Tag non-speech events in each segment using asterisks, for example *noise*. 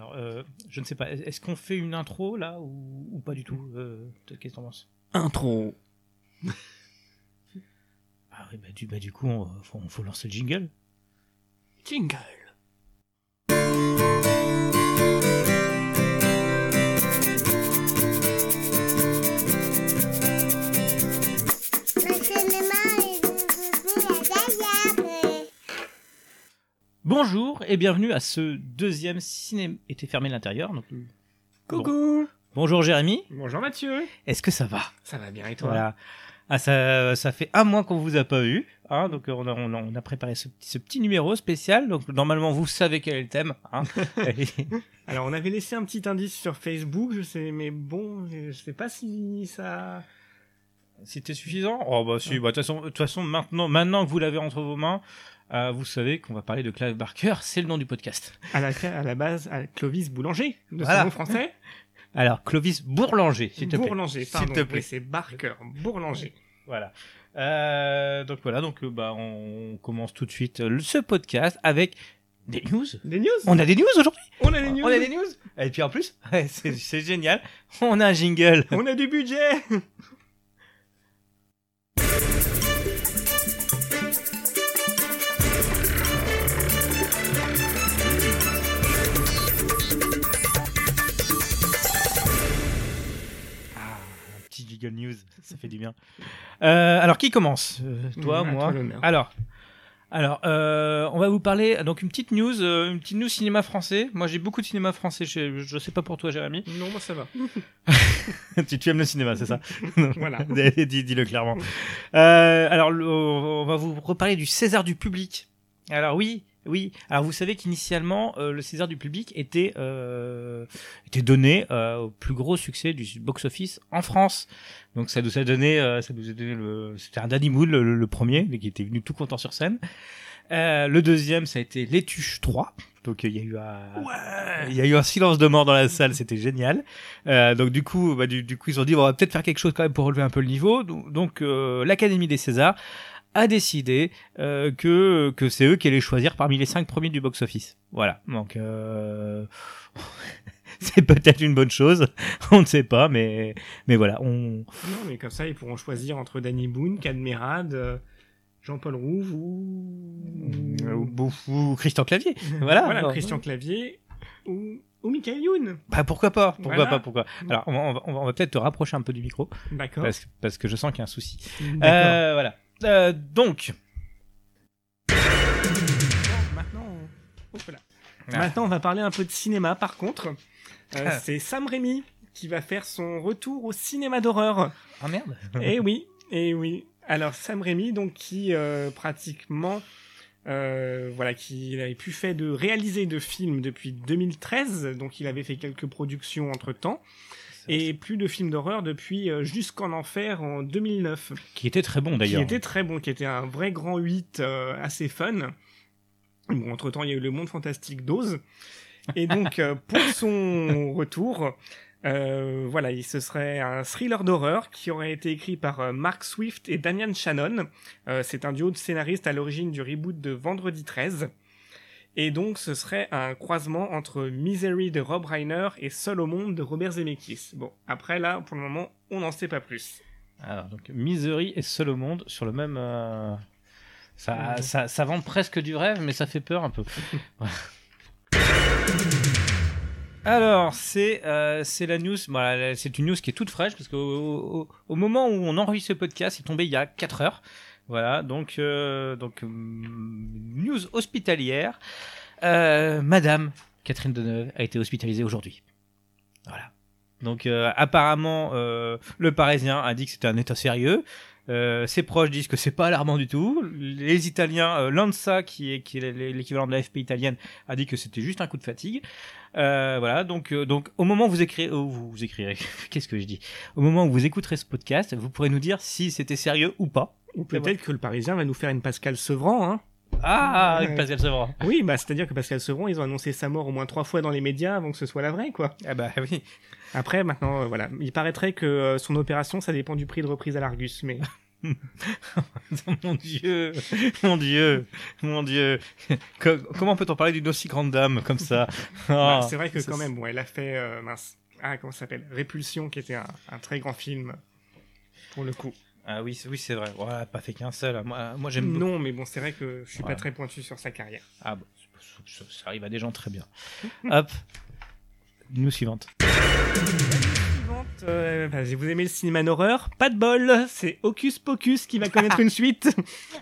Alors, euh, je ne sais pas, est-ce qu'on fait une intro là ou, ou pas du tout euh, Qu'est-ce que t'en penses? Intro. Ah oui, bah du, bah, du coup, on faut, faut lancer le jingle. Jingle. Bonjour et bienvenue à ce deuxième ciné était fermé l'intérieur. Donc, Coucou. bonjour Jérémy, Bonjour Mathieu. est-ce que ça va? Ça va bien et toi? Voilà. Ah, ça, ça fait un mois qu'on vous a pas vu, hein, donc euh, on a, on a, on a préparé ce, petit- ce petit numéro spécial. Donc normalement vous savez quel est le thème. Hein. *laughs* Alors on avait laissé un petit indice sur Facebook, je sais, mais bon, je sais pas si ça. C'était suffisant? Oh bah si, bah, de toute façon, façon maintenant, maintenant que vous l'avez entre vos mains, euh, vous savez qu'on va parler de Clive Barker, c'est le nom du podcast. À la, à la base, à Clovis Boulanger, de Voilà. son nom français. Alors Clovis Bourlanger, s'il te plaît. Bourlanger, S'il pardon. te plaît. C'est Barker, Bourlanger. Voilà. Euh, donc voilà, donc euh, bah on commence tout de suite ce podcast avec des news. Des news On a des news aujourd'hui. On a des news On a des news. Et puis en plus, *laughs* c'est génial. On a un jingle. On a du budget *laughs* jingle news, ça fait du bien. Euh, alors qui commence? Euh, Toi, Mm, moi. toi alors, alors, euh, on va vous parler donc une petite news, une petite news cinéma français. Moi, j'ai beaucoup de cinéma français. Je, je sais pas pour toi, Jérémy. Non, moi ça va. *laughs* tu, tu aimes le cinéma, c'est ça? *laughs* Voilà. *laughs* Dis- Dis-le clairement. Alors, on va vous reparler du César du public. Alors oui, oui. Alors vous savez qu'initialement, euh, le César du public était euh, était donné euh, au plus gros succès du box-office en France. Donc ça nous a donné, euh, ça nous a donné le, c'était un Danny Boone le, le premier, qui était venu tout content sur scène. Euh, le deuxième, ça a été Les Tuches 3. Donc il y a eu un, Ouais il y a eu un silence de mort dans la salle, c'était génial. Euh, donc du coup, bah, du, du coup, ils ont dit on va peut-être faire quelque chose quand même pour relever un peu le niveau. Donc, donc, euh, l'Académie des Césars a décidé euh, que que c'est eux qui allaient choisir parmi les cinq premiers du box-office. Voilà. Donc euh, *laughs* c'est peut-être une bonne chose, *laughs* on ne sait pas, mais mais voilà, on Non, mais comme ça, ils pourront choisir entre Danny Boone, Cadmerade, euh, Jean-Paul Rouve ou. ou, ou Christian Clavier. *laughs* Voilà. Voilà, Christian Clavier ou, ou Michael Youn. Bah pourquoi pas? Pourquoi Voilà. pas? Pourquoi? Alors on va, on va, on va- on va peut-être te rapprocher un peu du micro D'accord. parce, que- parce que je sens qu'il y a un souci. Euh, voilà. Euh, donc, Maintenant, on... Hop là. Ah. Maintenant, on va parler un peu de cinéma. Par contre, euh, Ah. c'est Sam Raimi qui va faire son retour au cinéma d'horreur. ah merde. Eh *laughs* oui, eh oui. Alors Sam Raimi, donc qui euh, pratiquement, voilà, qui avait pu fait de réaliser de films depuis 2013, donc il avait fait quelques productions entre temps, et plus de films d'horreur depuis euh, Jusqu'en enfer en 2009, qui était très bon qui d'ailleurs. était très bon, qui était un vrai grand 8 euh, assez fun. Bon, entre temps, il y a eu le monde fantastique d'Oz. Et donc, euh, *laughs* pour son retour, euh, voilà, il ce serait un thriller d'horreur qui aurait été écrit par euh, Mark Swift et Damian Shannon. Euh, c'est un duo de scénaristes à l'origine du reboot de Vendredi 13. Et donc, ce serait un croisement entre Misery de Rob Reiner et Seul au monde de Robert Zemeckis. Bon, après là, pour le moment, on n'en sait pas plus. Alors, donc, Misery et Seul au monde sur le même. euh, Ça, ça, ça vend presque du rêve, mais ça fait peur un peu. *laughs* Alors, c'est euh, c'est la news. Voilà, c'est une news qui est toute fraîche parce qu'au au, au moment où on enregistre ce podcast, c'est tombé il y a 4 heures. Voilà, donc, euh, donc hum, news hospitalière. Euh, Madame Catherine Deneuve a été hospitalisée aujourd'hui. Voilà. Donc euh, apparemment, le Parisien a dit que c'était un état sérieux. Ses proches disent que c'est pas alarmant du tout. Les Italiens, euh, l'ANSA, qui est, qui est l'équivalent de l'AFP italienne, a dit que c'était juste un coup de fatigue. Voilà, donc, donc au moment où vous écrivez, où vous écrirez, *laughs* qu'est-ce que je dis? Au moment où vous écouterez ce podcast, vous pourrez nous dire si c'était sérieux ou pas. Ou peut-être que le Parisien va nous faire une Pascal Sevran, hein. Ah, avec Ouais. Pascal Sevran. Oui, bah c'est-à-dire que Pascal Sevran, ils ont annoncé sa mort au moins trois fois dans les médias avant que ce soit la vraie, quoi. Ah bah oui. Après, maintenant, euh, voilà, il paraîtrait que euh, son opération, ça dépend du prix de reprise à l'Argus, mais *laughs* mon dieu, mon dieu, mon dieu. Co- comment peut-on parler d'une aussi grande dame comme ça? *laughs* Bah, Ah, c'est vrai que quand même, bon, elle a fait euh, mince. Ah, comment ça s'appelle? Répulsion, qui était un, un très grand film pour le coup. Ah oui, c'est- oui c'est vrai. Pas fait qu'un seul. Moi, moi j'aime. Non, mais bon, c'est vrai que je suis pas très pointu sur sa carrière. Ah bon, ça, ça arrive à des gens très bien. *laughs* Hop, nous suivante. Suivante, euh, bah, vous aimez le cinéma d'horreur? Pas de bol, c'est Hocus Pocus qui va connaître *laughs* une suite.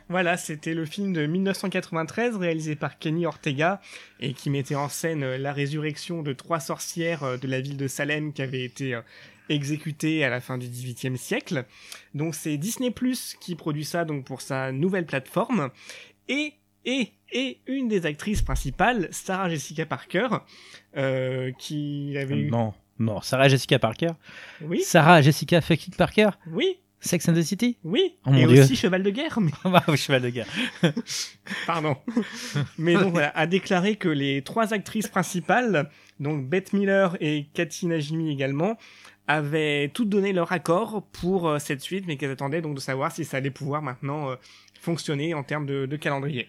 voilà, c'était le film de 1993 réalisé par Kenny Ortega et qui mettait en scène euh, la résurrection de trois sorcières euh, de la ville de Salem qui avaient été exécutées à la fin du XVIIIe siècle. Donc c'est Disney Plus qui produit ça donc pour sa nouvelle plateforme et et et une des actrices principales, Sarah Jessica Parker, euh, qui avait eu Non, non, Sarah Jessica Parker. oui Sarah Jessica fucking Parker? Oui Sex and the City? Oui, Oh et Dieu. aussi Cheval de guerre, mais *laughs* Ah oui, cheval de guerre. *laughs* pardon. mais donc voilà, a déclaré que les trois actrices principales, donc Bette Miller et Cathy Najimy également, avaient toutes donné leur accord pour euh, cette suite, mais qu'elles attendaient donc de savoir si ça allait pouvoir maintenant euh, fonctionner en termes de, de calendrier.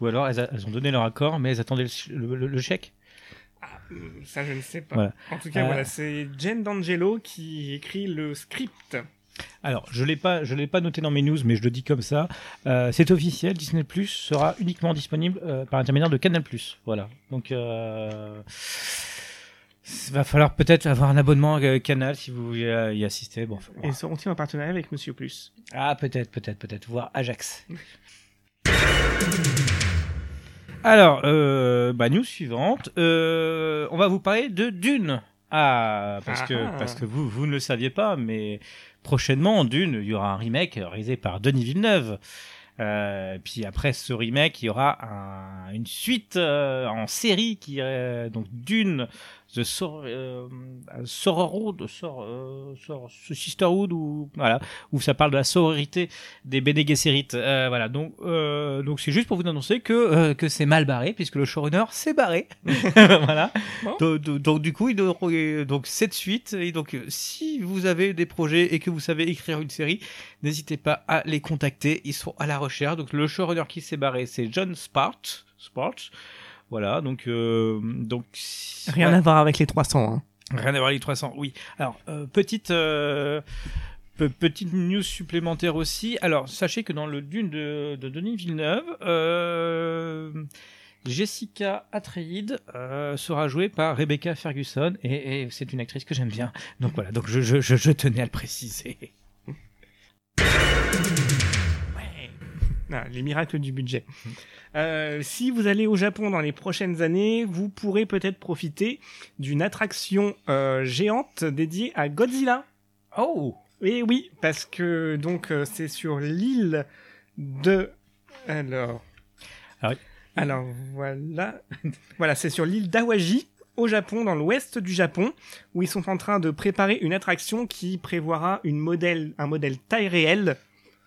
Ou alors elles, a- elles ont donné leur accord, mais elles attendaient le, le- le- le chèque. Ah, euh, ça je ne sais pas. Voilà. En tout cas, Euh, voilà, c'est Jen D'Angelo qui écrit le script. Alors, je l'ai pas, je l'ai pas noté dans mes news, mais je le dis comme ça. Euh, c'est officiel, Disney Plus sera uniquement disponible euh, par intermédiaire de Canal Plus. Voilà. Donc, euh, il va falloir peut-être avoir un abonnement euh, Canal si vous voulez euh, y assister. Bon, Et seront-ils en partenariat avec Monsieur Plus Ah, peut-être, peut-être, peut-être. Voir Ajax. Alors, euh, bah, news suivante. Euh, on va vous parler de Dune. Ah, parce que, Ah. parce que vous, vous ne le saviez pas, mais prochainement, Dune, il y aura un remake réalisé par Denis Villeneuve. Euh, puis après ce remake, il y aura un- une suite euh, en série qui est donc Dune, The Sor euh, Sor, euh, Sor- Sisterhood ou voilà, où ça parle de la sororité des Bene Gesserit. Euh, voilà, donc euh, donc c'est juste pour vous annoncer que que c'est mal barré puisque le showrunner s'est barré. *laughs* *laughs* voilà. Bon. Donc, du coup, il doit- donc cette suite et donc si vous avez des projets et que vous savez écrire une série, n'hésitez pas à les contacter. Ils sont à la recherche. Donc le showrunner qui s'est barré, c'est John Spart. Spart. Voilà, donc euh, donc Rien à voir avec les 300. Hein. Rien à voir avec les 300, oui. Alors, euh, petite, euh, pe- petite news supplémentaire aussi. Alors, sachez que dans le Dune de, de Denis Villeneuve, euh, Jessica Atreides euh, sera jouée par Rebecca Ferguson et, et c'est une actrice que j'aime bien. Donc voilà, donc je, je, je, je tenais à le préciser. Ah, les miracles du budget. Euh, si vous allez au Japon dans les prochaines années, vous pourrez peut-être profiter d'une attraction euh, géante dédiée à Godzilla. Oh Et oui, parce que donc euh, c'est sur l'île de alors Ah oui. alors voilà voilà c'est sur l'île d'Awaji au Japon dans l'ouest du Japon où ils sont en train de préparer une attraction qui prévoira une modèle un modèle taille réelle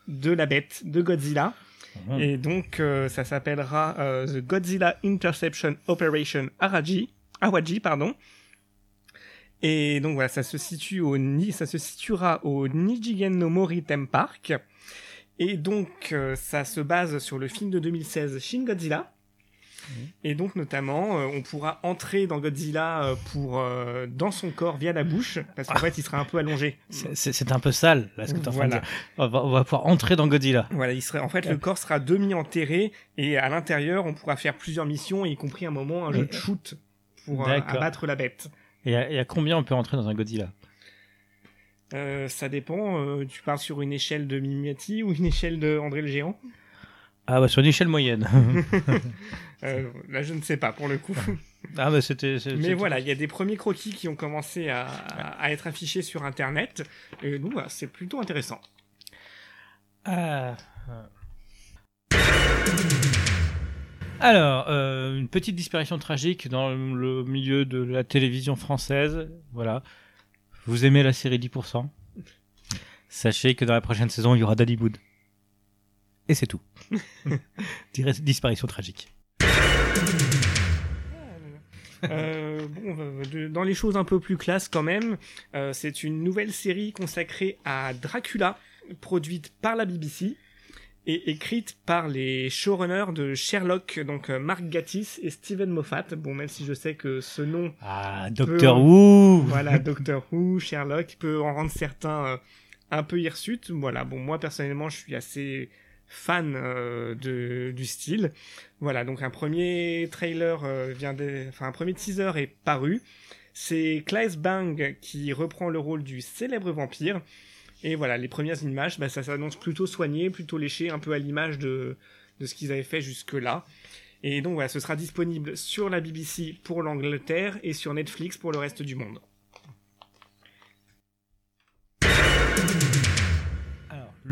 de la bête de Godzilla Mhm. et donc euh, ça s'appellera euh, The Godzilla Interception Operation Araji Awaji pardon et donc voilà, ça se situe situera au Nijigen no Mori Theme Park. Et donc euh, ça se base sur le film de 2016 Shin Godzilla. Et donc notamment, euh, on pourra entrer dans Godzilla euh, pour euh, dans son corps via la bouche, parce qu'en fait il sera un peu allongé. C'est- un peu sale, là, ce que tu Voilà. On va, on va pouvoir entrer dans Godzilla. Voilà, il serait en fait le corps sera demi enterré et à l'intérieur on pourra faire plusieurs missions, y compris un moment un jeu de shoot pour abattre la bête. Et à, et à combien on peut entrer dans un Godzilla? Ça dépend. tu parles sur une échelle de Mimimati ou une échelle de André le géant? Ah, bah, sur une échelle moyenne. *laughs* Euh, Là, je ne sais pas pour le coup. *laughs* ah, bah, c'était. Mais voilà, il y a des premiers croquis qui ont commencé à, à être affichés sur Internet. Et voilà, c'est plutôt intéressant. Ah. Alors, euh, une petite disparition tragique dans le milieu de la télévision française. Voilà. Vous aimez la série 10% Sachez que dans la prochaine saison, il y aura Daddy. Et c'est tout. *laughs* Disparition tragique. Euh, bon, dans les choses un peu plus classes quand même, euh, c'est une nouvelle série consacrée à Dracula produite par la BBC et écrite par les showrunners de Sherlock, donc euh, Mark Gatiss et Steven Moffat. Bon, même si je sais que ce nom, Ah, Doctor Who voilà, *laughs* Doctor Who, Sherlock, peut en rendre certains euh, un peu hirsutes. Voilà, bon, moi personnellement, je suis assez fan euh, du style. Voilà, donc un premier trailer euh, vient de, enfin un premier teaser est paru. C'est Claes Bang qui reprend le rôle du célèbre vampire. Et voilà, les premières images, bah, ça s'annonce plutôt soigné, plutôt léché, un peu à l'image de, de ce qu'ils avaient fait jusque-là. Et donc voilà, ce sera disponible sur la BBC pour l'Angleterre et sur Netflix pour le reste du monde.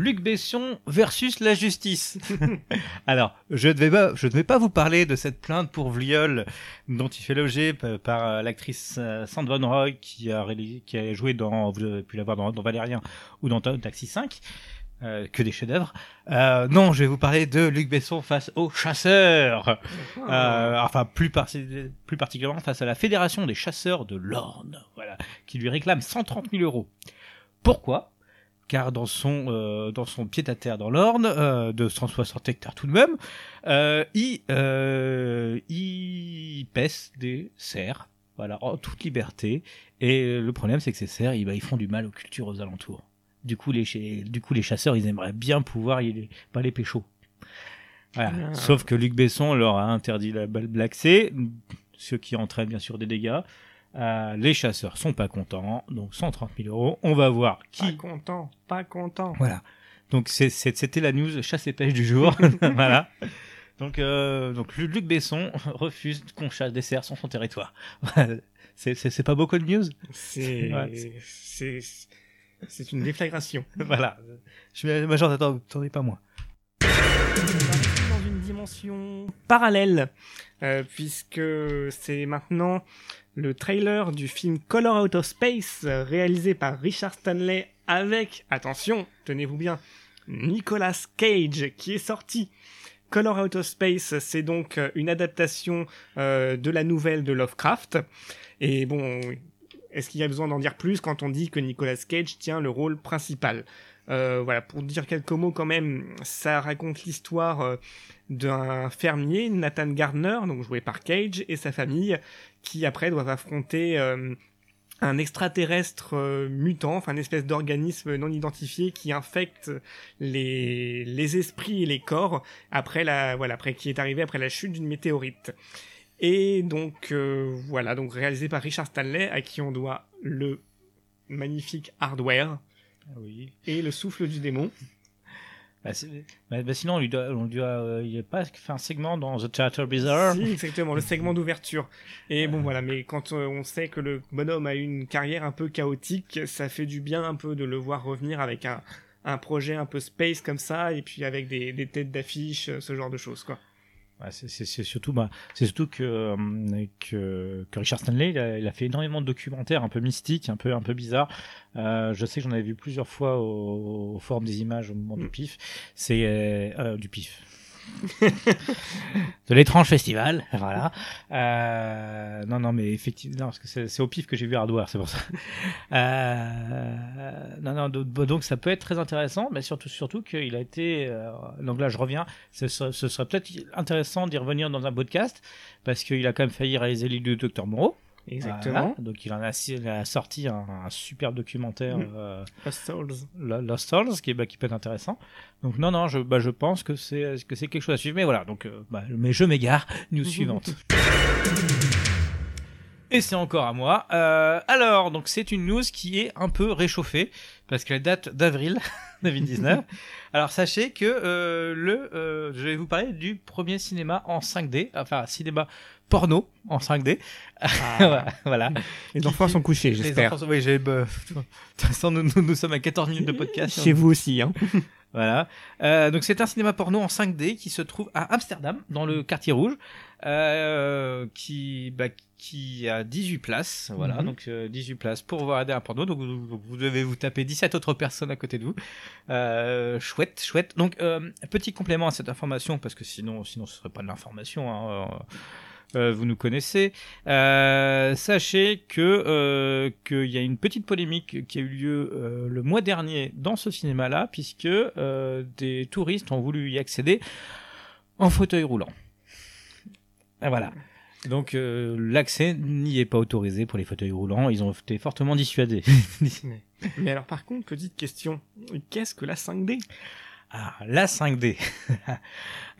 Luc Besson versus la justice. *laughs* Alors, je ne vais pas, je ne vais pas vous parler de cette plainte pour viol dont il fait l'objet par euh, l'actrice euh, Sandra Roy qui a réalisé, qui a joué dans, vous avez pu la voir dans, dans Valérien ou dans Ta- Taxi 5. euh, que des chefs-d'œuvre. Euh, non, je vais vous parler de Luc Besson face aux chasseurs. Euh, enfin, plus, par- plus particulièrement face à la Fédération des chasseurs de l'Orne, voilà, qui lui réclame 130 000 euros. Pourquoi? Car dans son, euh, dans son pied-à-terre dans l'Orne, euh, de 160 hectares tout de même, euh, il, euh, il pèse des cerfs, voilà, en toute liberté. Et le problème, c'est que ces cerfs, ils, bah, ils font du mal aux cultures aux alentours. Du coup, les, du coup, les chasseurs, ils aimeraient bien pouvoir y les, pas les pécho. Voilà. Ah. Sauf que Luc Besson leur a interdit la balle blaxée, ce qui entraîne bien sûr des dégâts. Euh, les chasseurs sont pas contents, donc 130 000 euros. On va voir Pas qui. content, pas content. Voilà. Donc c'était la news chasse et pêche du jour. *laughs* *laughs* voilà. Donc, euh, donc Lu- Luc Besson *laughs* refuse qu'on chasse des cerfs sur son territoire. C'est pas beaucoup de news? C'est, Ouais. c'est, c'est une déflagration. voilà. Je moi j'en attends- attendais pas moins. Parallèle, euh, puisque c'est maintenant le trailer du film Color Out of Space, euh, réalisé par Richard Stanley avec, attention, tenez-vous bien, Nicolas Cage, qui est sorti. Color Out of Space, c'est donc euh, une adaptation de la nouvelle de Lovecraft. Et bon, est-ce qu'il y a besoin d'en dire plus quand on dit que Nicolas Cage tient le rôle principal? Euh, voilà, pour dire quelques mots quand même, ça raconte l'histoire euh, d'un fermier, Nathan Gardner, donc joué par Cage, et sa famille, qui après doivent affronter euh, un extraterrestre mutant, enfin une espèce d'organisme non identifié qui infecte les, esprits et les corps qui est arrivé après la chute d'une météorite. Et donc voilà, donc réalisé par Richard Stanley à qui on doit le magnifique hardware Oui. et le souffle du démon. Bah, bah, bah, sinon, on lui doit, on lui doit, euh, il a pas fait un segment dans The Theater Bizarre. Si, exactement, le segment d'ouverture. Et bon, voilà, mais quand euh, on sait que le bonhomme a une carrière un peu chaotique, ça fait du bien un peu de le voir revenir avec un, un projet un peu space comme ça, et puis avec des, des têtes d'affiche, euh, ce genre de choses, quoi. Ouais, c'est- c'est c'est surtout, bah, c'est surtout que, euh, que, que Richard Stanley, il a, il a fait énormément de documentaires un peu mystiques, un peu, un peu bizarres. Euh, je sais que j'en avais vu plusieurs fois au, au Forum des images au moment du Mm. PIF. C'est euh, euh, du PIF. *laughs* de l'étrange festival, voilà. Euh, non, non, mais effectivement, parce que c'est au PIF que j'ai vu Hardware, c'est pour ça. Euh, non, non, donc, ça peut être très intéressant, mais surtout, surtout qu'il a été. euh, donc là, je reviens. Ce serait, ce serait peut-être intéressant d'y revenir dans un podcast, parce qu'il a quand même failli réaliser l'île du Docteur Moreau. Exactement. Voilà. Donc il en a, sorti un, un superbe documentaire. Mm. euh, Lost Souls. Lo- Lost Souls, qui, bah, qui peut être intéressant. Donc non, non, je, bah, je pense que c'est que c'est quelque chose à suivre. Mais voilà, donc, euh, bah, mais je m'égare. News *laughs* suivante. Et c'est encore à moi. Euh, alors, donc c'est une news qui est un peu réchauffée parce qu'elle date d'avril *laughs* 2019. *laughs* alors sachez que euh, le, euh, je vais vous parler du premier cinéma en 5D, enfin cinéma porno en 5D. *laughs* Ah, voilà. les enfants sont couchés, j'espère. sont- oui, j'ai. bah, de toute façon, nous, nous, nous sommes à 14 minutes de podcast. Chez vous aussi, hein. Voilà. Euh, donc c'est un cinéma porno en 5D qui se trouve à Amsterdam, dans le quartier rouge, euh, qui, bah, qui a 18 places. Voilà, Mhm. donc euh, 18 places pour regarder un porno. Donc vous, devez vous taper 17 autres personnes à côté de vous. Euh, chouette, chouette. Donc euh, petit complément à cette information, parce que sinon, sinon ce serait pas de l'information. Hein, euh, euh, vous nous connaissez. Euh, sachez que euh, qu'il y a une petite polémique qui a eu lieu euh, le mois dernier dans ce cinéma-là, puisque euh, des touristes ont voulu y accéder en fauteuil roulant. Et voilà. Donc euh, l'accès n'y est pas autorisé pour les fauteuils roulants. Ils ont été fortement dissuadés. *laughs* Mais alors, par contre, petite question. Qu'est-ce que la 5D Ah, la 5D. *laughs*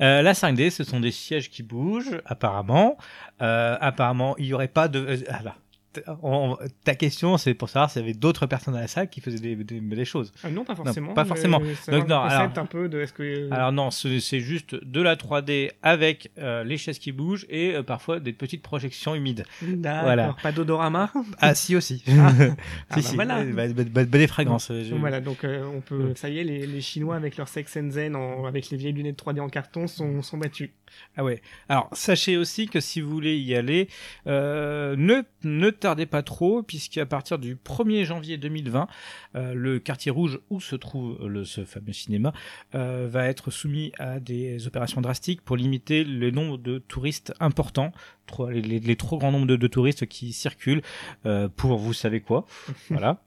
Euh, la 5D, ce sont des sièges qui bougent, apparemment. Euh, apparemment, il n'y aurait pas de... ah là. On- ta question, c'est pour savoir s'il y avait d'autres personnes à la salle qui faisaient des, des- des choses. Ah Non, pas forcément. pas forcément. Donc, non, alors- un peu de que. Alors non, ce- c'est juste de la 3D avec euh, les chaises qui bougent et euh, parfois des petites projections humides. Voilà. pas d'odorama. Ah si aussi. Ah, *laughs* si, ah bah si. voilà. Bah, bah, bah, bah, des fragrances. euh, je- voilà, donc euh, on peut, ça y est, les, les Chinois avec leur Sex and Zen, en- avec les vieilles lunettes 3D en carton, sont, sont battus. Ah ouais. Alors sachez aussi que si vous voulez y aller, ne ne tardez pas trop puisqu'à partir du 1er janvier 2020, euh, le quartier rouge où se trouve le, ce fameux cinéma euh, va être soumis à des opérations drastiques pour limiter le nombre de touristes importants, trop, les, les- les trop grands nombres de, de touristes qui circulent euh, pour vous savez quoi. *laughs* voilà.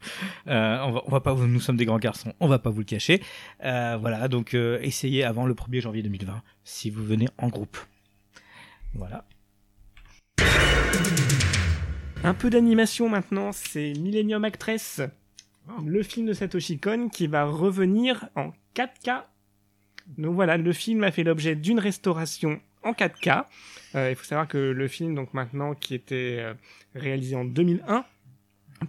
On va, on va pas nous sommes des grands garçons, on va pas vous le cacher. Voilà, donc essayez avant le 1er janvier 2020 si vous venez en groupe. Voilà. Un peu d'animation maintenant, c'est Millennium Actress, le film de Satoshi Kon qui va revenir en 4K. Donc voilà, le film a fait l'objet d'une restauration en 4K. Euh, il faut savoir que le film, donc maintenant, qui était euh, réalisé en 2001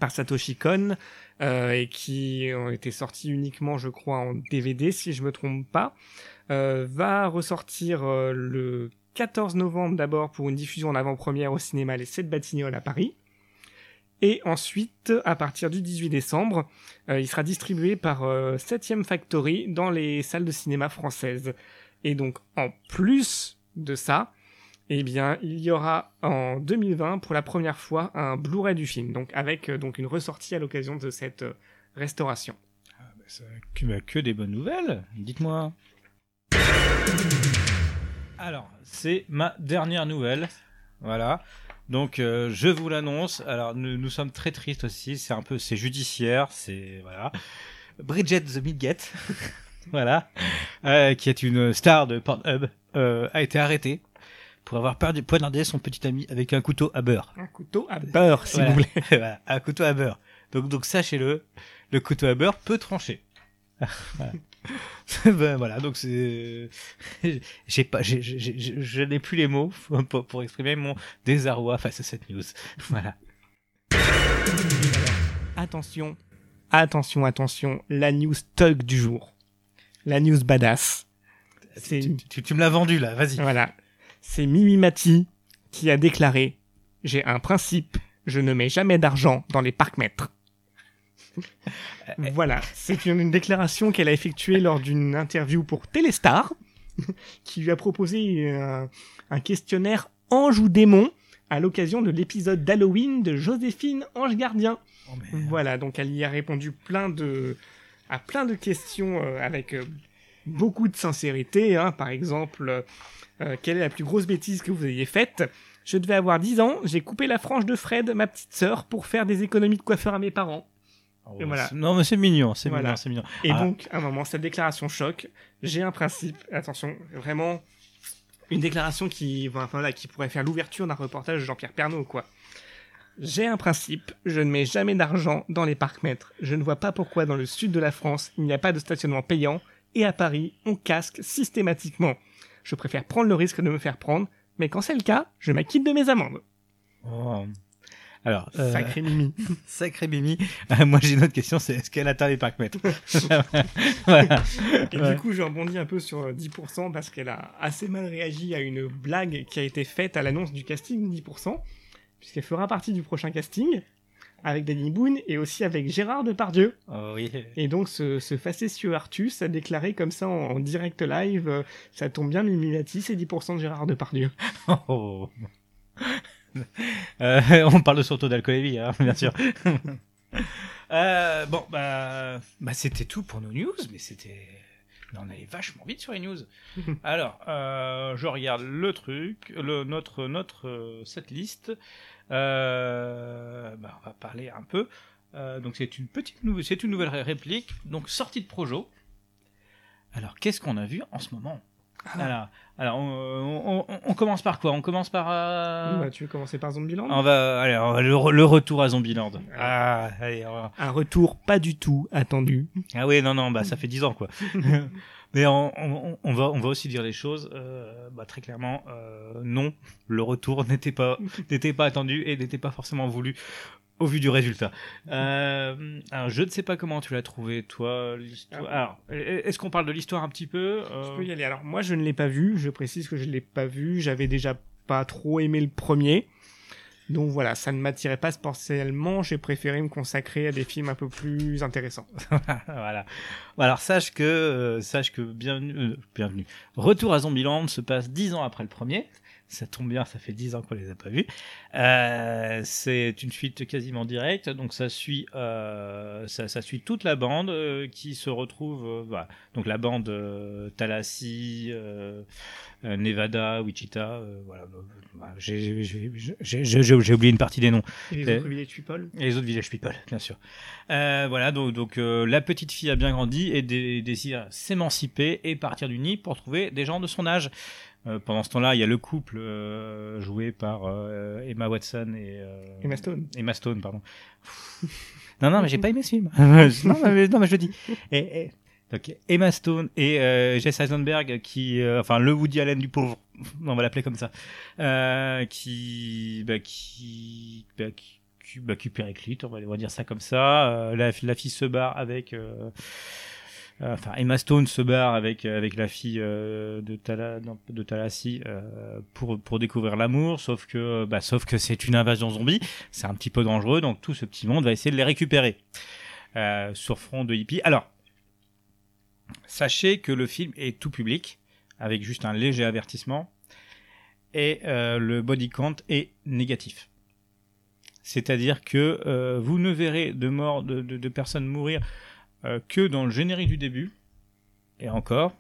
par Satoshi Kon euh, et qui ont été sortis uniquement, je crois, en DVD, si je me trompe pas, va ressortir le 14 novembre d'abord pour une diffusion en avant-première au cinéma Les 7 Batignolles à Paris. Et ensuite, à partir du 18 décembre, euh, il sera distribué par euh, 7ème Factory dans les salles de cinéma françaises. Et donc, en plus de ça, eh bien, il y aura en 2020 pour la première fois un Blu-ray du film, donc avec euh, donc une ressortie à l'occasion de cette euh, restauration. Ça- que, bah, que des bonnes nouvelles, dites-moi. Alors, c'est ma dernière nouvelle. Voilà. Donc, euh, je vous l'annonce. Alors, nous, nous sommes très tristes aussi. C'est un peu, c'est judiciaire. C'est voilà. Bridget the Midget, *laughs* voilà, euh, qui est une star de Pornhub, euh, a été arrêtée pour avoir perdu- poignardé son petit ami avec un couteau à beurre. Un couteau à *laughs* beurre, si Voilà. vous voulez. *laughs* Voilà, un couteau à beurre. Donc, donc sachez-le, le couteau à beurre peut trancher. voilà. *laughs* Ben, voilà, donc c'est, *laughs* j'ai pas, j'ai, j'ai- j'ai- je n'ai plus les mots pour, pour exprimer mon désarroi face à cette news. *laughs* Voilà. Attention, attention, attention, la news tug du jour. La news badass. C'est Tu, tu- tu me l'as vendu là, vas-y. Voilà. C'est Mimi Mati qui a déclaré J'ai un principe, je ne mets jamais d'argent dans les parcs-mètres. Voilà. C'est une, une déclaration qu'elle a effectuée lors d'une interview pour Téléstar, qui lui a proposé un, un questionnaire Ange ou démon à l'occasion de l'épisode d'Halloween de Joséphine Ange Gardien. Oh. Voilà, donc elle y a répondu plein de, à plein de questions euh, avec euh, beaucoup de sincérité. hein. Par exemple, euh, quelle est la plus grosse bêtise que vous ayez faite? Je devais avoir 10 ans, j'ai coupé la frange de Fred, ma petite sœur, pour faire des économies de coiffeur à mes parents. Oh, et voilà. c'est- Non, mais c'est mignon, c'est Voilà. mignon, c'est mignon. Et Ah. donc, à un moment, cette déclaration choque. J'ai un principe, attention, vraiment, une déclaration qui, enfin, là, qui pourrait faire l'ouverture d'un reportage de Jean-Pierre Pernaud, quoi. J'ai un principe, je ne mets jamais d'argent dans les parcs-mètres. Je ne vois pas pourquoi dans le sud de la France, il n'y a pas de stationnement payant, et à Paris, on casque systématiquement. Je préfère prendre le risque de me faire prendre, mais quand c'est le cas, je m'acquitte de mes amendes. Oh. Alors, euh, Sacré Mimi. *laughs* sacré Mimi. Euh, moi, j'ai une autre question, c'est est-ce qu'elle atteint les parcs-mètres *laughs* Voilà. Et Ouais. du coup, je rebondis un peu sur euh, 10% parce qu'elle a assez mal réagi à une blague qui a été faite à l'annonce du casting 10%, puisqu'elle fera partie du prochain casting avec Danny Boone et aussi avec Gérard Depardieu. Oh, oui. Et donc, ce, ce facétieux Artus a déclaré comme ça en, en direct live euh, Ça tombe bien, Mimi Mati, c'est 10% de Gérard Depardieu. *laughs* Oh. *laughs* Euh, on parle taux d'alcoolémie, hein, bien sûr. *laughs* Euh, bon, bah, bah c'était tout pour nos news, mais c'était on allait vachement vite sur les news. *laughs* Alors, euh, je regarde le truc, le, notre, notre cette liste. Bah, on va parler un peu. Donc c'est une petite nou- c'est une nouvelle ré- réplique. Donc sortie de Projo. Alors qu'est-ce qu'on a vu en ce moment? Alors, alors on, on- on commence par quoi? On commence par. euh, Bah, tu veux commencer par Zombieland? on va, allez, on va- le, le retour à Zombieland. Ah, allez, on va- Un retour pas du tout attendu. ah oui, non, non, bah ça fait 10 ans quoi. *laughs* Mais on, on- on va, on va aussi dire les choses. euh, bah, très clairement, euh, non, le retour n'était pas, n'était pas attendu et n'était pas forcément voulu au vu du résultat. Euh, alors, je ne sais pas comment tu l'as trouvé, toi. l'histoire. Ah. Alors, est-ce qu'on parle de l'histoire un petit peu Je Euh, peux y aller. Alors, moi, je ne l'ai pas vu. Je précise que je ne l'ai pas vu. J'avais déjà pas trop aimé le premier. Donc voilà, ça ne m'attirait pas spécialement. J'ai préféré me consacrer à des films un peu plus intéressants. *laughs* voilà. Alors sache que, euh, sache que bienvenue, euh, bienvenue. Retour à Zombieland se passe dix ans après le premier. Ça tombe bien, ça fait dix ans qu'on les a pas vus. Euh, c'est une suite quasiment directe, donc ça suit, euh, ça, ça suit toute la bande euh, qui se retrouve, voilà. donc la bande euh, Nevada, Wichita, voilà. Voilà. J'ai- j'ai j'ai- j'ai- j'ai- j'ai oublié une partie des noms. Et les autres Village People? Et les autres villages people, bien sûr. Voilà, donc, donc la petite fille a bien grandi et dé- désire s'émanciper et partir du nid pour trouver des gens de son âge. Euh, pendant ce temps-là, il y a le couple euh, joué par euh, Emma Watson et euh, Emma Stone. Emma Stone, pardon. non, non, mais j'ai pas aimé ce film. *laughs* non, *laughs* mais, non, mais je le dis. Et, et- donc, Emma Stone et euh, Jess Eisenberg, qui, euh, enfin, le Woody Allen du pauvre, on va l'appeler comme ça, euh, qui, bah, qui, bah, qui, bah, qui périclite, on va, on va dire ça comme ça. Euh, la, la fille se barre avec, enfin, Emma Stone se barre avec, avec la fille euh, de, Tala, euh, pour, pour découvrir l'amour, sauf que, bah, sauf que c'est une invasion zombie, c'est un petit peu dangereux, donc tout ce petit monde va essayer de les récupérer euh, sur front de hippie. Alors, sachez que le film est tout public, avec juste un léger avertissement, et euh, le body count est négatif. C'est-à-dire que euh, vous ne verrez de morts de- de personnes mourir euh, que dans le générique du début, et encore.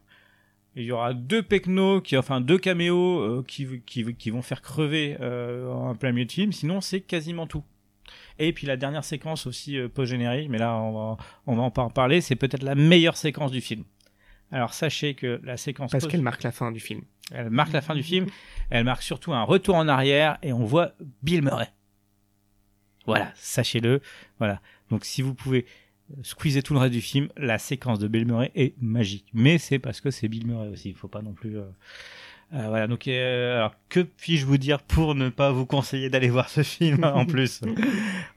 Il y aura deux pecnos, qui, enfin deux caméos euh, qui, qui, qui vont faire crever euh, en plein milieu de film, sinon c'est quasiment tout. Et puis la dernière séquence aussi post-générique, mais là on va, on va en parler, c'est peut-être la meilleure séquence du film. Alors sachez que la séquence Parce qu'elle marque la fin du film. elle marque la fin du film, elle marque surtout un retour en arrière et on voit Bill Murray. Voilà, sachez-le. Voilà. Donc si vous pouvez squeezer tout le reste du film, la séquence de Bill Murray est magique. Mais c'est parce que c'est Bill Murray aussi. Il faut pas non plus. euh, euh, voilà. Donc euh, alors que puis-je vous dire pour ne pas vous conseiller d'aller voir ce film en *laughs* plus?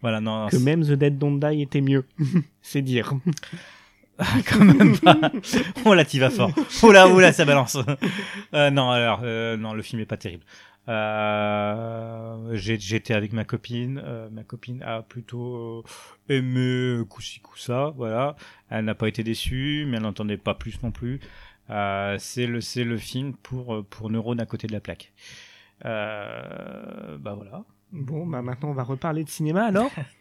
Voilà. Non. Que même The Dead Don't Die était mieux. *laughs* C'est dire. *laughs* quand même pas. Oh là, t'y vas fort. Oh là, oh là, ça balance. Euh, non, alors, non, le film est pas terrible. Euh, J'étais avec ma copine. euh, ma copine a plutôt euh, aimé coup-ci, coup-ça. Voilà. Elle n'a pas été déçue, mais elle n'entendait pas plus non plus. Euh, c'est le, le film pour, pour neurones à côté de la plaque. Bah voilà. Bon, bah maintenant on va reparler de cinéma alors. Alors, *laughs*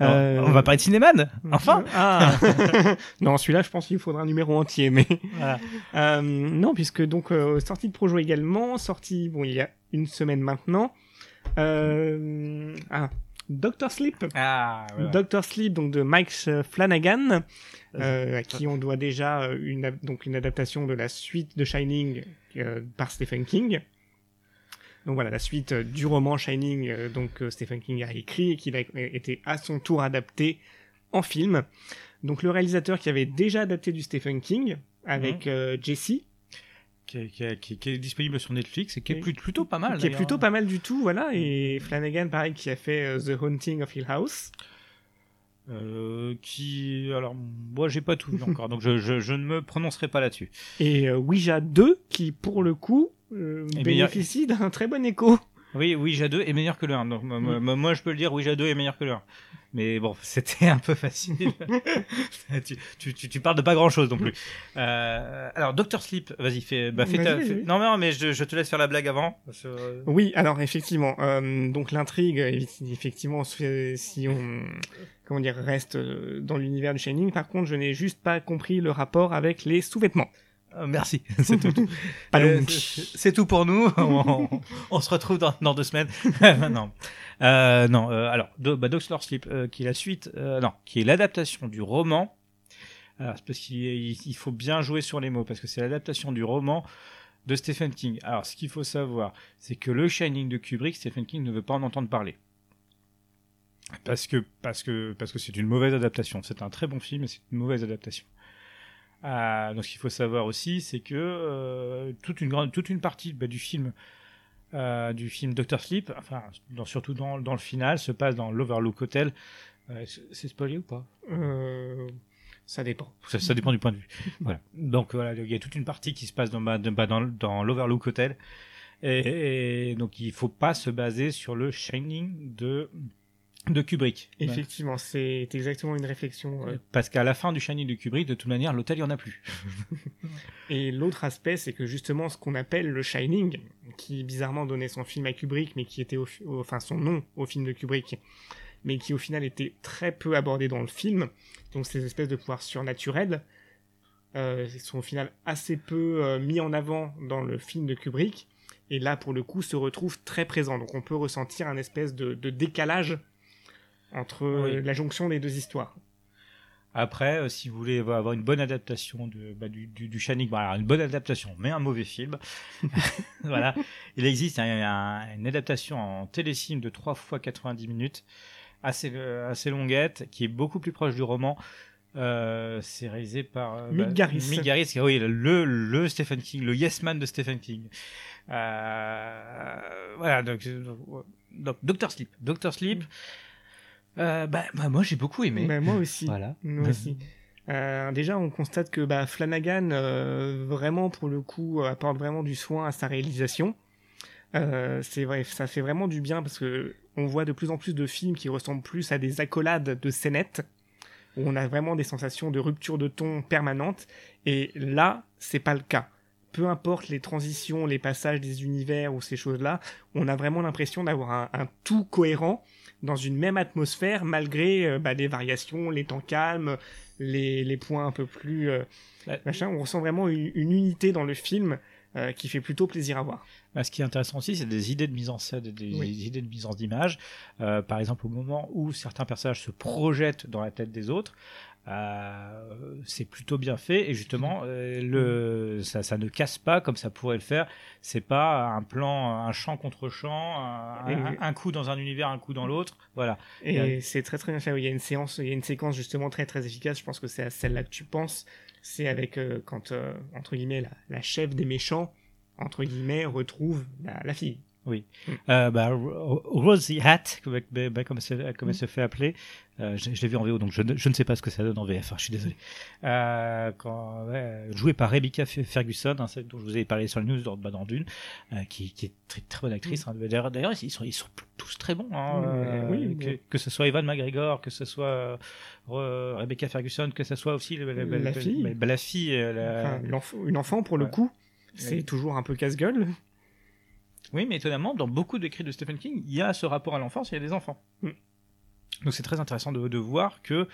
Euh, On va parler de Cinéman Enfin Ah *laughs* Non, celui-là, je pense qu'il faudra un numéro entier, mais Voilà. *laughs* Euh, non, puisque donc euh, sortie de Projo également, sortie bon il y a une semaine maintenant. Euh, ah, Doctor Sleep, Ah, ouais. Doctor Sleep donc de Mike Flanagan, euh, à qui on doit déjà euh, une donc une adaptation de la suite de Shining euh, par Stephen King. Donc voilà, la suite euh, du roman Shining, euh, donc que Stephen King a écrit et qui a été à son tour adapté en film. Donc le réalisateur qui avait déjà adapté du Stephen King avec euh, Jesse, qui, est- qui est- qui est- qui est disponible sur Netflix et qui est Et- plutôt pas mal. qui est plutôt pas mal du tout, voilà. Et Flanagan, pareil, qui a fait euh, The Haunting of Hill House. Euh, qui, alors, moi, j'ai pas tout vu *laughs* encore, donc je, je, je ne me prononcerai pas là-dessus. Et euh, Ouija 2, qui pour le coup euh, bénéficie d'un très bon écho. Oui, Ouija 2 est meilleur que le 1. Donc, moi- je peux le dire, Ouija 2 est meilleur que le 1. Mais bon, *laughs* c'était un peu facile. *laughs* tu, tu, tu, tu parles de pas grand-chose non plus. Euh, alors, Doctor Sleep, vas-y, fais, bah, fais ta- fais-. Non, non, mais je, je te laisse faire la blague avant. euh, Oui, alors effectivement, euh, donc l'intrigue, euh, effectivement, si on comment dire reste euh, dans l'univers du Shining. Par contre, je n'ai juste pas compris le rapport avec les sous-vêtements. Euh, merci, *laughs* c'est tout. C'est tout pour nous. on, on se retrouve dans, dans deux semaines. non, euh, non. euh, alors, Do, bah, Doctor Sleep, euh, qui est la suite, non, qui est l'adaptation du roman. Alors, parce qu'il il- il faut bien jouer sur les mots parce que c'est l'adaptation du roman de Stephen King. Alors, ce qu'il faut savoir, c'est que le Shining de Kubrick, Stephen King ne veut pas en entendre parler. Parce que parce que parce que c'est une mauvaise adaptation. C'est un très bon film, mais c'est une mauvaise adaptation. Donc, ce qu'il faut savoir aussi, c'est que toute une grande toute une partie bah, du film euh, du film Doctor Sleep, enfin dans- surtout dans, dans le final, se passe dans l'Overlook Hotel. Euh, c'est spoilé ou pas? Euh, ça dépend. ça, ça dépend du point de vue. *laughs* Voilà. Donc voilà, il y a toute une partie qui se passe dans, bah, bah, dans, dans l'Overlook Hotel. Et, et donc il faut pas se baser sur le Shining de, de Kubrick. Effectivement, c'est exactement une réflexion. euh, Parce qu'à la fin du Shining de Kubrick, de toute manière, l'hôtel, il n'y en a plus. *laughs* Et l'autre aspect, c'est que justement, ce qu'on appelle le Shining, qui bizarrement donnait son film à Kubrick, mais qui était, au, au- enfin son nom au film de Kubrick, mais qui au final était très peu abordé dans le film. Donc ces espèces de pouvoirs surnaturels euh, sont au final assez peu euh, mis en avant dans le film de Kubrick. Et là, pour le coup, se retrouvent très présents. Donc on peut ressentir un espèce de, de décalage entre Oui. la jonction des deux histoires. Après, euh, si vous voulez avoir une bonne adaptation de, bah, du, du, du Shining, alors, une bonne adaptation, mais un mauvais film, *laughs* voilà, il existe un- un- une adaptation en téléfilm de 3 fois 90 minutes, assez, euh, assez longuette, qui est beaucoup plus proche du roman. Euh, c'est réalisé par Mick Garris. Mick Garris, oui, le, le Stephen King, le Yes Man de Stephen King. Voilà, donc, donc Doctor Sleep. Doctor Sleep, euh, bah, bah, moi j'ai beaucoup aimé. Mais moi aussi. Voilà. Moi aussi. Euh, déjà, on constate que bah, Flanagan, euh, vraiment, pour le coup, euh, apporte vraiment du soin à sa réalisation. Euh, c'est vrai, ça fait vraiment du bien parce que on voit de plus en plus de films qui ressemblent plus à des accolades de scénettes, où on a vraiment des sensations de rupture de ton permanente. Et là, c'est pas le cas. Peu importe les transitions, les passages des univers ou ces choses-là, on a vraiment l'impression d'avoir un, un tout cohérent dans une même atmosphère malgré euh, bah, les variations, les temps calmes, les, les points un peu plus euh, Ouais. machin. On ressent vraiment une, une unité dans le film euh, qui fait plutôt plaisir à voir. Bah, ce qui est intéressant aussi, c'est des idées de mise en scène, des Oui. idées de mise en image. Euh, par exemple, au moment où certains personnages se projettent dans la tête des autres, euh, c'est plutôt bien fait et justement, euh, le, ça, ça ne casse pas comme ça pourrait le faire. C'est pas un plan, un champ contre champ, un, un- Et- un coup dans un univers, un coup dans l'autre. Voilà. Et Ouais. c'est très très bien fait. Il y a une séance, il y a une séquence justement très très efficace. Je pense que c'est à celle-là que tu penses. C'est avec euh, quand euh, entre guillemets la, chef des méchants entre guillemets retrouve la fille. Euh, bah, Ro- Rosie Hat, comme, bah, comme, elle se- comme elle se fait appeler, euh, je, je l'ai vu en VO, donc je, ne- je ne sais pas ce que ça donne en VF, enfin, je suis désolé. Euh, quand, ouais, jouée par Rebecca Ferguson, hein, celle dont je vous ai parlé sur le news dans, bah, dans Dune, euh, qui, qui est très, très bonne actrice. hein. D'ailleurs, ils sont, ils sont tous très bons. hein, Mm, euh, oui, que, oui. que ce soit Evan McGregor, que ce soit Re- Rebecca Ferguson, que ce soit aussi la, la- La fille. bah, la fille, la- Enfin, l'enf- une enfant pour le ouais. coup, c'est Oui. toujours un peu casse-gueule. Oui, mais étonnamment, dans beaucoup d'écrits de Stephen King, il y a ce rapport à l'enfance, il y a des enfants. Mm. Donc c'est très intéressant de, de voir que,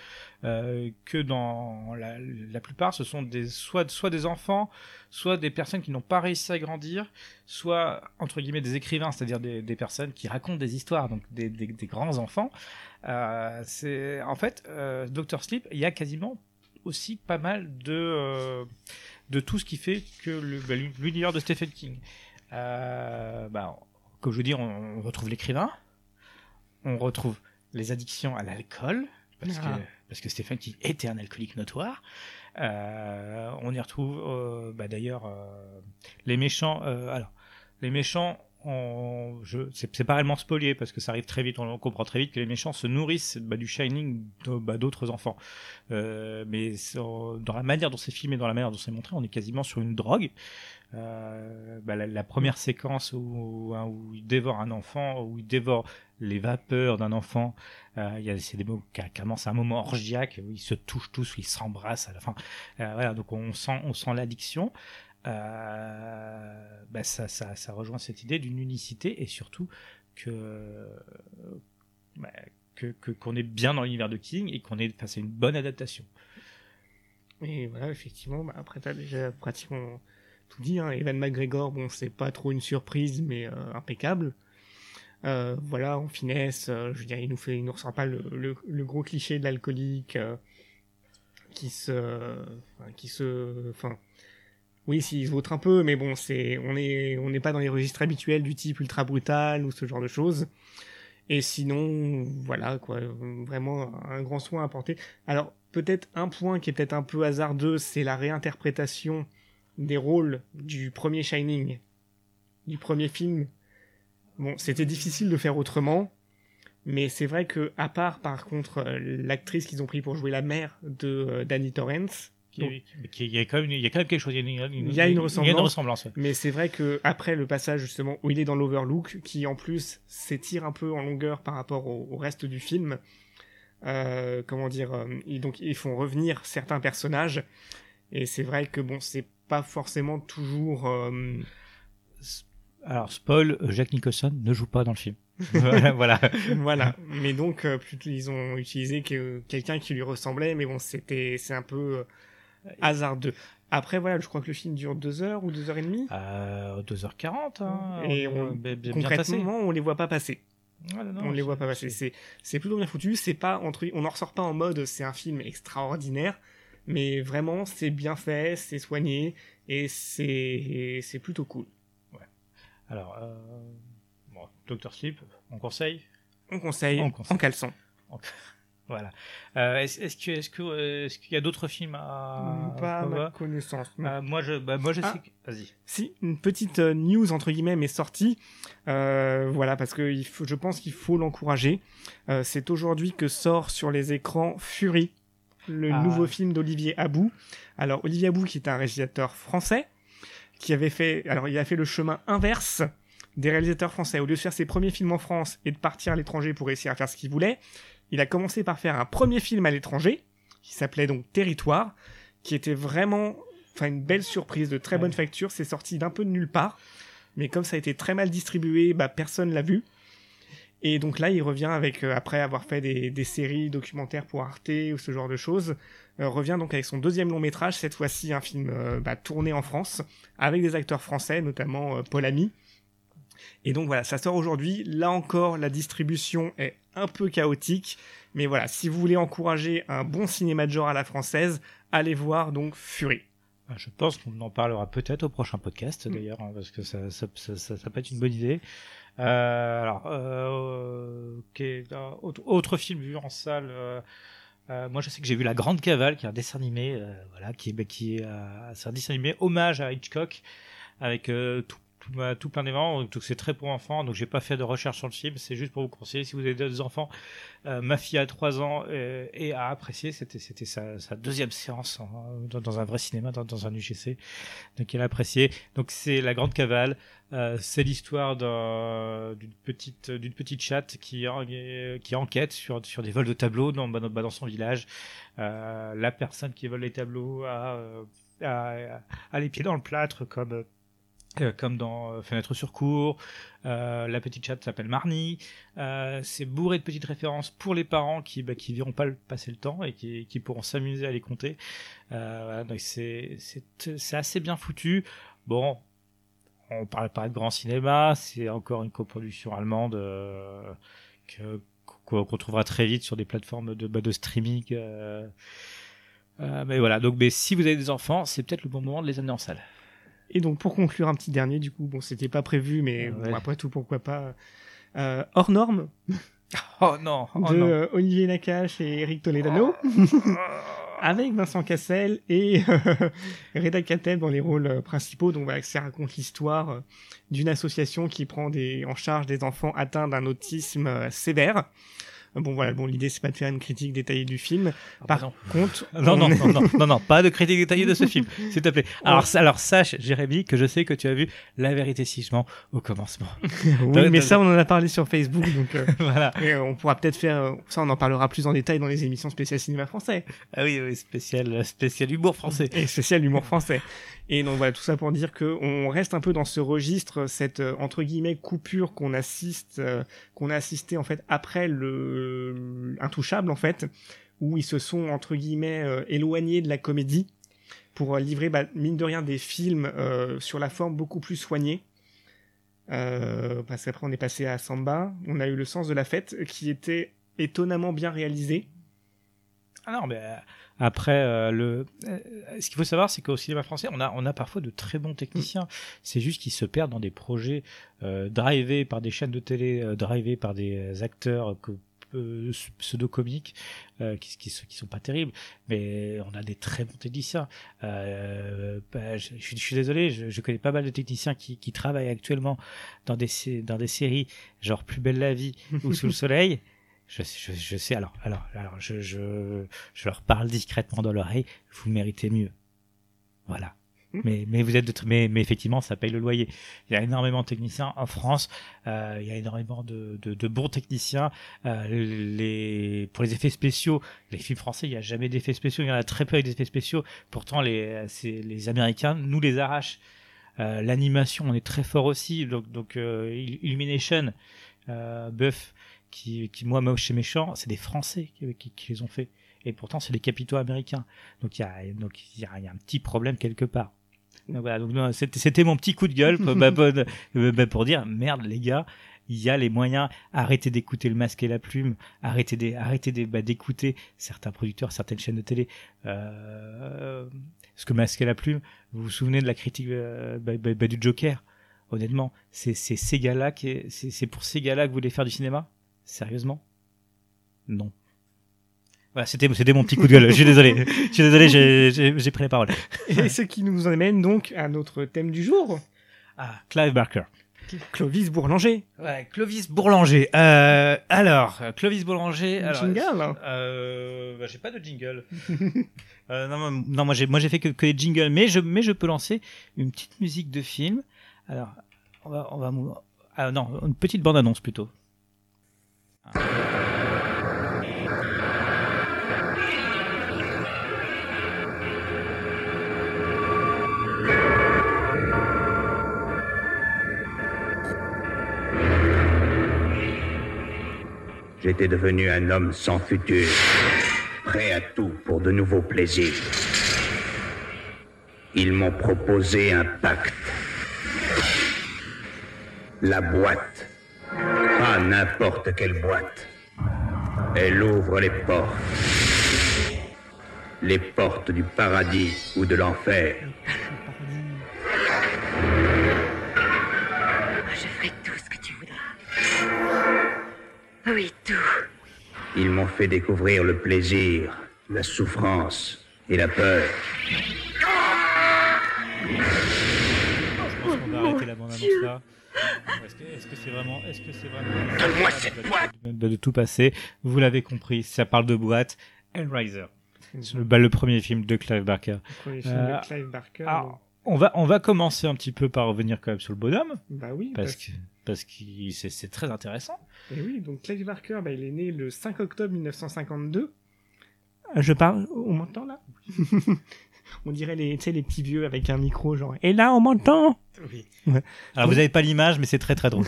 euh, que dans la, la plupart, ce sont des, soit, soit des enfants, soit des personnes qui n'ont pas réussi à grandir, soit, entre guillemets, des écrivains, c'est-à-dire des, des personnes qui racontent des histoires, donc des, des, des grands enfants. Euh, c'est, en fait, euh, Dr. Sleep, il y a quasiment aussi pas mal de, de tout ce qui fait que bah, l'univers de Stephen King. Euh, bah, comme je veux dire, on, on retrouve l'écrivain, on retrouve les addictions à l'alcool, parce, Ah. que, parce que Stephen King était un alcoolique notoire. Euh, on y retrouve euh, bah, d'ailleurs euh, les méchants. alors, les méchants, c'est, pas réellement spolié parce que ça arrive très vite, on, comprend très vite que les méchants se nourrissent bah, du Shining bah, d'autres enfants. Euh, mais dans la manière dont c'est filmé, dans la manière dont c'est montré, on est quasiment sur une drogue. Euh, bah, la, première séquence où, il dévore un enfant, où il dévore les vapeurs d'un enfant, euh, y a c'est mots qui commencent à un moment orgiaque où ils se touchent tous, où ils s'embrassent à la fin. Voilà, donc on sent l'addiction. Euh, bah, ça, ça, ça rejoint cette idée d'une unicité et surtout que bah, que que- qu'on est bien dans l'univers de King et qu'on est face à une bonne adaptation. Et voilà, effectivement, bah, après, t'as déjà pratiquement tout dit. Hein. Evan McGregor, bon, c'est pas trop une surprise, mais euh, impeccable. Euh, voilà, en finesse, je veux dire, il nous fait, il nous ressort pas le, le, gros cliché de l'alcoolique qui se, qui se, enfin, oui, s'il vautre un peu, mais bon, c'est, on est, on n'est pas dans les registres habituels du type ultra brutal ou ce genre de choses. Et sinon, voilà, quoi, vraiment un grand soin apporté. Alors, peut-être un point qui est peut-être un peu hasardeux, c'est la réinterprétation des rôles du premier Shining, du premier film. Bon, c'était difficile de faire autrement, mais c'est vrai que, à part, par contre, l'actrice qu'ils ont pris pour jouer la mère de euh, Danny Torrance, il, y a quand même, quelque chose. Il y a une, Il y a une ressemblance. ressemblance, ouais. Mais c'est vrai que après le passage justement où il est dans l'Overlook, qui en plus s'étire un peu en longueur par rapport au, au reste du film, euh, comment dire, euh, ils, donc ils font revenir certains personnages, et c'est vrai que bon, c'est pas forcément toujours. euh, Alors, spoil, euh, Jack Nicholson ne joue pas dans le film. *laughs* voilà. voilà. Mais donc euh, plutôt ils ont utilisé que quelqu'un qui lui ressemblait, mais bon, c'était c'est un peu euh, hasardeux. Après voilà, je crois que le film dure deux heures ou deux heures et demie. Euh, 2h40. Hein, Et euh, on- bien- bien. Concrètement, on les voit pas passer. Ouais, non, on les voit pas passer. C'est c'est plutôt bien foutu. C'est pas entre, on en ressort pas en mode c'est un film extraordinaire, mais vraiment c'est bien fait, c'est soigné et c'est c'est plutôt cool. Alors, euh, bon, Dr. Sleep, on conseille? On conseille On en conseille. caleçon. Voilà. Euh, est-ce, est-ce que, est-ce que, euh, est-ce qu'il y a d'autres films à, pas à ma connaissance. Euh, moi, je, bah, moi, je Ah. sais. que- Vas-y. Si une petite news entre guillemets m'est sortie, euh, voilà parce que il faut, je pense qu'il faut l'encourager. C'est aujourd'hui que sort sur les écrans Fury, le Ah. nouveau film d'Olivier Abou. Alors Olivier Abou qui est un réalisateur français qui avait fait, alors il a fait le chemin inverse des réalisateurs français. Au lieu de faire ses premiers films en France et de partir à l'étranger pour réussir à faire ce qu'il voulait, il a commencé par faire un premier film à l'étranger qui s'appelait donc Territoire, qui était vraiment enfin une belle surprise de très Ouais. bonne facture. C'est sorti d'un peu de nulle part, mais comme ça a été très mal distribué, bah personne l'a vu. Et donc là, il revient avec euh, après avoir fait des, des séries documentaires pour Arte ou ce genre de choses, euh, revient donc avec son deuxième long métrage, cette fois-ci un film euh, bah, tourné en France avec des acteurs français, notamment Paul Ami. Et donc voilà, ça sort aujourd'hui. Là encore, la distribution est un peu chaotique, mais voilà, si vous voulez encourager un bon cinéma de genre à la française, allez voir donc Fury. Ah, Je pense qu'on en parlera peut-être au prochain podcast Mm. d'ailleurs, hein, parce que ça, ça, ça, peut être une bonne idée. Euh, alors, euh, euh, autre, autre film vu en salle. euh, moi, je sais que j'ai vu La Grande Cavale, qui est un dessin animé, voilà, qui bah, qui est, c'est un dessin animé hommage à Hitchcock, avec tout, tout, bah, tout plein d'événements. Donc c'est très pour enfants, donc j'ai pas fait de recherche sur le film. C'est juste pour vous conseiller si vous avez des enfants. Euh, ma fille a 3 ans euh, et a apprécié. C'était c'était sa, sa deuxième séance dans, un vrai cinéma, dans, un UGC. Donc elle a apprécié. Donc c'est La Grande Cavale. Euh, c'est l'histoire d'un- d'une petite d'une petite chatte qui qui enquête sur sur des vols de tableaux dans bah, dans, son village. Euh, la personne qui vole les tableaux a, euh, a, a les pieds dans le plâtre comme euh, comme dans euh, Fenêtre sur cour. Euh, la petite chatte s'appelle Marnie. Euh, c'est bourré de petites références pour les parents qui bah, qui verront pas le- passer le temps et qui, qui pourront s'amuser à les compter. Euh, donc c'est c'est assez bien foutu. Bon, on parle pas de grand cinéma, c'est encore une coproduction allemande que qu'on trouvera très vite sur des plateformes de bah, de streaming. mais voilà, donc si vous avez des enfants, c'est peut-être le bon moment de les amener en salle. Et donc pour conclure un petit dernier, du coup, bon, c'était pas prévu, mais Ah bon, après tout, pourquoi pas. Euh, hors norme *laughs* Oh non, oh de non. euh, Olivier Nakache et Eric Toledano, *laughs* avec Vincent Cassel et euh, Reda Kateb dans les rôles euh, principaux. Donc voilà, ça raconte l'histoire euh, d'une association qui prend des, en charge des enfants atteints d'un autisme euh, sévère. Euh, Bon voilà, bon l'idée c'est pas de faire une critique détaillée du film. Ah, Par pardon. contre, *laughs* Non, non, on- non, non, non, non, pas de critique détaillée de ce film, *laughs* s'il te plaît. Alors, alors sache, Jérémy, que je sais que tu as vu La vérité si je mens au commencement. *laughs* oui, mais ça on en a parlé sur Facebook, donc euh, voilà. et, euh, on pourra peut-être faire, euh, ça on en parlera plus en détail dans les émissions spéciales cinéma français. Ah oui, oui, spécial, spécial humour français. et spécial humour français. Et donc voilà, tout ça pour dire que on reste un peu dans ce registre, cette entre guillemets coupure qu'on assiste, euh, qu'on a assisté en fait après le intouchable en fait, où ils se sont entre guillemets euh, éloignés de la comédie pour euh, livrer bah, mine de rien des films euh, sur la forme beaucoup plus soignée. Euh, parce qu'après on est passé à Samba, on a eu le sens de la fête qui était étonnamment bien réalisé. Ah non, mais euh, après, euh, le, euh, ce qu'il faut savoir, c'est qu'au cinéma français, on a, on a parfois de très bons techniciens. C'est juste qu'ils se perdent dans des projets euh, drivés par des chaînes de télé, euh, drivés par des acteurs que- euh, pseudo-comiques euh, qui, qui, sont- qui sont pas terribles. Mais on a des très bons techniciens. Euh, bah, je, je suis- désolé, je, je connais pas mal de techniciens qui, qui travaillent actuellement dans des, dans des séries genre Plus belle la vie ou Sous le *laughs* soleil. Je, je, je sais, alors, alors, alors je, je, je leur parle discrètement dans l'oreille, vous méritez mieux. Voilà. Hmm. Mais, mais vous êtes de mais, mais effectivement, ça paye le loyer. Il y a énormément de techniciens en France. euh, il y a énormément de, de, de bons techniciens. Euh, les, pour les effets spéciaux, les films français, il n'y a jamais d'effets spéciaux. Il y en a très peu avec des effets spéciaux. Pourtant, les, les Américains nous les arrachent. Euh, L'animation, on est très fort aussi. Donc, donc euh, Illumination, euh, Buff, qui, qui moi moche et méchant, c'est des Français qui, qui, qui les ont fait. Et pourtant, c'est des capitaux américains. Donc il y a, donc il y a un petit problème quelque part. Voilà, donc c'était mon petit coup de gueule pour, bah, euh, bah, pour dire merde les gars, il y a les moyens. Arrêtez d'écouter le masque et la plume. Arrêtez bah, d'écouter certains producteurs, certaines chaînes de télé. Euh, ce que masque et la plume, vous vous souvenez de la critique euh, bah, bah, bah, du Joker? Honnêtement, c'est ces gars-là c'est pour ces gars-là que vous voulez faire du cinéma? Sérieusement? Non. Voilà, c'était c'était mon petit coup de gueule. Je suis désolé. Je suis désolé, j'ai- j'ai j'ai pris la parole. Et ce qui nous amène donc à notre thème du jour, Ah, Clive Barker. Clovis Bourlanger. Ouais, Clovis Bourlanger. Euh, alors, Clovis Bourlanger. alors, Jingle. Euh, bah, j'ai pas de jingle. *laughs* Euh, non, moi- non, moi j'ai moi j'ai fait que, que des jingles, mais je mais je peux lancer une petite musique de film. Alors, on va on va mou- ah non, une petite bande annonce plutôt. J'étais devenu un homme sans futur, prêt à tout pour de nouveaux plaisirs. Ils m'ont proposé un pacte. La boîte. Pas n'importe quelle boîte. Elle ouvre les portes. Les portes du paradis ou de l'enfer. Oui, tout. Ils m'ont fait découvrir le plaisir, la souffrance et la peur. On va arrêter la bande annonce là. Est-ce que est-ce que c'est vraiment est-ce que c'est vraiment Donne-moi cette boîte de, de tout passer Vous l'avez compris, ça parle de boîte. Hellraiser. C'est le, bah, le premier film de Clive Barker. Premier film Euh, de Clive Barker. Alors, on va on va commencer un petit peu par revenir quand même sur le bonhomme bah oui, parce que parce que c'est très intéressant. Et oui, donc Clive Barker, bah, il est né le 5 octobre 1952. Euh, Je parle, on m'entend là? *laughs* On dirait les, les petits vieux avec un micro, genre. Et là, on m'entend Oui. Ouais. Alors vous n'avez pas l'image, mais c'est très très drôle.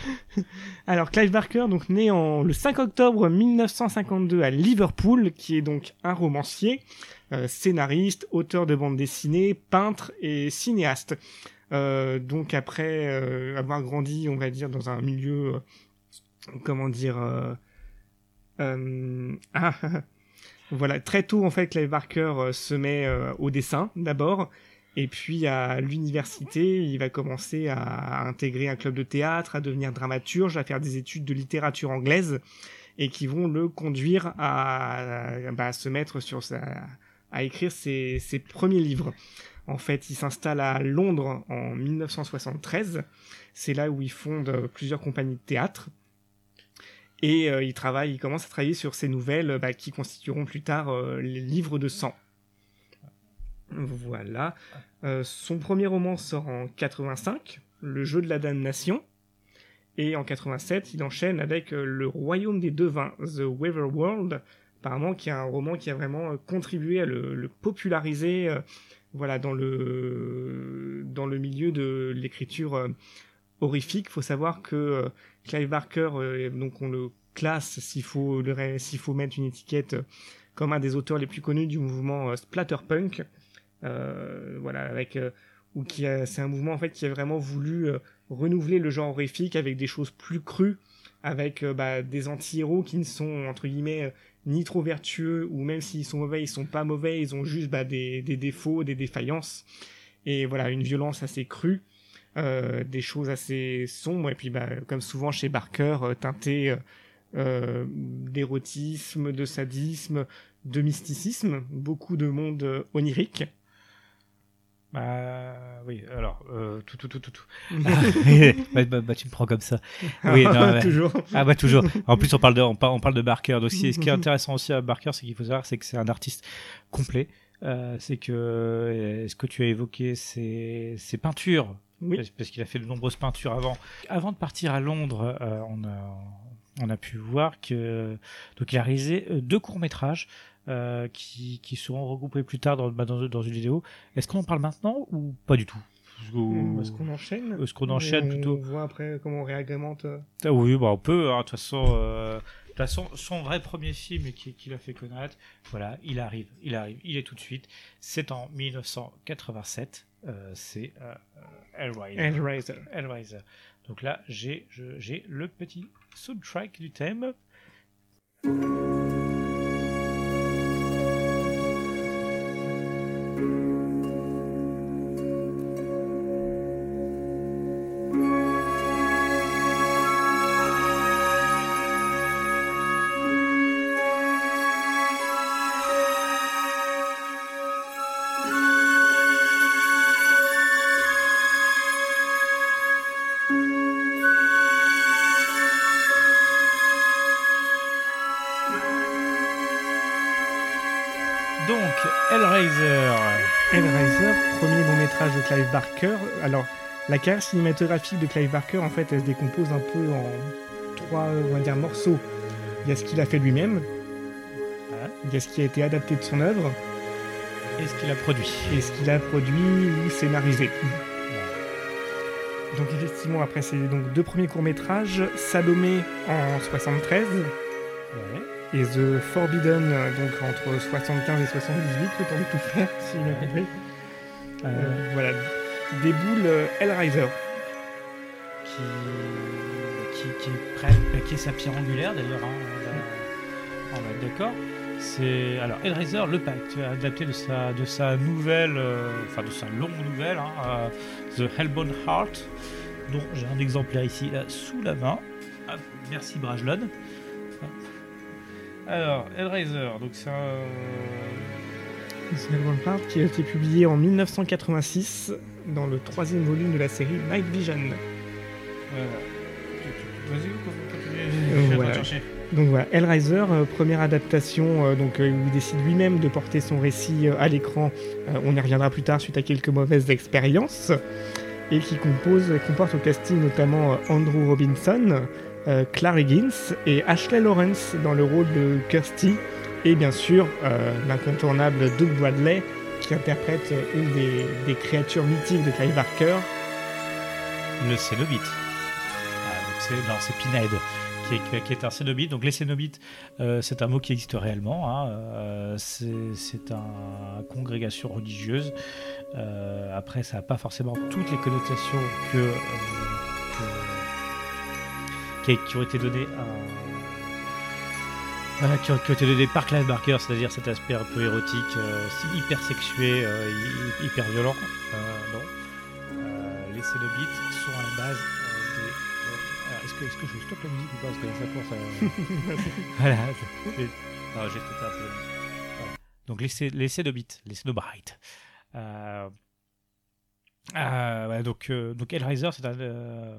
*laughs* Alors Clive Barker, donc né en le 5 octobre 1952 à Liverpool, qui est donc un romancier, euh, scénariste, auteur de bande dessinée, peintre et cinéaste. Euh, donc après euh, avoir grandi, on va dire, dans un milieu, euh, comment dire, *laughs* ah, *laughs* voilà, très tôt en fait, Clive Barker se met au dessin d'abord. Et puis à l'université, il va commencer à intégrer un club de théâtre, à devenir dramaturge, à faire des études de littérature anglaise, et qui vont le conduire à, bah, à se mettre sur sa, à écrire ses premiers livres. En fait, il s'installe à Londres en 1973. C'est là où il fonde plusieurs compagnies de théâtre. Et euh, il travaille, il commence à travailler sur ces nouvelles bah, qui constitueront plus tard euh, les livres de sang. Voilà. Euh, son premier roman sort en 85, Le jeu de la damnation. Et en 87, il enchaîne avec euh, Le royaume des devins, The Weather World, apparemment qui est un roman qui a vraiment euh, contribué à le, populariser euh, voilà, dans, le, dans le milieu de l'écriture euh, horrifique. faut savoir que euh, Clive Barker, euh, donc on le classe s'il faut, s'il faut mettre une étiquette comme un des auteurs les plus connus du mouvement splatterpunk. Voilà, avec ou qui c'est un mouvement en fait qui a vraiment voulu renouveler le genre horrifique avec des choses plus crues, avec bah, des anti-héros qui ne sont entre guillemets ni trop vertueux ou même s'ils sont mauvais, ils sont pas mauvais, ils ont juste bah, des, des défauts, des défaillances et voilà une violence assez crue, euh, des choses assez sombres et puis bah, comme souvent chez Barker euh, teintées euh, euh, d'érotisme, de sadisme, de mysticisme, beaucoup de monde euh, onirique. Bah oui, alors, euh, tout, tout, tout, tout, tout. *laughs* Ah, bah, bah, bah, tu me prends comme ça. Oui, non, *laughs* toujours. Ah bah toujours. En plus, on parle de, on on parle de Barker. Donc, ce qui est- *laughs* intéressant aussi à Barker, c'est qu'il faut savoir, c'est que c'est un artiste complet. Euh, c'est que euh, ce que tu as évoqué, c'est ses peintures, Oui. parce, qu'il a fait de nombreuses peintures avant. Avant de partir à Londres, euh, on a on a pu voir que donc il a réalisé deux courts métrages euh, qui, qui seront regroupés plus tard dans, bah, dans, dans une vidéo. Est-ce qu'on en parle maintenant ou pas du tout? Ou- Est-ce qu'on enchaîne? Est-ce qu'on enchaîne On plutôt? voit après comment on réagrémente. euh. ah oui, bah on peut. hein, De toute façon, euh, de toute façon, son vrai premier film qui, qui l'a fait connaître, voilà, il arrive, il arrive, il est tout de suite. C'est en 1987. euh, c'est euh, Hellraiser. Hellraiser. Hellraiser. Donc là, j'ai le petit soundtrack du thème. Clive Barker. Alors, la carrière cinématographique de Clive Barker, en fait, elle se décompose un peu en trois, on va dire, morceaux. Il y a ce qu'il a fait lui-même, il y a ce qui a été adapté de son œuvre, Et ce qu'il a produit. et ce qu'il a produit ou scénarisé. Donc effectivement, après ces donc, deux premiers courts-métrages, Salomé en 73 Ouais. et The Forbidden euh, donc entre 75 et 78, le temps de tout faire, si. Euh, *laughs* Euh, voilà, déboule euh, Hellraiser. qui, qui, est prêt- qui est sa pierre angulaire d'ailleurs, hein, on va être d'accord. C'est alors Hellraiser, le pacte, adapté de sa, de sa nouvelle, euh, enfin de sa longue nouvelle, hein, euh, The Hellbound Heart, dont j'ai un exemplaire ici sous la main. Hop, merci Brajlon. Alors Hellraiser, donc c'est qui a été publié en 1986 dans le troisième volume de la série Night Vision. voilà. Euh, voilà. chercher. Donc voilà, Hellraiser, euh, première adaptation euh, donc, euh, où il décide lui-même de porter son récit à l'écran. On y reviendra plus tard suite à quelques mauvaises expériences. Et qui compose, comporte au casting notamment Andrew Robinson, Claire Higgins et Ashley Lawrence dans le rôle de Kirsty. Et bien sûr, euh, l'incontournable Doug Bradley qui interprète une des, créatures mythiques de Clive Barker. Le Cénobite. Ah, non, c'est Pinhead, qui est, un Cénobite. Donc les Cénobites, euh, c'est un mot qui existe réellement. hein. Euh, c'est, c'est un congrégation religieuse. Après, ça n'a pas forcément toutes les connotations qui ont été données à, euh, qui, ont, qui ont été données par Clive Barker, c'est-à-dire cet aspect un peu érotique, euh, hyper sexué, euh, hy- hyper violent. Euh, non. Euh, les Cénobites sont à la base euh, des. euh, alors, est-ce que, est-ce que je stoppe la musique ou pas Parce que ça commence *laughs* à. voilà. Non, j'ai stoppé un peu la musique. Voilà. Donc les, Cé- les Cénobites, les Cénobrites. Euh, euh, ouais, donc, euh, donc Hellraiser, c'est un. euh,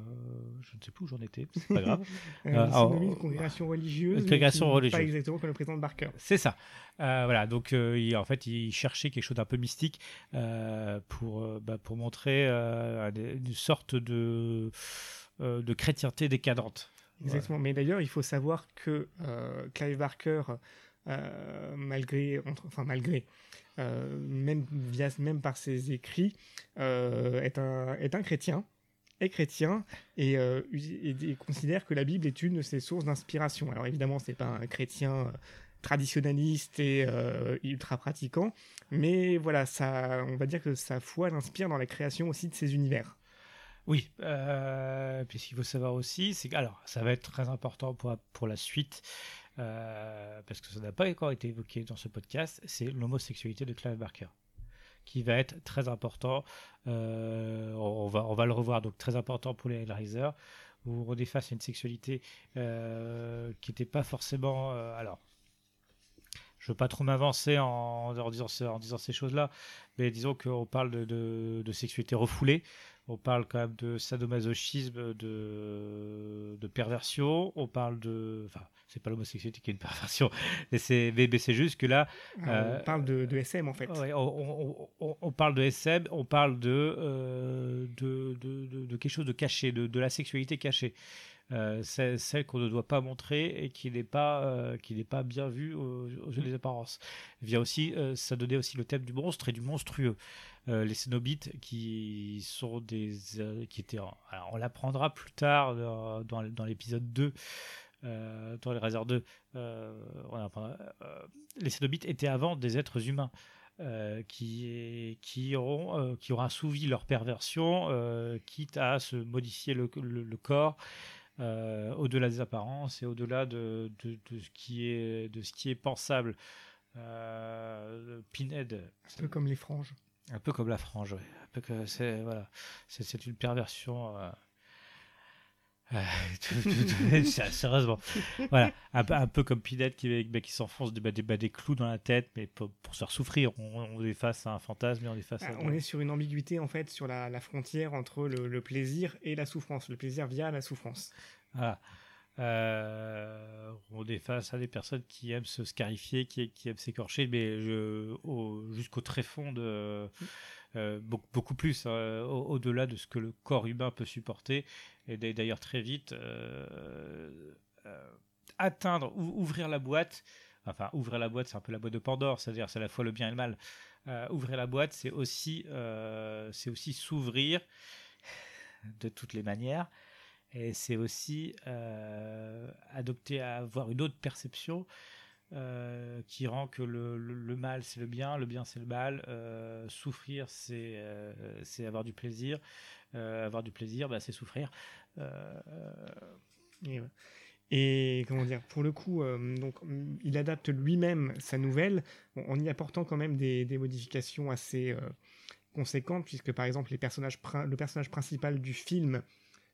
je ne sais plus où j'en étais, c'est pas grave. *laughs* Euh, Ah, c'est une congrégation religieuse. une congrégation religieuse. Pas exactement comme le président de Barker. C'est ça. Euh, voilà, donc euh, il, en fait, il cherchait quelque chose d'un peu mystique euh, pour, euh, bah, pour montrer euh, une sorte de, euh, de chrétienté décadente. Exactement. Mais d'ailleurs, il faut savoir que euh, Clive Barker, euh, malgré, entre- enfin malgré, euh, même via, même par ses écrits, euh, est un est un chrétien est chrétien et, euh, et- considère que la Bible est une de ses sources d'inspiration. Alors évidemment, c'est pas un chrétien traditionnaliste et ultra pratiquant, mais voilà, ça, on va dire que sa foi l'inspire dans la création aussi de ses univers. Oui, euh, faut savoir aussi, c'est que alors ça va être très important pour, pour la suite, euh, parce que ça n'a pas encore été évoqué dans ce podcast, c'est l'homosexualité de Clive Barker, qui va être très important. euh, on, va, on va le revoir, donc très important pour les Hellraiser, où on est à une sexualité euh, qui n'était pas forcément... alors, je veux pas trop m'avancer en, disant, ces choses-là, mais disons qu'on parle de, de sexualité refoulée, on parle quand même de sadomasochisme, de, de perversion, on parle de... Enfin, c'est pas l'homosexualité qui est une perversion, *laughs* mais c'est mais, mais c'est juste que là, Euh, on parle de, de SM en fait. Ouais, on, on- on- on parle de SM, on parle de, euh, de, de, de- de quelque chose de caché, de, de la sexualité cachée. Euh, celle qu'on ne doit pas montrer et qui n'est pas, euh, qui n'est pas bien vue aux, yeux des apparences. Vient aussi, euh, ça donnait aussi le thème du monstre et du monstrueux. Euh, les Cénobites qui sont des, euh, qui étaient, en- alors on l'apprendra plus tard dans, dans, l'épisode 2, euh, dans les Razor 2, euh, on apprendra, euh, les Cénobites étaient avant des êtres humains euh, qui, qui, auront, euh, qui leur perversion, euh, quitte à se modifier le- le corps euh, au-delà des apparences et au-delà de, de, de ce qui est, de ce qui est pensable. Euh, Pinhead, Un peu comme les franges. un peu comme la frange, ouais. un peu que c'est voilà, c'est c'est une perversion. euh, euh, tout- tout- tout- *laughs* sérieusement, voilà, un peu, un peu comme qui, bah, qui s'enfonce des, bah, des, bah, des clous dans la tête, mais pour, pour se faire souffrir. On, on est face à un fantasme et on est face à. Ah, on est sur une ambiguïté en fait sur la, la frontière entre le, le plaisir et la souffrance. Le plaisir via la souffrance. Voilà. Euh, on est face à des personnes qui aiment se scarifier, qui, aiment s'écorcher, mais jusqu'au tréfond de euh, beaucoup, plus, hein, au- au-delà de ce que le corps humain peut supporter. Et d'a- d'ailleurs très vite euh, atteindre ou ouvrir la boîte. Enfin, ouvrir la boîte, c'est un peu la boîte de Pandore, c'est-à-dire c'est à la fois le bien et le mal. Ouvrir la boîte, c'est aussi s'ouvrir de toutes les manières. Et c'est aussi euh, adopter à avoir une autre perception euh, qui rend que le, le- mal c'est le bien, le bien c'est le mal, euh, souffrir c'est c'est avoir du plaisir, avoir du plaisir bah, c'est souffrir. Et, comment dire, pour le coup, donc, il adapte lui-même sa nouvelle en y apportant quand même des, des modifications assez conséquentes, puisque par exemple les personnages le personnage principal du film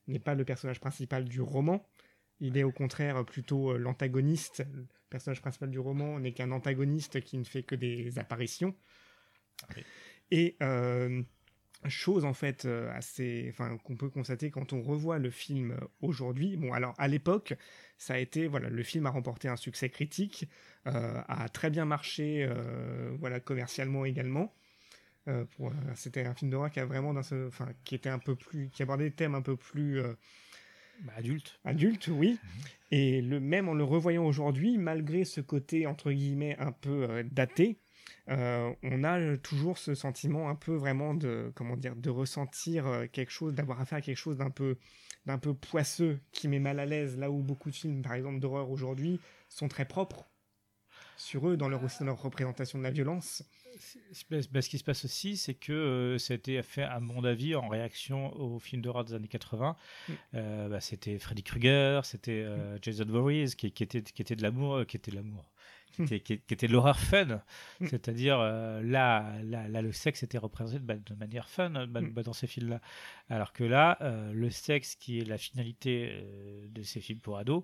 n'est pas le personnage principal du roman. Il est au contraire plutôt euh, l'antagoniste. Le personnage principal du roman n'est qu'un antagoniste qui ne fait que des apparitions. Oui. Et euh, chose en fait euh, assez, enfin qu'on peut constater quand on revoit le film aujourd'hui. Bon, alors à l'époque, ça a été voilà, le film a remporté un succès critique, euh, a très bien marché, euh, voilà, commercialement également. Euh, pour, euh, c'était un film d'horreur qui a vraiment enfin qui était un peu plus, qui abordait des thèmes un peu plus euh, bah, adulte. adulte, oui. Et le même en le revoyant aujourd'hui, malgré ce côté entre guillemets un peu euh, daté, euh, on a toujours ce sentiment un peu vraiment de comment dire de ressentir quelque chose, d'avoir affaire à quelque chose d'un peu d'un peu poisseux qui met mal à l'aise. Là où beaucoup de films, par exemple d'horreur aujourd'hui, sont très propres sur eux dans leur dans leur représentation de la violence. Bah, ce qui se passe aussi, c'est que euh, ça a été fait, à mon avis, en réaction aux films d'horreur des années 80. Mm. Euh, bah, c'était Freddy Krueger, c'était euh, Jason Voorhees, qui, qui était, qui était de l'amour, qui était de l'amour, *laughs* qui, Mm. était- qui- qui était de l'horreur fun. Mm. C'est-à-dire, là, là, là, le sexe était représenté de, de manière fun bah, Mm. bah, dans ces films-là. Alors que là, le sexe, qui est la finalité de ces films pour ados,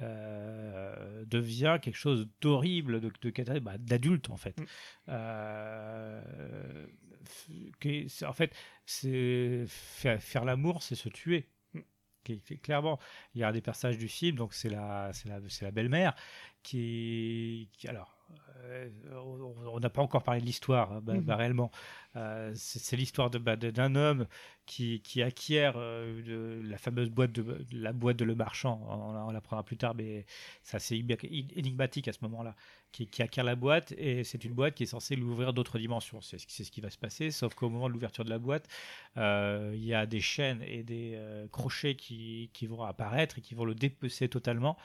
euh, devient quelque chose d'horrible, de, bah, d'adulte en fait. Mm. Euh, en fait, c'est faire, faire l'amour, c'est se tuer. Mm. Qui- Clairement, il y a des personnages du film, donc c'est la, c'est la, la belle-mère qui, qui alors, on on n'a pas encore parlé de l'histoire, hein, bah, Mhm. bah, réellement. Euh, c'est c'est l'histoire de, bah, d'un homme qui, qui acquiert euh, de- la fameuse boîte de, de la boîte de Le Marchand. On, on l'apprendra plus tard, mais c'est assez énigma- énigmatique à ce moment-là. Qui, qui acquiert la boîte et c'est une boîte qui est censée l'ouvrir d'autres dimensions. C'est ce, qui- c'est va se passer, sauf qu'au moment de l'ouverture de la boîte, euh, il y a des chaînes et des euh, crochets qui, qui vont apparaître et qui vont le dépecer totalement,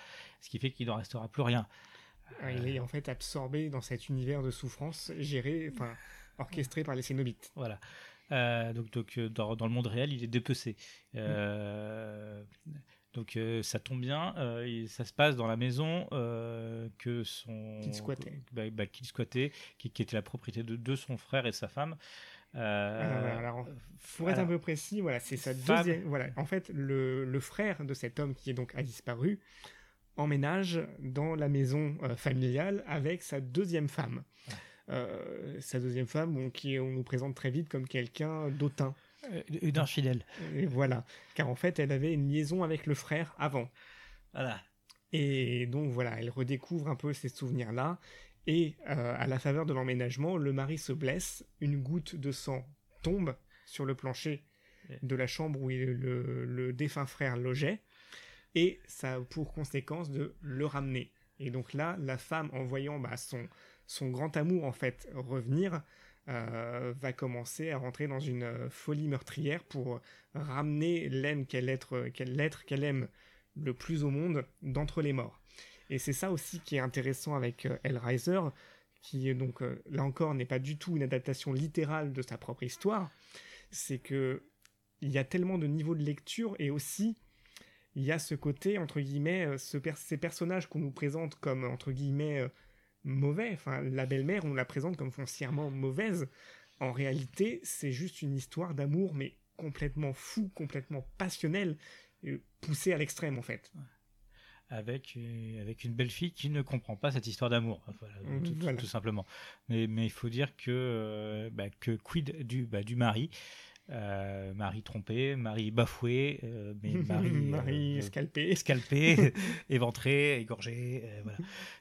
ce qui fait qu'il n'en restera plus rien. Euh, Il est en fait absorbé dans cet univers de souffrance géré, enfin orchestré par les Cénobites. Voilà. Euh, donc, donc euh, dans, dans le monde réel, il est dépecé. Euh, Donc euh, ça tombe bien, euh, ça se passe dans la maison euh, que son Qu'il squattait. bah, bah, squattait, qui, qui était la propriété de, de son frère et sa femme. Euh, Alors, Pour être alors, un peu précis, voilà, c'est sa Femme. deuxième. Voilà, en fait, le, le frère de cet homme qui est donc a disparu emménage dans la maison euh, familiale avec sa deuxième femme. Euh, sa deuxième femme, bon, qui on nous présente très vite comme quelqu'un d'autant. euh, une infidèle. Et voilà, car en fait, elle avait une liaison avec le frère avant. Voilà. Et donc voilà, elle redécouvre un peu ces souvenirs-là. Et euh, à la faveur de l'emménagement, le mari se blesse, une goutte de sang tombe sur le plancher de la chambre où le défunt frère logeait, et ça a pour conséquence de le ramener. Et donc là, la femme, en voyant bah, son, son grand amour en fait revenir, euh, va commencer à rentrer dans une euh, folie meurtrière pour ramener l'être qu'elle l'être qu'elle aime le plus au monde d'entre les morts. Et c'est ça aussi qui est intéressant avec euh, Hellraiser, qui donc là encore n'est pas du tout une adaptation littérale de sa propre histoire. C'est que il y a tellement de niveaux de lecture et aussi il y a ce côté entre guillemets euh, ce per- ces personnages qu'on nous présente comme entre guillemets euh, mauvais. Enfin, la belle-mère on la présente comme foncièrement mauvaise. En réalité, c'est juste une histoire d'amour mais complètement fou, complètement passionnelle, euh, poussée à l'extrême en fait. avec, euh, avec une belle fille qui ne comprend pas cette histoire d'amour, voilà, Mhm, tout, tout- simplement. Mais, mais il faut dire que, euh, bah, que quid du, bah, du mari, euh, mari trompé, mari bafoué, euh, mais *laughs* mari, Marie euh, scalpée. escalpé, *laughs* éventré, égorgé, euh, voilà,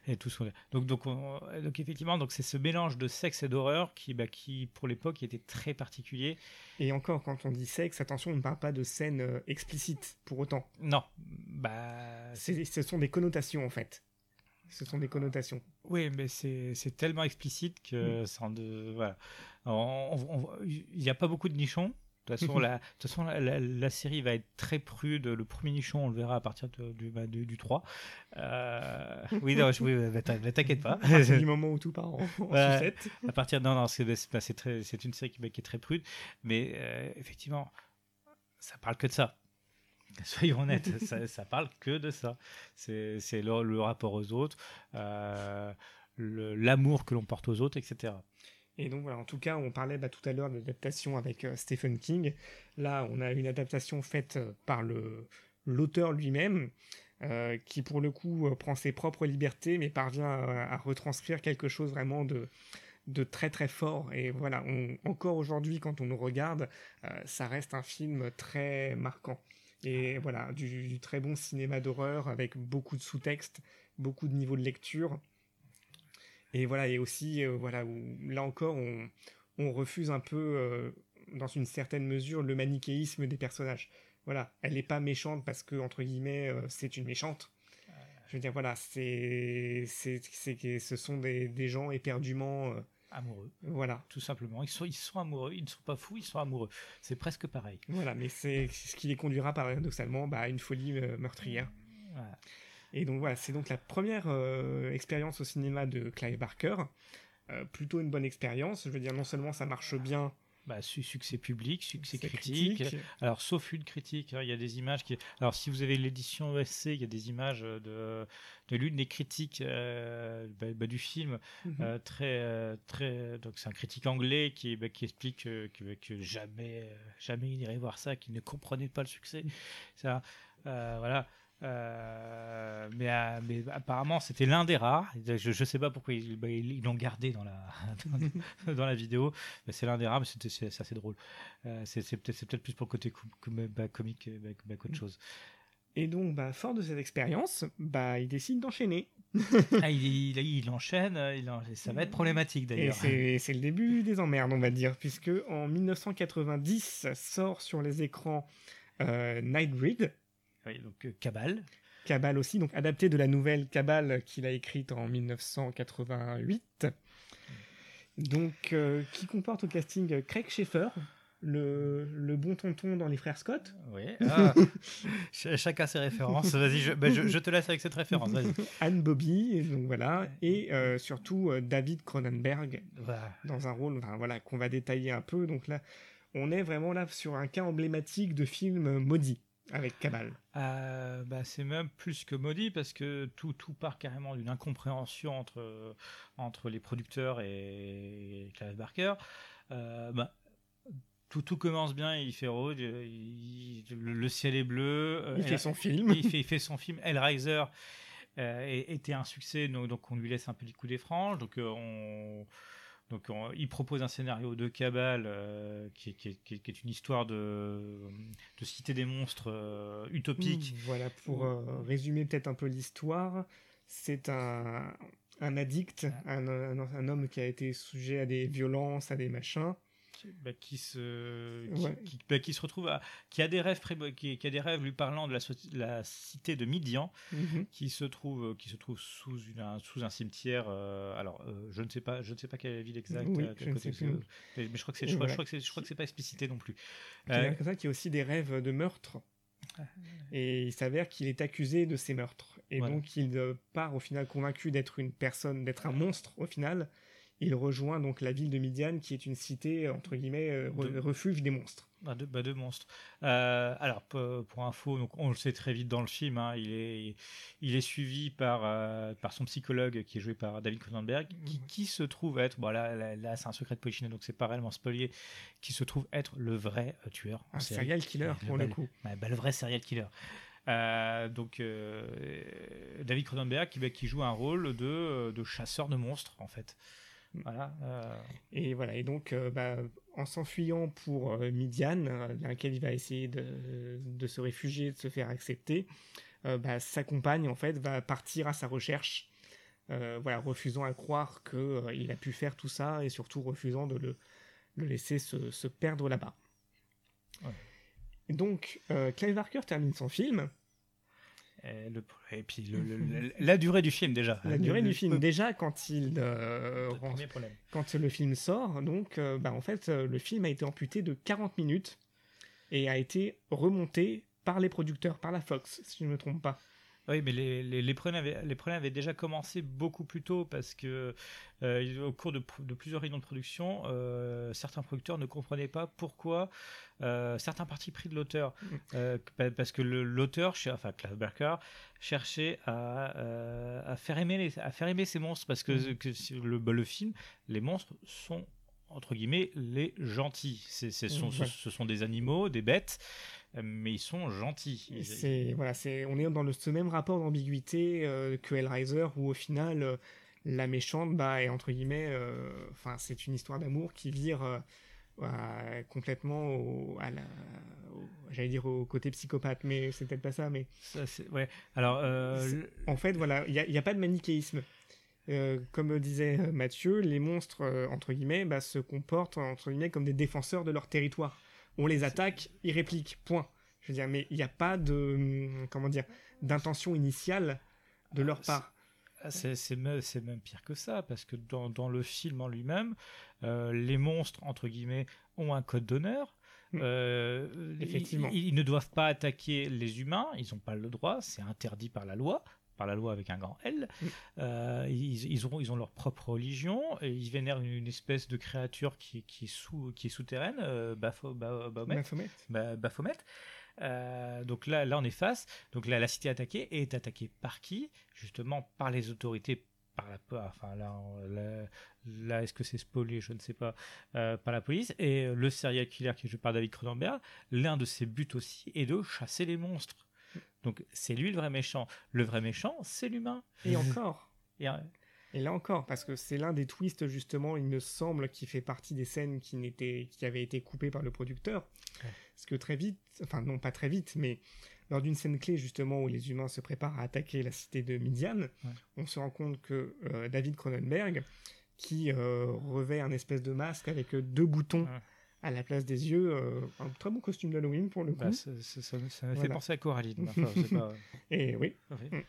et tout Donc, donc, on- donc effectivement, donc c'est ce mélange de sexe et d'horreur qui, bah, qui pour l'époque était très particulier. Et encore, quand on dit sexe, attention, on ne parle pas de scène explicite pour autant. Non, bah, Ce sont des connotations en fait. Ce sont des connotations. Oui, mais c'est tellement explicite que ça en de voilà. Il n'y a pas beaucoup de nichons. De toute façon, *laughs* la, de toute façon la, la- la série va être très prude. Le premier nichon, on le verra à partir de- du, bah, du, du 3. Euh, oui, non, je- oui, bah, bah, t'inquiète pas. *laughs* Partir du *laughs* moment où tout part en, en Ouais. sucette. à partir non, non, c'est c'est- bah, c'est c'est une série qui, bah, qui est très prude, mais euh, effectivement, ça parle que de ça. Soyons honnêtes, ça, ça parle que de ça. C'est c'est le, le rapport aux autres, euh, l'amour que l'on porte aux autres, etc. Et donc voilà, en tout cas, on parlait bah, tout à l'heure de l'adaptation avec euh, Stephen King. Là, on a une adaptation faite euh, par le l'auteur lui-même, euh, qui pour le coup prend ses propres libertés, mais parvient à, retranscrire quelque chose vraiment de de très très fort. Et voilà, on- encore aujourd'hui, quand on nous regarde, ça reste un film très marquant. Et voilà, du, du très bon cinéma d'horreur avec beaucoup de sous-textes, beaucoup de niveaux de lecture. Et voilà, et aussi, euh, voilà, où, là encore, on, on refuse un peu, euh, dans une certaine mesure, le manichéisme des personnages. Voilà, elle n'est pas méchante parce que, entre guillemets, euh, c'est une méchante. Je veux dire, voilà, c'est, c'est, c'est ce sont des, des gens éperdument, Amoureux, voilà, tout simplement. Ils sont, ils sont amoureux, ils ne sont pas fous, ils sont amoureux. C'est presque pareil. voilà, mais c'est ce qui les conduira paradoxalement bah, à une folie meurtrière. Voilà. Et donc voilà, c'est donc la première euh, expérience au cinéma de Clive Barker. Euh, plutôt une bonne expérience. Je veux dire, non seulement ça marche bien, Bah, su- succès public, succès critique. Alors, sauf une critique, hein, il y a des images qui. Alors, si vous avez l'édition ESC, il y a des images de, de l'une des critiques euh, bah, bah, du film, Mhm. euh, très, très. Donc, c'est un critique anglais qui, qui explique que, que jamais, jamais il irait voir ça, qu'il ne comprenait pas le succès. Ça, euh, voilà. Euh, mais, euh, mais apparemment c'était l'un des rares. Je, je sais pas pourquoi ils bah, ils- l'ont gardé dans la dans, *laughs* dans la vidéo. Mais c'est l'un des rares, mais c'est assez drôle. Euh, c'est peut-être plus pour le côté com- com- bah, comique bah, qu'autre chose. Et donc, bah, fort de cette expérience, bah, il décide d'enchaîner. Ah, il, il, il enchaîne, il en- ça va être problématique d'ailleurs. c'est c'est le début des emmerdes, on va dire, puisque en 1990 sort sur les écrans Nightbreed, Oui, donc euh, Cabal. Cabal aussi, donc adapté de la nouvelle Cabal qu'il a écrite en 1988. Donc, euh, qui comporte au casting Craig Schaeffer, le, le bon tonton dans les frères Scott, Oui. Ah, *laughs* ch- chacun ses références. Vas-y, je, bah, je, je te laisse avec cette référence. Anne Bobby, et donc voilà, et euh, surtout euh, David Cronenberg Voilà. dans un rôle, enfin, voilà, qu'on va détailler un peu. Donc là, on est vraiment là sur un cas emblématique de film maudit avec Cabal. Euh, bah, c'est même plus que maudit parce que tout, tout part carrément d'une incompréhension entre, entre les producteurs et Clive Barker. Euh, bah, tout, tout commence bien, il fait il- le, le ciel est bleu. euh, Il fait son film. il fait, il fait son film Hellraiser et- était un succès donc, donc on lui laisse un petit coup des franges donc on donc on- il propose un scénario de cabale euh, qui, est- qui est- qui est- qui est une histoire de, de cité des monstres euh, utopique Voilà, pour euh, résumer peut-être un peu l'histoire, c'est un, un addict, un, un- un homme qui a été sujet à des violences, à des machins. Qui, bah, qui se qui, Ouais. qui- bah, qui se retrouve à, qui a des rêves qui, a des rêves lui parlant de la, cité de Midian Mhm. qui se trouve qui se trouve sous une, un, sous un cimetière euh, alors euh, je ne sais pas je ne sais pas quelle est la ville exacte Oui, quel je côté sais mais, je crois que c'est je, crois- voilà. je crois que c'est je crois que c'est pas explicité non plus Euh, ça, qui a aussi des rêves de meurtre. Et il s'avère qu'il est accusé de ces meurtres. Et Voilà. donc il euh, part au final convaincu d'être une personne, d'être un monstre au final. Il rejoint donc la ville de Midian qui est une cité, entre guillemets, euh, re- De- refuge des monstres. Bah, deux, bah, deux monstres. Euh, alors, pour, info, donc, on le sait très vite dans le film, hein, il, est, il est suivi par, euh, par son psychologue qui est joué par David Cronenberg, qui, qui se trouve être, bon là, là, là, c'est un secret de Polichinelle, donc c'est pas réellement spolié, qui se trouve être le vrai tueur. Un série. serial killer pour bah, le coup. bah, le vrai serial killer. Euh, donc euh, David Cronenberg qui, bah, qui joue un rôle de, de chasseur de monstres en fait. Voilà. euh, Et voilà, et donc euh, bah, en s'enfuyant pour euh, Midian, dans laquelle il va essayer de, de se réfugier, de se faire accepter, bah, sa compagne en fait va partir à sa recherche, voilà, refusant à croire qu'il a pu faire tout ça et surtout refusant de le, le laisser se, se perdre là-bas. Ouais. Donc, euh, Clive Barker termine son film. Et, le- et puis le- le- *laughs* le- la durée du film déjà. La durée du film, déjà, quand il euh, quand le film sort, donc, euh, bah, en fait, euh, le film a été amputé de 40 minutes et a été remonté par les producteurs, par la Fox, si je ne me trompe pas. Oui, mais les, les, les, problèmes avaient, les problèmes avaient déjà commencé beaucoup plus tôt parce que euh, au cours de, plusieurs réunions de production, euh, certains producteurs ne comprenaient pas pourquoi euh, certains partis pris de l'auteur. Pa- parce que l'auteur, enfin Clive Barker, cherchait à, à, faire aimer les, à faire aimer ces monstres parce que, que si le, bah, le film, les monstres sont entre guillemets les gentils. C'est, c'est- sont- ce, sont des animaux, des bêtes, mais ils sont gentils. Ils- C'est voilà, c'est on est dans le, ce même rapport d'ambiguïté euh, que Hellraiser où au final euh, la méchante bah est entre guillemets, euh, enfin c'est une histoire d'amour qui vire euh, à- complètement au, à la, au- j'allais dire au côté psychopathe, mais c'est peut-être pas ça, mais Ça, c'est- ouais. Alors, C'est- En fait, voilà, il n'y a, il y a pas de manichéisme. Euh, comme disait euh, Mathieu, les monstres, euh, entre guillemets, bah, se comportent, entre guillemets, comme des défenseurs de leur territoire. On les attaque, ils répliquent, point. Je veux dire, mais il n'y a pas de, hum, comment dire, d'intention initiale de leur c'est- part. Ah, c'est même, pire que ça, parce que dans, dans le film en lui-même, euh, les monstres, entre guillemets, ont un code d'honneur. Euh, Effectivement. Ils, ils ne doivent pas attaquer les humains, ils n'ont pas le droit, c'est interdit par la loi, par la loi avec un grand L. Euh, ils, ils, ont, ils ont leur propre religion, et ils vénèrent une, une espèce de créature qui, qui, est, sous, qui est souterraine, euh, Bapho- Ba- Baphomet. Baphomet. Ba- Baphomet. Euh, donc là, là, on est face. Donc là, la cité attaquée est attaquée par qui? Justement par les autorités, par la, enfin là, là, là, est-ce que c'est spoilé Je ne sais pas. Euh, par la police et le serial killer qui est joué par David Cronenberg. L'un de ses buts aussi est de chasser les monstres. Donc c'est lui le vrai méchant. Le vrai méchant, c'est l'humain. Et encore. Et, euh, Et là encore, parce que c'est l'un des twists, justement, il me semble, qui fait partie des scènes qui, n'étaient, qui avaient été coupées par le producteur. Ouais. Parce que très vite, enfin non pas très vite, mais lors d'une scène clé justement où les humains se préparent à attaquer la cité de Midian, on se rend compte que euh, David Cronenberg, qui euh, revêt un espèce de masque avec deux boutons Ouais. À la place des yeux, euh, un très beau costume d'Halloween pour le coup. Bah, ça, ça- fait penser à Coraline. Enfin, *laughs* c'est pas... Et oui, Ouais.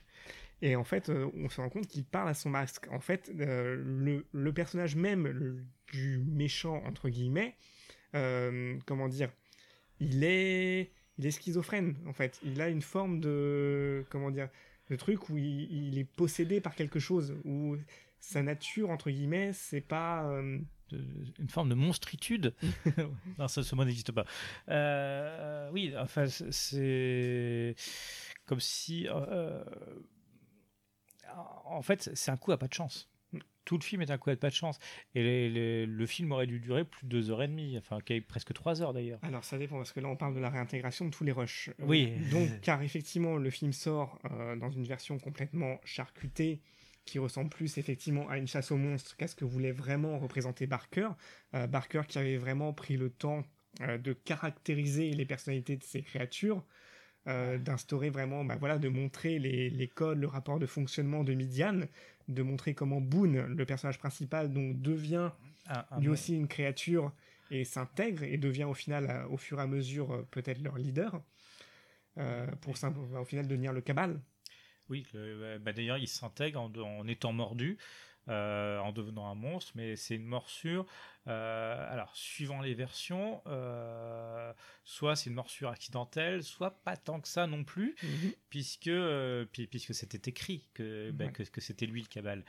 Et en fait, euh, on se rend compte qu'il parle à son masque. En fait, euh, le, le personnage même le- du méchant, entre guillemets, comment dire, il est, il est schizophrène, en fait. Il a une forme de, comment dire, de truc où il, il est possédé par quelque chose, où sa nature, entre guillemets, c'est pas... euh, une forme de monstritude. *laughs* non, ça, ce mot n'existe pas. Euh, oui, enfin, c'est- comme si, euh, en fait, c'est un coup à pas de chance. Tout le film est un coup à pas de chance. Et les- les- le film aurait dû durer plus de deux heures et demie, enfin, presque trois heures d'ailleurs. Alors ça dépend parce que là on parle de la réintégration de tous les rushs. Euh, Oui. Donc car effectivement le film sort euh, dans une version complètement charcutée qui ressemble plus effectivement à une chasse aux monstres qu'à ce que voulait vraiment représenter Barker. Euh, Barker qui avait vraiment pris le temps euh, de caractériser les personnalités de ces créatures, euh, d'instaurer vraiment, bah voilà, de montrer les, les codes, le rapport de fonctionnement de Midian, de montrer comment Boone, le personnage principal, donc devient Un- un- lui aussi une créature et s'intègre et devient au final, au fur et à mesure, peut-être leur leader, pour au final devenir le cabal. Oui, le- bah, d'ailleurs, il s'intègre en, en étant mordu, euh, en devenant un monstre, mais c'est une morsure. euh, alors, suivant les versions, euh, soit c'est une morsure accidentelle, soit pas tant que ça non plus, puisque euh, pi- puisque c'était écrit que, bah, Ouais. que, que c'était lui le cabal.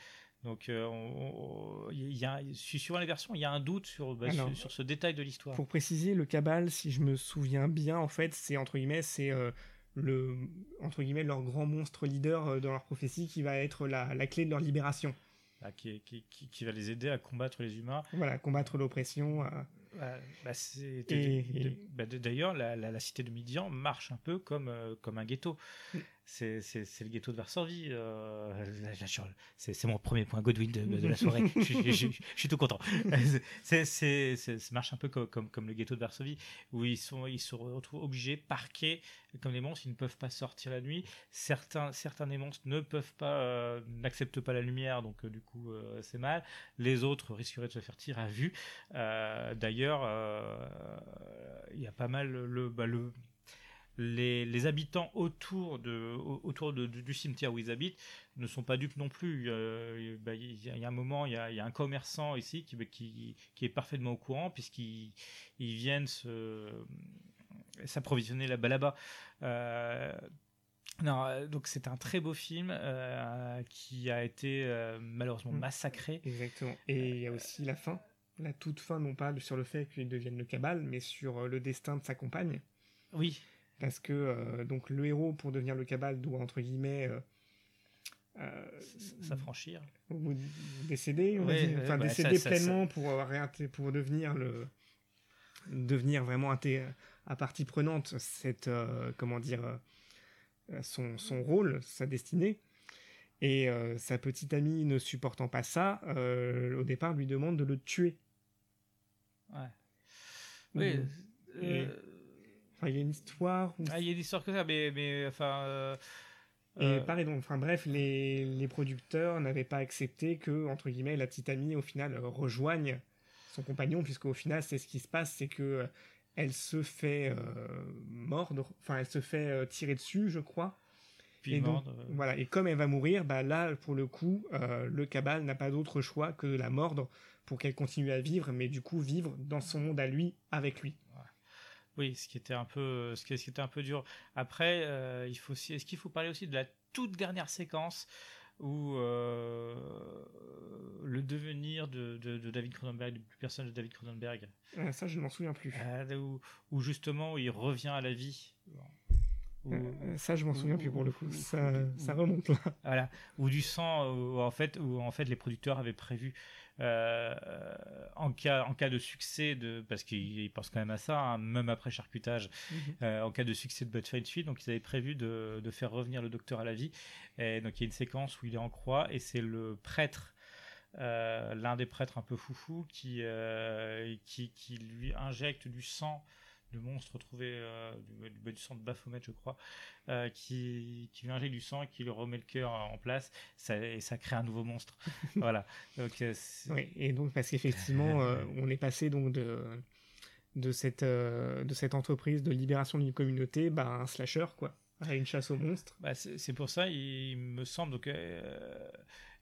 Donc, euh, on- on- il y a, suivant les versions, il y a un doute sur, bah, Alors, sur, sur ce détail de l'histoire. Pour préciser, le cabal, si je me souviens bien, en fait, c'est entre guillemets, c'est euh, le entre guillemets leur grand monstre leader euh, dans leur prophétie qui va être la, la clé de leur libération. Là, qui, qui, qui, qui va les aider à combattre les humains. Voilà, combattre l'oppression. euh, Bah, bah, Et- bah, D'ailleurs, la, la, la cité de Midian marche un peu comme, euh, comme un ghetto. C'est c'est- c'est le ghetto de Varsovie. euh, *laughs* là, là, sur- c'est c'est mon premier point Godwin de, de la soirée. *laughs* je, suis- je suis- je suis tout content. *laughs* C'est- Ça marche un peu comme, comme, comme le ghetto de Varsovie, où ils, sont, ils se retrouvent obligés, parqués, comme les monstres, ils ne peuvent pas sortir la nuit. Certains, certains des monstres ne peuvent pas, euh, n'acceptent pas la lumière, donc euh, du coup, c'est mal. Les autres risqueraient de se faire tirer à vue. D'ailleurs, il y a pas mal le, bah, le les, les habitants autour de au- autour de- du, du cimetière où ils habitent ne sont pas dupes non plus. Euh, bah, Il y, a- il y a un moment, il y a, il y a un commerçant ici qui, bah, qui, qui est parfaitement au courant puisqu'ils ils viennent s'approvisionner là-bas là-bas. Euh, non, euh, donc c'est un très beau film euh, qui a été malheureusement Mm. massacré. Exactement. Et il y a aussi la fin. La toute fin, non pas sur le fait qu'il devienne le cabal, mais sur le destin de sa compagne. Oui, parce que euh, donc le héros pour devenir le cabal doit entre guillemets euh, euh, s'affranchir. ou décéder, on Ouais, enfin bah, décéder ça- ça- pleinement pour pour devenir le devenir vraiment à partie prenante cette euh, comment dire son, son rôle, sa destinée. Et sa petite amie ne supportant pas ça, au départ lui demande de le tuer. Ouais. Oui. Enfin, il y a une histoire où ah, il y a une histoire que ça, mais, mais enfin. euh, Et euh, pareil, donc, enfin bref, les, les producteurs n'avaient pas accepté que, entre guillemets, la petite amie, au final, rejoigne son compagnon, puisqu'au final, c'est ce qui se passe, c'est que euh, elle se fait euh, mordre, enfin, elle se fait tirer dessus, je crois. puis et donc, mordre, voilà, et comme elle va mourir, bah là, pour le coup, le cabal n'a pas d'autre choix que de la mordre pour qu'elle continue à vivre, mais du coup, vivre dans son monde à lui, avec lui. Oui, ce qui était un peu, ce qui, ce qui était un peu dur. Après, euh, il faut aussi, est-ce qu'il faut parler aussi de la toute dernière séquence où euh, le devenir de, de, de David Cronenberg, du personnage de David Cronenberg, Euh, ça, je ne m'en souviens plus. euh, où, où justement il revient à la vie. Où- Euh, ça, je m'en souviens plus pour le coup. ou- Ça, remonte là. Voilà, ou du sang, où, en fait, où en fait les producteurs avaient prévu euh, en cas en cas de succès de parce qu'ils ils pensent quand même à ça, hein, même après charcutage, euh, en cas de succès de Bud Field, donc ils avaient prévu de, de faire revenir le docteur à la vie. Et donc il y a une séquence où il est en croix et c'est le prêtre. euh, l'un des prêtres un peu foufou qui, qui qui lui injecte du sang le monstre retrouvé euh, du, du, du centre Baphomet, je crois, euh, qui, qui lui injecte du sang et qui lui remet le cœur en place, ça, et ça crée un nouveau monstre. *laughs* voilà. Donc, euh, Oui, et donc parce qu'effectivement, *laughs* on est passé donc de de cette de cette entreprise de libération d'une communauté, bah, à un slasher quoi, à une chasse aux monstres. Bah, c'est pour ça, il me semble donc,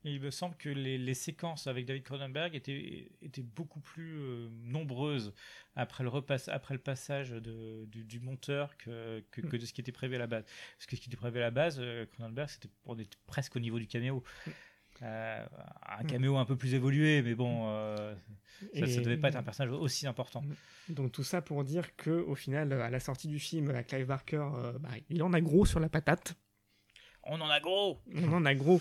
il me semble que les, les séquences avec David Cronenberg étaient, étaient beaucoup plus euh, nombreuses après le repasse, après le passage de, du, du monteur que, que, que de ce qui était prévu à la base. Parce que ce qui était prévu à la base, euh, Cronenberg, c'était on était presque au niveau du caméo. Euh, un caméo un peu plus évolué, mais bon, euh, ça, Et- devait pas être un personnage aussi important. Donc tout ça pour dire que au final, à la sortie du film, à Clive Barker, euh, bah, il en a gros sur la patate. On en a gros. On en a gros.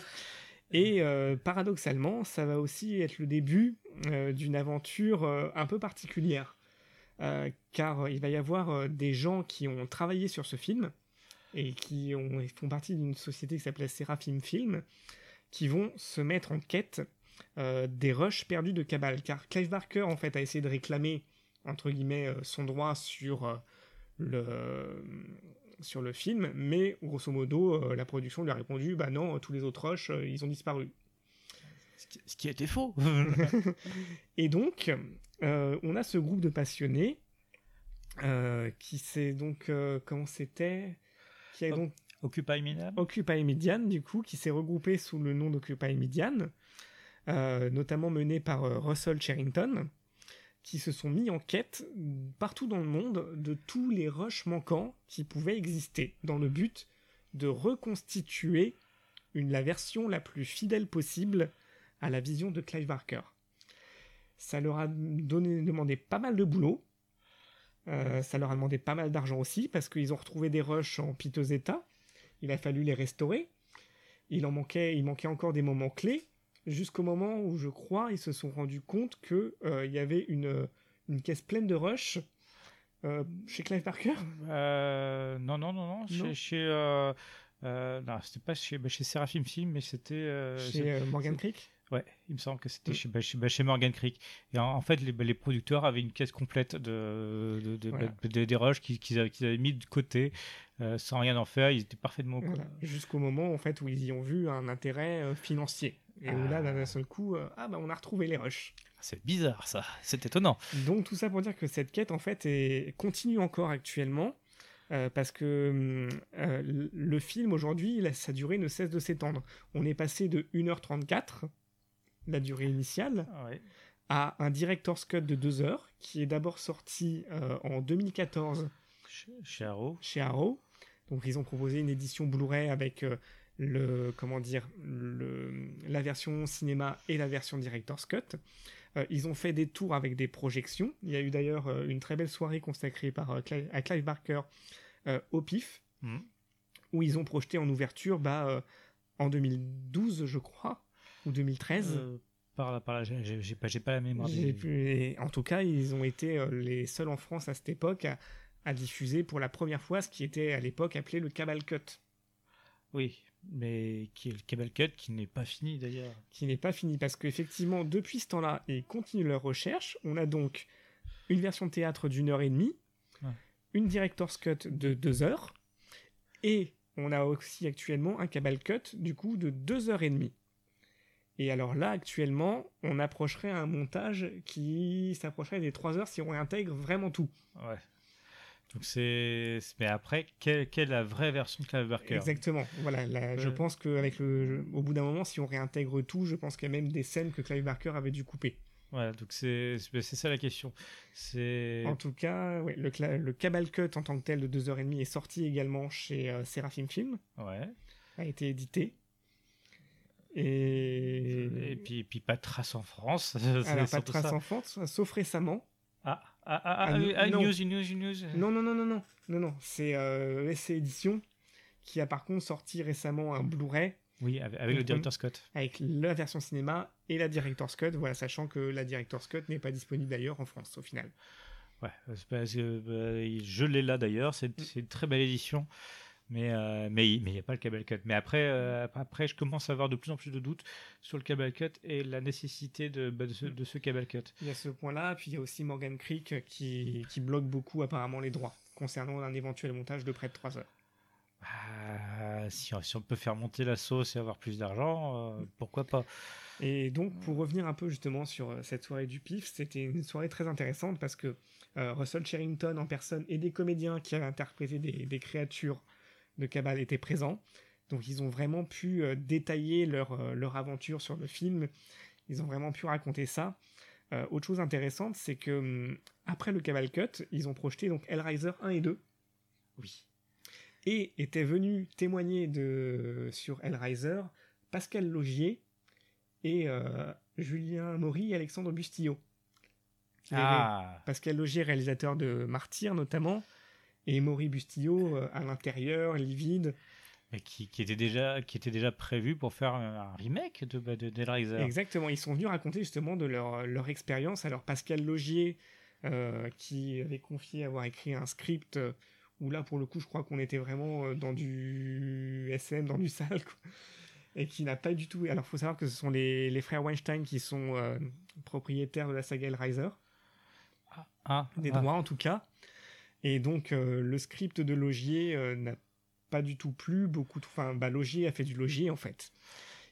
Et euh, paradoxalement, ça va aussi être le début euh, d'une aventure euh, un peu particulière. Car il va y avoir des gens qui ont travaillé sur ce film et qui font partie d'une société qui s'appelait Seraphim Film, qui vont se mettre en quête des rushs perdus de Cabal. Car Clive Barker, en fait, a essayé de réclamer, entre guillemets, son droit sur le sur le film, mais grosso modo, euh, la production lui a répondu bah non, tous les autres rushs, euh, ils ont disparu. Ce qui, été faux. *laughs* *laughs* Et donc, euh, on a ce groupe de passionnés qui s'est donc comment c'était qui a donc Occupy Milan. Occupy Median du coup qui s'est regroupé sous le nom d'Occupy Median, notamment mené par Russell Sherrington, qui se sont mis en quête partout dans le monde de tous les rushs manquants qui pouvaient exister dans le but de reconstituer une, la version la plus fidèle possible à la vision de Clive Barker. Ça leur a demandé pas mal de boulot. Euh, ça leur a demandé pas mal d'argent aussi parce qu'ils ont retrouvé des rushs en piteux état. Il a fallu les restaurer. Il en manquait, il manquait encore des moments clés jusqu'au moment où je crois ils se sont rendus compte que euh, il y avait une, une caisse pleine de rushs euh, chez Clive Barker? Euh, non, non, non, non. Non. Chez, chez, euh, euh, non, c'était pas chez, bah, chez Seraphim Film, mais c'était. euh, chez euh, Morgan Creek? Ouais, il me semble que c'était Mm. chez, bah, chez, bah, chez Morgan Creek. Et en, en fait, les, bah, les producteurs avaient une caisse complète de, de, de- Voilà. de- des rushs qu'ils qu'ils avaient, qu'ils avaient mis de côté euh, sans rien en faire. Ils étaient parfaitement au. Voilà. Jusqu'au moment en fait où ils y ont vu un intérêt euh, financier. Et où là, Ah. d'un seul coup, euh, ah bah on a retrouvé les rushs. C'est bizarre, ça. C'est étonnant. Donc tout ça pour dire que cette quête en fait est... continue encore actuellement. euh, parce que hum, euh, le- film aujourd'hui, sa durée ne cesse de s'étendre. On est passé de 1h34, la durée initiale, Ouais. à un director's cut de 2 heures, qui est d'abord sorti euh, en 2014 Chez, chez Arrow. chez Arrow. Donc ils ont proposé une édition Blu-ray avec le comment dire le, la version cinéma et la version director's cut. Euh, ils ont fait des tours avec des projections. Il y a eu d'ailleurs euh, une très belle soirée consacrée par euh, Clive, à Clive Barker au PIF, Mhm. où ils ont projeté en ouverture bah, en 2012 je crois ou 2013. Euh, par là, par là, j'ai- pas, j'ai pas la mémoire. Des- en tout cas, ils ont été les seuls en France à cette époque à, à diffuser pour la première fois ce qui était à l'époque appelé le Cabal Cut, Oui, mais qui est le Cable Cut qui n'est pas fini d'ailleurs. qui n'est pas fini parce qu'effectivement, depuis ce temps-là, ils continuent leur recherche. On a donc une version théâtre d'une heure et demie, Ouais. une director's cut de deux heures, et on a aussi actuellement un Cabal Cut du coup de deux heures et demie. Et alors là, actuellement, on approcherait un montage qui s'approcherait des trois heures si on réintègre vraiment tout. Ouais. Donc c'est. Mais après, quelle, quelle est la vraie version de Clive Barker? Exactement. Voilà, là, je Euh. pense qu'avec le, au bout d'un moment, si on réintègre tout, je pense qu'il y a même des scènes que Clive Barker avait dû couper. Ouais, donc c'est ça la question. C'est. En tout cas, ouais, le, le Cabal Cut en tant que tel de 2h30 est sorti également chez euh, Seraphim Film, Ouais. a été édité. Et, Et puis, puis pas de trace en France. *laughs* alors pas de trace ça. en France, sauf récemment. Ah, ah, ah, ah, Ah, non. news, une news, une news. Non, non, non, non, non, non, non, c'est euh, SC Édition qui a par contre sorti récemment un Blu-ray Oui, avec, avec le directeur Scott. avec la version cinéma et la Director's Cut, voilà, sachant que la Director's Cut n'est pas disponible d'ailleurs en France au final. Ouais, parce que bah, je l'ai là d'ailleurs. C'est c'est une très belle édition. Mais euh, mais il mais y a pas le cable cut. Mais après euh, après je commence à avoir de plus en plus de doutes sur le cable cut et la nécessité de bah, de ce, de ce cable cut. Il y a ce point-là, puis il y a aussi Morgan Creek qui, qui bloque beaucoup apparemment les droits concernant un éventuel montage de près de 3 heures. Ah, si, on- si on peut faire monter la sauce et avoir plus d'argent, euh, pourquoi pas Et donc, pour revenir un peu justement sur cette soirée du PIF, c'était une soirée très intéressante parce que euh, Russell Sherrington en personne et des comédiens qui avaient interprété des, des créatures de Cabal étaient présents. Donc, ils ont vraiment pu euh, détailler leur, euh, leur aventure sur le film. Ils ont vraiment pu raconter ça. Euh, autre chose intéressante, c'est que hum, après le Cabal Cut, ils ont projeté donc Hellraiser 1 et 2. Oui. Et étaient venus témoigner de, sur Hellraiser Pascal Logier, et Julien Maury et Alexandre Bustillo. Ah, Pascal Logier, réalisateur de Martyr notamment, et Maury Bustillo euh, à l'intérieur, livide. qui, qui était déjà qui était déjà prévu pour faire un remake de bah, de d'Hellraiser. Exactement, ils sont venus raconter justement de leur, leur expérience. Alors Pascal Logier, euh, qui avait confié avoir écrit un script euh, où là pour le coup je crois qu'on était vraiment dans du SM, dans du sale, quoi. et qui n'a pas du tout... Alors faut savoir que ce sont les, les frères Weinstein qui sont euh, propriétaires de la saga Hellraiser. Ah, des ah. droits en tout cas. Et donc euh, le script de Logier euh, n'a pas du tout plu. Beaucoup, enfin, bah, Logier a fait du Logier en fait.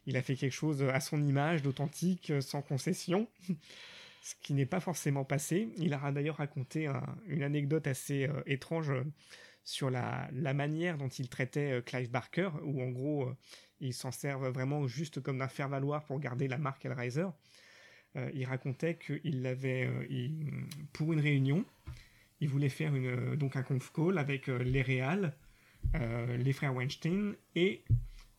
Il a fait quelque chose à son image, d'authentique, euh, sans concession, *laughs* ce qui n'est pas forcément passé. Il a d'ailleurs raconté un- une anecdote assez euh, étrange euh, sur la, la manière dont il traitait euh, Clive Barker, où en gros euh, il s'en servent vraiment juste comme d'un faire-valoir pour garder la marque Hellraiser. Euh, il racontait qu'il l'avait euh, pour une réunion. Il voulait faire une, euh, donc un conf call avec euh, les réals, euh, les frères Weinstein et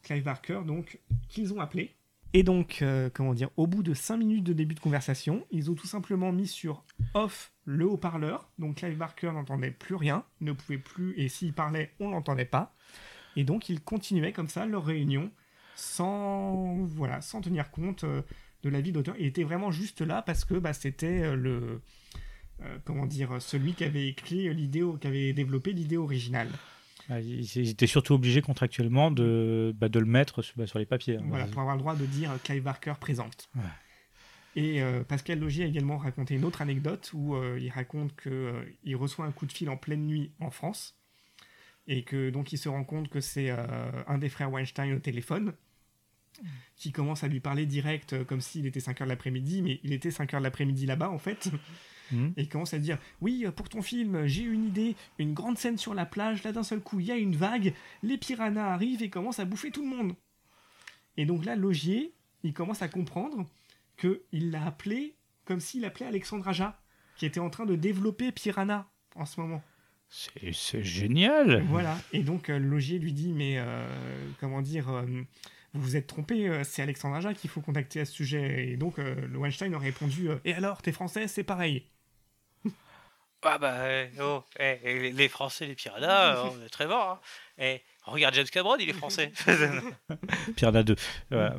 Clive Barker, donc qu'ils ont appelé. Et donc, comment dire, au bout de 5 minutes de début de conversation, ils ont tout simplement mis sur off le haut-parleur. Donc Clive Barker n'entendait plus rien, ne pouvait plus, et s'il parlait, on l'entendait pas. Et donc ils continuaient comme ça leur réunion sans, voilà, sans tenir compte euh, de l'avis d'auteur. Il était vraiment juste là parce que bah, c'était le, euh, comment dire, celui qui avait écrit l'idée, qui avait développé l'idée originale. Ah, ils étaient surtout obligés contractuellement de, bah, de le mettre sur, bah, sur les papiers. hein. Voilà, pour avoir le droit de dire euh, Clive Barker présente. Ouais. Et euh, Pascal Logier a également raconté une autre anecdote où euh, il raconte qu'il reçoit un coup de fil en pleine nuit en France et que donc il se rend compte que c'est un des frères Weinstein au téléphone qui commence à lui parler direct comme s'il était 5h de l'après-midi, mais il était 5h de l'après-midi là-bas en fait. Mhm. Et il commence à dire Oui, euh, pour ton film, j'ai une idée, une grande scène sur la plage, là d'un seul coup, il y a une vague, les piranhas arrivent et commencent à bouffer tout le monde. Et donc là, Logier, il commence à comprendre qu'il l'a appelé comme s'il appelait Alexandre Aja, qui était en train de développer Piranha en ce moment. C'est génial. Voilà. Et donc euh, Logier lui dit Mais euh, comment dire euh, vous vous êtes trompé, c'est Alexandre Aja qu'il faut contacter à ce sujet. Et donc le Weinstein a répondu Et alors, t'es français, c'est pareil. Ah bah, euh, oh, eh, eh, les- Français, les piranhas, euh, *laughs* on est très forts. Hein. Eh, regarde James Cameron, il est français. *laughs* Piranha 2. Voilà.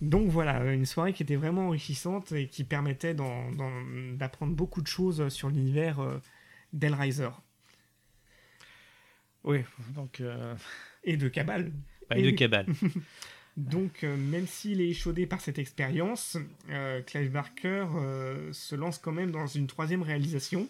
Donc voilà, une soirée qui était vraiment enrichissante et qui permettait d'apprendre beaucoup de choses sur l'univers euh, d'Hellraiser Oui, donc. euh, et de Cabal. bah, Et de cabane. *laughs* Donc euh, même s'il est échaudé par cette expérience, euh, Clive Barker euh, se lance quand même dans une troisième réalisation.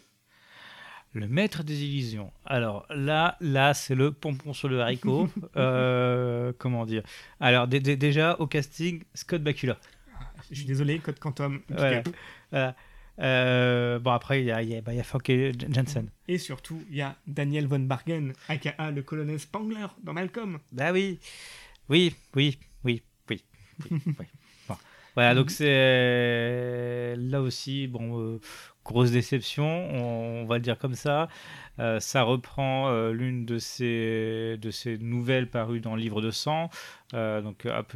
Le maître des illusions. Alors là, là, c'est le pompon sur le haricot. *laughs* Euh, comment dire? Alors dé- dé- déjà au casting, Scott Bakula. Je suis désolé, Code Quantum. Voilà. Picard. Voilà. Euh, bon après il y a, y a, bah, y a Jensen. Et surtout, il y a Daniel von Bargen, aka le colonel Spangler dans Malcolm. Bah oui, oui, oui, oui, oui. oui, oui. *laughs* Bon. Voilà, donc c'est là aussi, bon, euh, grosse déception, on, on va le dire comme ça. Euh, ça reprend euh, l'une de ces, de ces nouvelles parues dans le livre de sang. Euh, donc, hop,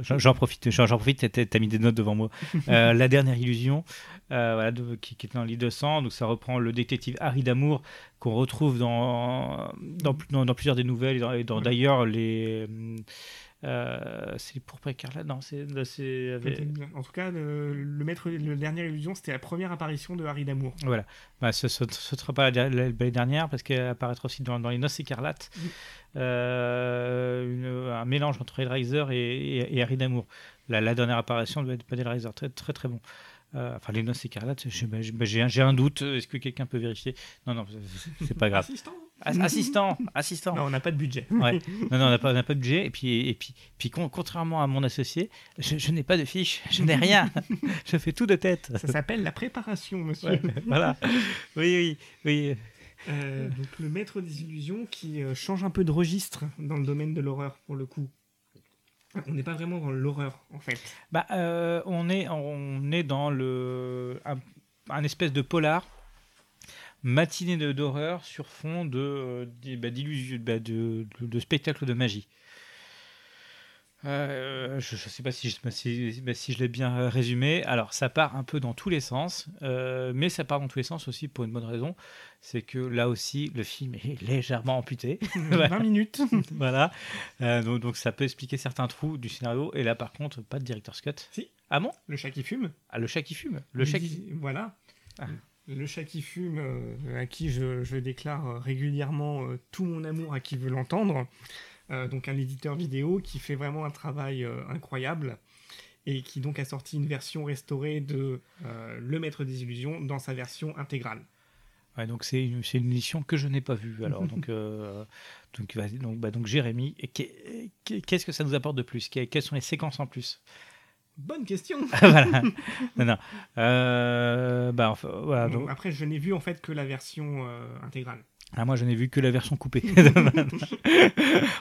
j'en profite, j'en profite, t'as mis des notes devant moi. *laughs* La dernière illusion, voilà, de- qui, qui est dans le livre de sang. Donc, ça reprend le détective Harry Damour qu'on retrouve dans, dans, dans- dans plusieurs des nouvelles et d'ailleurs les Euh, c'est pour écarlate Non, c'est. En tout cas, le, le maître, le dernière illusion, c'était la première apparition de Harry Damour. Voilà. Bah, ce ne sera pas la, la- la dernière parce qu'elle apparaîtra aussi dans, dans Les Noces écarlates. Euh, une- un mélange entre Hellraiser et, et, et Harry Damour. La, la dernière apparition doit être pas d'Hellraiser. Très, très, très bon. Euh, enfin, Les Noces écarlates, bah, j'ai bah, j'ai un, un doute. Est-ce que quelqu'un peut vérifier? Non, non, c'est pas grave. Assistant As- assistant, assistant. Non, on n'a pas de budget. Ouais. *laughs* Non, non, on n'a pas, on n'a pas de budget. Et puis, et puis, puis con- contrairement à mon associé, je, je n'ai pas de fiche, je n'ai rien. *laughs* je fais tout de tête. Ça s'appelle la préparation, monsieur. Ouais, voilà. Oui, oui, oui. Euh, donc le maître des illusions qui euh, change un peu de registre dans le domaine de l'horreur pour le coup. On n'est pas vraiment dans l'horreur en fait. Bah, euh, on est, on est dans le un, un espèce de polar matinée d'horreur sur fond de euh, bah, bah, de, de, de spectacle de magie. Euh, je ne sais pas si je, bah, si, bah, si je l'ai bien résumé. Alors, ça part un peu dans tous les sens, euh, mais ça part dans tous les sens aussi pour une bonne raison. C'est que là aussi, le film est *laughs* légèrement amputé. *laughs* Ouais. 20 minutes. *laughs* voilà. Euh, donc, donc, ça peut expliquer certains trous du scénario. Et là, par contre, pas de director's cut. Si. Ah bon? Le chat qui fume. ah, le chat qui fume. Le chat qui... Dit- Voilà. Ah. Le chat qui fume, euh, à qui je, je déclare euh, régulièrement euh, tout mon amour à qui veut l'entendre. Euh, donc un éditeur vidéo qui fait vraiment un travail incroyable et qui donc a sorti une version restaurée de Le Maître des Illusions dans sa version intégrale. Ouais, donc c'est une, une édition que je n'ai pas vue. Alors *laughs* donc donc vas-y, donc bah, donc Jérémy, qu'est-ce que ça nous apporte de plus? Que- Quelles sont les séquences en plus? Bonne question. *laughs* Voilà. *laughs* Non, non. Euh, bah enfin, voilà. Bon, donc- après, je n'ai vu en fait que la version euh, intégrale. Ah, moi, je n'ai vu que la version coupée. *laughs*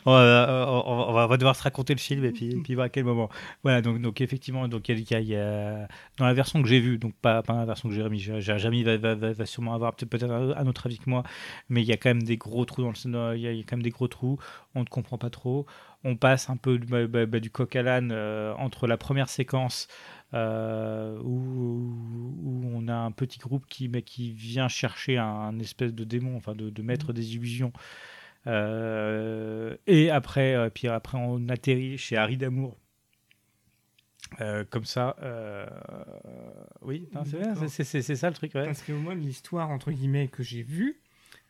on, va, on va- on va devoir se raconter le film et puis, et puis voir à quel moment. Voilà, donc, donc effectivement, donc, il y a- il y a- dans la version que j'ai vue, donc pas, pas la version que Jérémy, Jé- Jérémy va, va, sûrement avoir peut-être un, un autre avis que moi, mais il y a quand même des gros trous dans le scénario, il y a, il y a quand même des gros trous, on ne comprend pas trop. On passe un peu du- bah, bah, bah, du coq à l'âne euh, entre la première séquence euh, où, où on a un petit groupe qui, qui vient chercher un, espèce de démon, enfin de, de maître des illusions. Euh, et après, puis après, on atterrit chez Harry Damour. Comme ça, oui, c'est, ça le truc, ouais. Parce que moi, l'histoire, entre guillemets, que j'ai vue,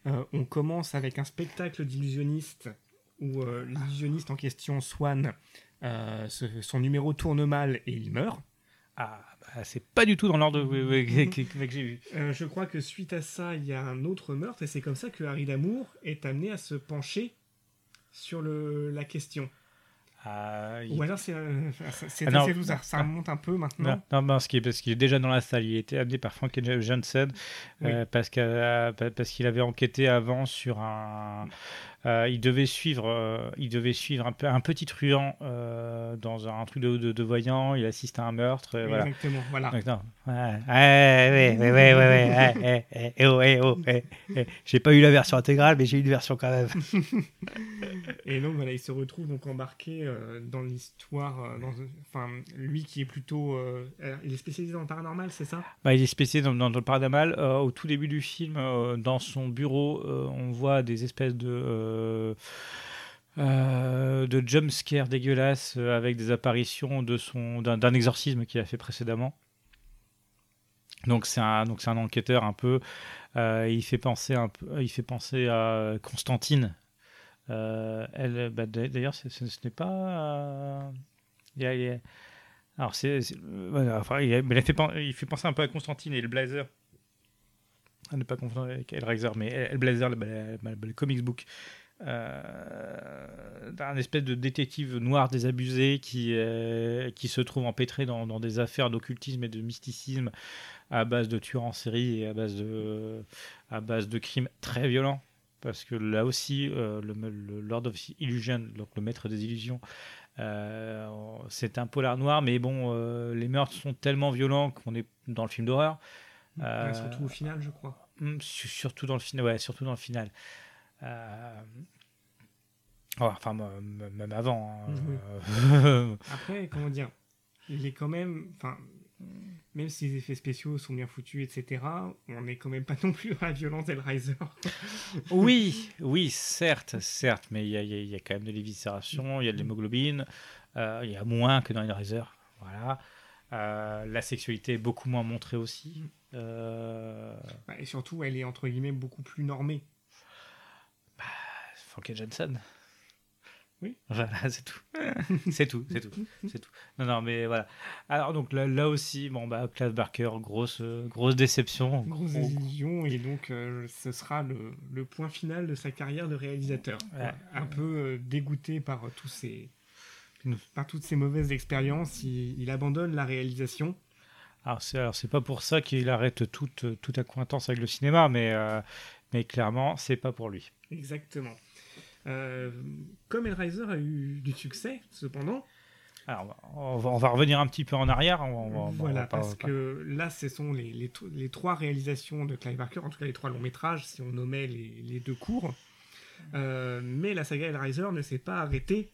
on commence avec un spectacle d'illusionniste où euh, l'illusionniste en question, Swan, euh, ce- son numéro tourne mal et il meurt. Ah, bah, c'est pas du tout dans l'ordre que, que- que- que j'ai vu. Euh, je crois que suite à ça, il y a un autre meurtre et c'est comme ça que Harry Damour est amené à se pencher sur le, la question. Ah, il- Ou alors c'est euh, c'est Ah assez doux, ça, remonte un peu maintenant. Non, non, parce qu'il parce qu'il est déjà dans la salle. Il a été amené par Frank parce que- euh, pa- parce qu'il avait enquêté avant sur un. Il devait suivre, il devait suivre un, un petit truand dans un, truc de, voyant. Il assiste à un meurtre. Exactement. voilà. Exactement, voilà. J'ai pas eu la version intégrale, mais j'ai eu une version quand même. et donc voilà, il se retrouve donc embarqué dans l'histoire. Enfin, lui qui est plutôt, il est spécialisé dans le paranormal, c'est ça bah, il est spécialisé dans, dans le paranormal. au tout début du film, dans son bureau, on voit des espèces de euh, euh, de jumpscares dégueulasses euh, avec des apparitions de son d'un exorcisme qu'il a fait précédemment. Donc c'est un donc c'est un enquêteur un peu. il fait penser un peu, il fait penser à Constantine. Elle, bah, d'a- d'ailleurs, ce, n'est pas. il alors, c'est. enfin, il, a- fait, il fait penser un peu à Constantine et le Blazer. À ne pas confondre avec Hellraiser, mais Hellblazer, le, le, le, le comics book. Euh, un espèce de détective noir désabusé qui, euh, qui se trouve empêtré dans, dans des affaires d'occultisme et de mysticisme à base de tueurs en série et à base de, à base de crimes très violents. Parce que là aussi, euh, le, le Lord of Illusion, donc le maître des illusions, euh, c'est un polar noir, mais bon, les meurtres sont tellement violents qu'on est dans le film d'horreur. Surtout au final, je crois. Su- Surtout dans le final, ouais, surtout dans le final. Euh, ouais, enfin, même avant. hein. Euh, *laughs* Après, comment dire Il est quand même. Enfin, même si les effets spéciaux sont bien foutus, etc., on n'est quand même pas *laughs* non plus à la violence d'Hellraiser. *laughs* Oui, oui, certes, certes, mais il y a, y y quand même de l'éviscération, il y a de l'hémoglobine, euh, il y a moins que dans Hellraiser. Voilà. Euh, la sexualité est beaucoup moins montrée aussi. Euh, Bah, et surtout, elle est entre guillemets beaucoup plus normée. Frankie Johnson. Oui. Voilà, c'est tout. *laughs* c'est tout, c'est tout, c'est tout. Non, non, mais voilà. Alors donc là, là aussi, bon bah Clive Barker, grosse, euh, grosse déception. Grosse Gros- désillusion, et donc euh, ce sera le, le point final de sa carrière de réalisateur. Ouais. Un peu euh, dégoûté par tous ces, par toutes ces mauvaises expériences, il, il abandonne la réalisation. Alors c'est, alors c'est pas pour ça qu'il arrête toute, toute accointance avec le cinéma, mais, euh, mais clairement, c'est pas pour lui. Exactement. Euh, comme Hellraiser a eu du succès, cependant, Alors on va, on va revenir un petit peu en arrière. On, on va- on va voilà, pas- parce pas- que là, ce sont les, les, tr- les trois réalisations de Clive Barker, en tout cas les trois longs métrages, si on nommait les, les deux courts. Euh, mais la saga Hellraiser ne s'est pas arrêtée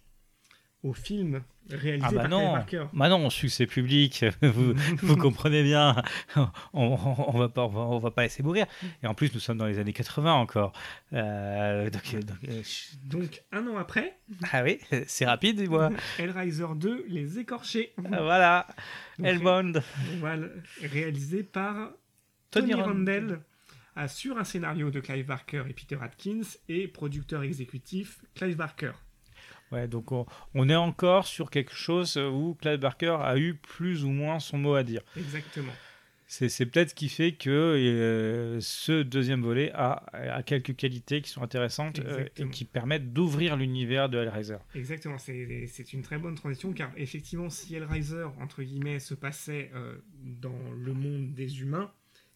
au film réalisé Ah bah par non, Clive Barker. bah non, succès public, *laughs* vous, vous *laughs* comprenez bien, on, on, va pas, on va, on va pas laisser mourir. Et en plus, nous sommes dans les années 80 encore. Euh, donc, donc, euh, je- Donc, un an après, ah oui, c'est rapide, dis-moi. *laughs* Hellraiser 2, Les Écorchés. Ah, voilà, Donc, Hellbound. Voilà, réalisé par Tony Tony, Rand- Randell, euh, sur un scénario de Clive Barker et Peter Atkins, et producteur exécutif Clive Barker. Ouais, donc on, on est encore sur quelque chose où Clive Barker a eu plus ou moins son mot à dire. Exactement. C'est peut-être ce qui fait que euh, ce deuxième volet a, a quelques qualités qui sont intéressantes euh, et qui permettent d'ouvrir l'univers de Hellraiser. Exactement, c'est une très bonne transition car effectivement, si Hellraiser, entre guillemets, se passait euh, dans le monde des humains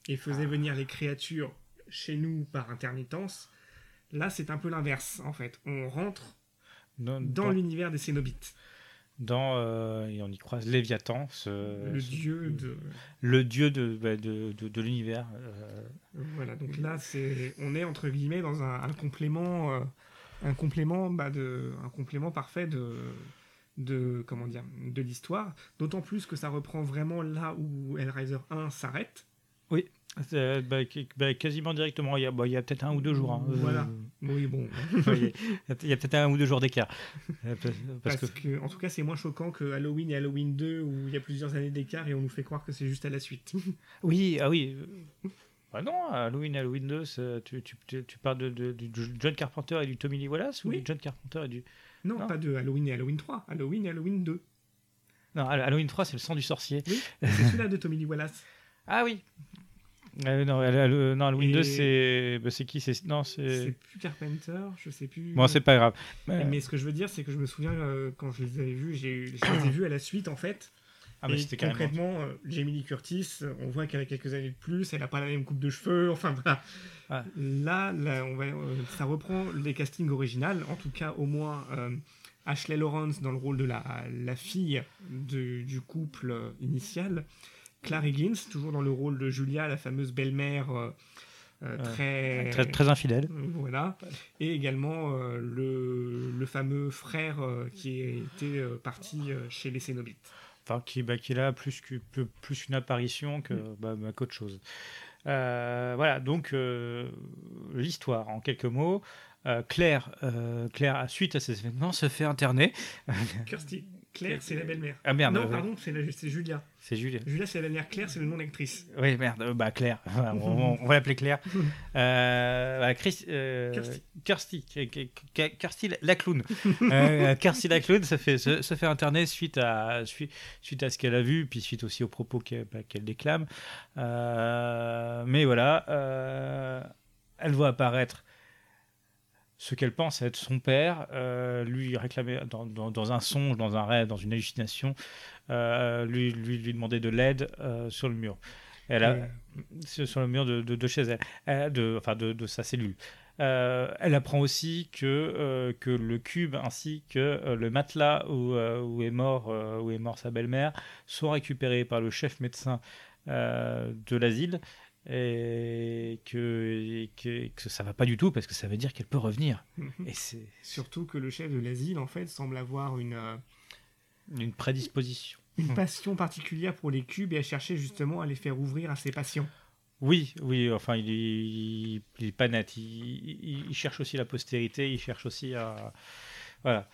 et faisait venir les créatures chez nous par intermittence, là c'est un peu l'inverse en fait. On rentre Dans, l'univers des Cénobites, dans, euh, et on y croise Léviathan, ce- le ce- dieu de. le dieu de, bah, de, de, de l'univers. euh, Voilà, donc là c'est, on est entre guillemets dans un, un complément, euh, un complément, bah, de, un complément parfait de, de comment dire, de l'histoire. D'autant plus que ça reprend vraiment là où Hellraiser 1 s'arrête. euh, bah, qui- bah, quasiment directement. Il y a, bah, peut-être un ou deux jours. hein. Voilà. Oui, bon, *laughs* Euh, il y a peut-être un ou deux jours d'écart. Euh, parce- Parce que que... en tout cas c'est moins choquant que Halloween et Halloween 2 où il y a plusieurs années d'écart et on nous fait croire que c'est juste à la suite. *laughs* Oui, ah oui. euh, Bah non, Halloween, Halloween 2, c'est- tu, tu, tu, tu parles de, de- du John Carpenter et du Tommy Lee Wallace ou Oui. du John Carpenter et du... non, Non. pas de Halloween et Halloween 3, Halloween et Halloween 2. Non, Halloween 3, c'est le sang du sorcier. Oui, *laughs* c'est celui-là de Tommy Lee Wallace. Ah oui Euh, non, Hall- Hall- non, Halloween Et- 2, c'est... bah, qui? C'est... Plus Carpenter, je sais plus. Bon, c'est pas grave. Mais- Mais ce que je veux dire, c'est que je me souviens euh, quand je les avais vus, je les ai vus à la suite en fait. Ah, mais et c'était carrément... concrètement, euh, Jamie Lee Curtis, euh, on voit qu'elle a quelques années de plus, elle n'a pas la même coupe de cheveux, enfin voilà. Ah. Là, là, on va, euh, ça reprend les castings originales, en tout cas au moins euh, Ashley Lawrence dans le rôle de la, la fille de- du couple euh, initial, Claire Higgins, toujours dans le rôle de Julia, la fameuse belle-mère euh, euh, très, Très, très infidèle. euh, Voilà. Et également euh, le, le fameux frère euh, qui était parti chez les Cénobites. Enfin, qui, bah, qui est là plus que- plus, une apparition que, bah, bah, qu'autre chose. Voilà, donc l'histoire en quelques mots. Claire, Claire, suite à ces événements, se fait interner. Kirsty. Claire, c'est la belle-mère. Ah merde, non, euh, pardon, c'est, Julia. c'est Julie. Julia, c'est la belle-mère. Claire, c'est le nom d'actrice. Oui, merde, euh, bah Claire, *laughs* on, on va l'appeler Claire. *laughs* Euh, bah, Chris, euh, Kirsty. Kirsty, Ki- Ki- Ki- Kirsty la- clown. *laughs* euh, Kirsty la clown se fait, se, se fait interner suite à, suite, suite à ce qu'elle a vu, puis suite aussi aux propos qu'elle bah, déclame. Euh, mais voilà, euh, elle voit apparaître ce qu'elle pense être son père, euh, lui réclamer dans, dans- dans un songe, dans un rêve, dans une hallucination, euh, lui, lui, lui demander de l'aide euh, sur le mur. Elle a, Et- sur le mur de, de- de chez elle, de, enfin de, sa cellule. Euh, elle apprend aussi que, euh, que le cube ainsi que euh, le matelas où, où, est mort, où est mort sa belle-mère sont récupérés par le chef médecin de l'asile et que, et que, que ça va pas du tout parce que ça veut dire qu'elle peut revenir. Et c'est Surtout que le chef de l'asile, en fait, semble avoir une, euh, une prédisposition. une passion particulière pour les cubes et à chercher justement à les faire ouvrir à ses patients. Oui, oui, enfin, il est, il, il est pas net. Il, cherche aussi la postérité, il cherche aussi à. Voilà.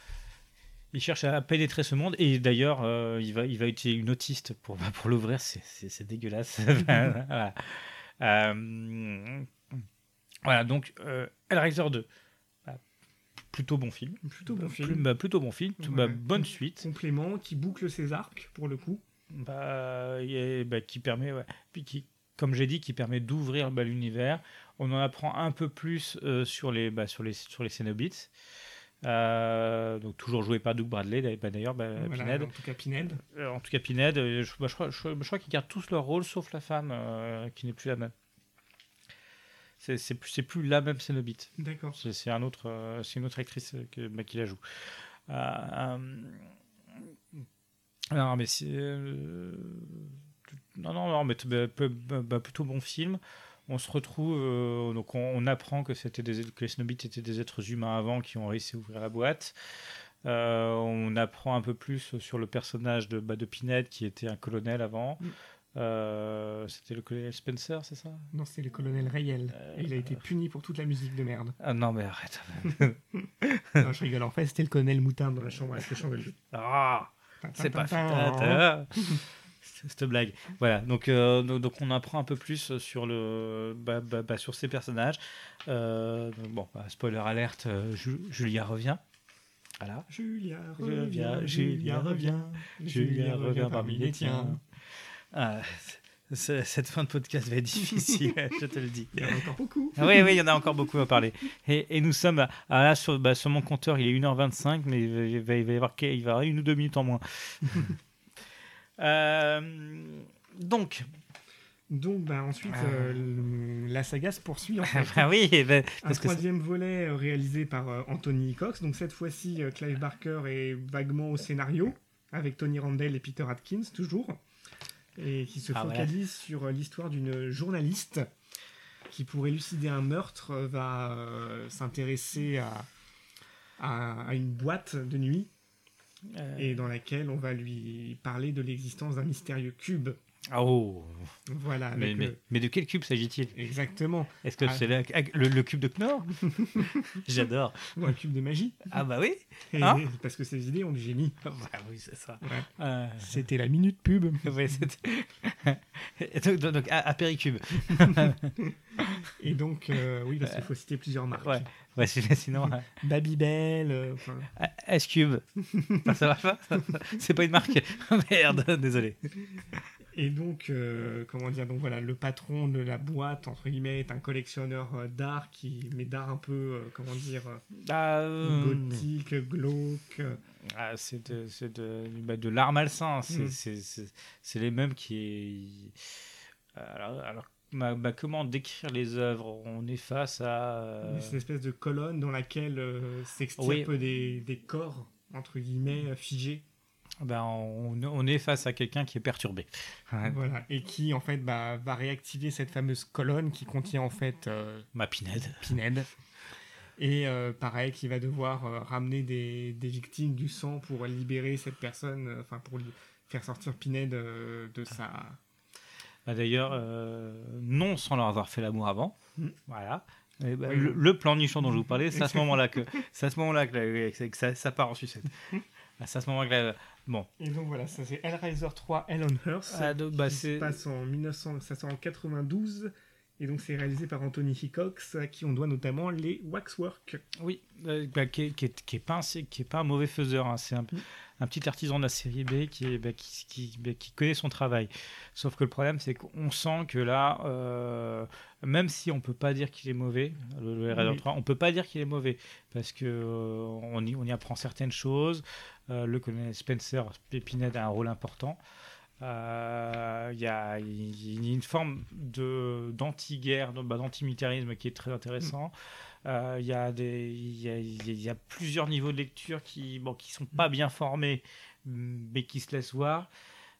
Il cherche à pénétrer ce monde et d'ailleurs, euh, il, va, il va utiliser une autiste pour, pour l'ouvrir. C'est dégueulasse. *laughs* voilà. Euh, voilà, donc euh, Hellraiser 2. Bah, plutôt bon film. Plutôt bon Plus- film. bah, plutôt bon film. Bah, bonne suite. Complément qui boucle ses arcs pour le coup. Bah, et, bah, qui permet, ouais. Puis qui, comme j'ai dit, qui permet d'ouvrir bah, l'univers. On en apprend un peu plus euh, sur les, bah, sur les, sur les Cenobites. Euh, donc toujours joué par Doug Bradley d'ailleurs, bah, d'ailleurs, bah, Voilà, Pinhead. En tout cas, Pinhead. Euh, en tout cas Pinhead, euh, je, bah, je crois, je, je crois qu'ils gardent tous leur rôle sauf la femme euh, qui n'est plus la même. C'est c'est plus, c'est plus la même Cenobite. D'accord. C'est c'est un autre, euh, c'est une autre actrice que, bah, qui la joue. Non, mais c'est. non, non, non, mais bah, bah, plutôt bon film. On se retrouve, euh, donc on, on apprend que, c'était des, que les Cenobites étaient des êtres humains avant qui ont réussi à ouvrir la boîte. Euh, on apprend un peu plus sur le personnage de, bah, de Pinhead qui était un colonel avant. Mm. Euh, c'était le colonel Spencer, c'est ça? Non, c'est le colonel Rayel. Euh, il a été puni pour toute la musique de merde. Ah non, mais arrête. *laughs* non, je rigole. En fait, c'était le colonel Moutarde dans la chambre. Ah C'est pas. *laughs* cette blague. Voilà, donc, euh, donc on apprend un peu plus sur le bah, bah, bah, sur ces personnages. Euh, bon, bah, spoiler alerte, euh, Ju- Julia revient. Voilà. Julia revient, Julia revient, Julia revient parmi les tiens. Ah, cette fin de podcast va être difficile, *laughs* je te le dis. Il y en a encore beaucoup. Ah oui, oui, il y en a encore beaucoup à parler. Et, et nous sommes, à, à là, sur, bah, sur mon compteur, il est 1h25, mais il va, il va- il va y avoir, il va y avoir une ou deux minutes en moins. *laughs* Euh, donc, Donc, bah, ensuite, euh, le- la saga se poursuit. En *laughs* fait. ah oui, eh ben, Un que troisième volet euh, réalisé par euh, Anthony Cox. Donc cette fois-ci, euh, Clive Barker est vaguement au scénario, avec Tony Randall et Peter Atkins toujours, et qui se Ah, focalise sur euh, l'histoire d'une journaliste qui, pour élucider un meurtre, euh, va euh, s'intéresser à, à, à une boîte de nuit, euh, et dans laquelle on va lui parler de l'existence d'un mystérieux cube. Ah, oh, Voilà, mais, mais, le- mais de quel cube s'agit-il? Exactement. Est-ce que Ah. c'est la- le, le cube de Knorr? *laughs* J'adore. Ou un cube de magie. Ah bah oui Hein? parce que ces idées ont du génie. Bah oui, c'est ça. Ouais. Euh, C'était la minute pub. *laughs* ouais, *laughs* donc, donc, donc, à, à Péricube. Et donc, euh, oui, parce qu'il faut citer plusieurs marques. Ouais. Ouais, c'est- sinon, euh, Babybel, euh, S-Cube. Ah, ça marche pas? C'est pas une marque? Merde, désolé. Et donc, euh, comment dire, donc voilà, le patron de la boîte, entre guillemets, est un collectionneur euh, d'art qui, mais d'art un peu, euh, comment dire, euh, Ah, gothique, glauque. ah, c'est de, c'est de, bah, de l'art malsain. C'est, Mm. c'est, les mêmes qui. Alors, alors bah, bah, comment décrire les œuvres On est face à. C'est une espèce de colonne dans laquelle s'extirpent Oui. des, des corps, entre guillemets, figés. Ben, on, on est face à quelqu'un qui est perturbé. Ouais. Voilà. Et qui, en fait, bah, va réactiver cette fameuse colonne qui contient, en fait, euh, Ma pinède. Pinhead. Et euh, pareil, qui va devoir euh, ramener des, des victimes du sang pour libérer cette personne, euh, enfin pour lui faire sortir Pinhead euh, de sa. Bah, D'ailleurs, euh, non sans leur avoir fait l'amour avant. Mm. Voilà. Et bah, Oui. le, le plan nichon dont je vous parlais, c'est à ce moment-là que, c'est à ce moment-là que, la- que ça, ça part en sucette. *laughs* Ah, C'est à ce moment-là que la- bon. Et donc voilà, ça c'est Hellraiser 3 Hell on Earth. Ah, donc, bah, qui se passe en 1900, ça sort en 92. Et donc c'est réalisé par Anthony Hickox, à qui on doit notamment les Waxwork. Oui, euh, bah, qui, est, qui, est, qui est pas un, c'est- qui est pas un mauvais faiseur. hein. C'est un, un petit artisan de la série B qui, est, bah, qui, qui, bah, qui connaît son travail. Sauf que le problème, c'est qu'on sent que là, euh, même si on peut pas dire qu'il est mauvais, le, le Oui. 3, on peut pas dire qu'il est mauvais parce que euh, on, y, on y apprend certaines choses. Euh, le colonel Spencer Pinhead a un rôle important. Euh, Il y, a, il y a une forme de d'anti-guerre, bah, d'antimilitarisme qui est très intéressant. Euh, Il y, a des- il y, a, il y a plusieurs niveaux de lecture qui bon, qui sont pas bien formés, mais qui se laissent voir.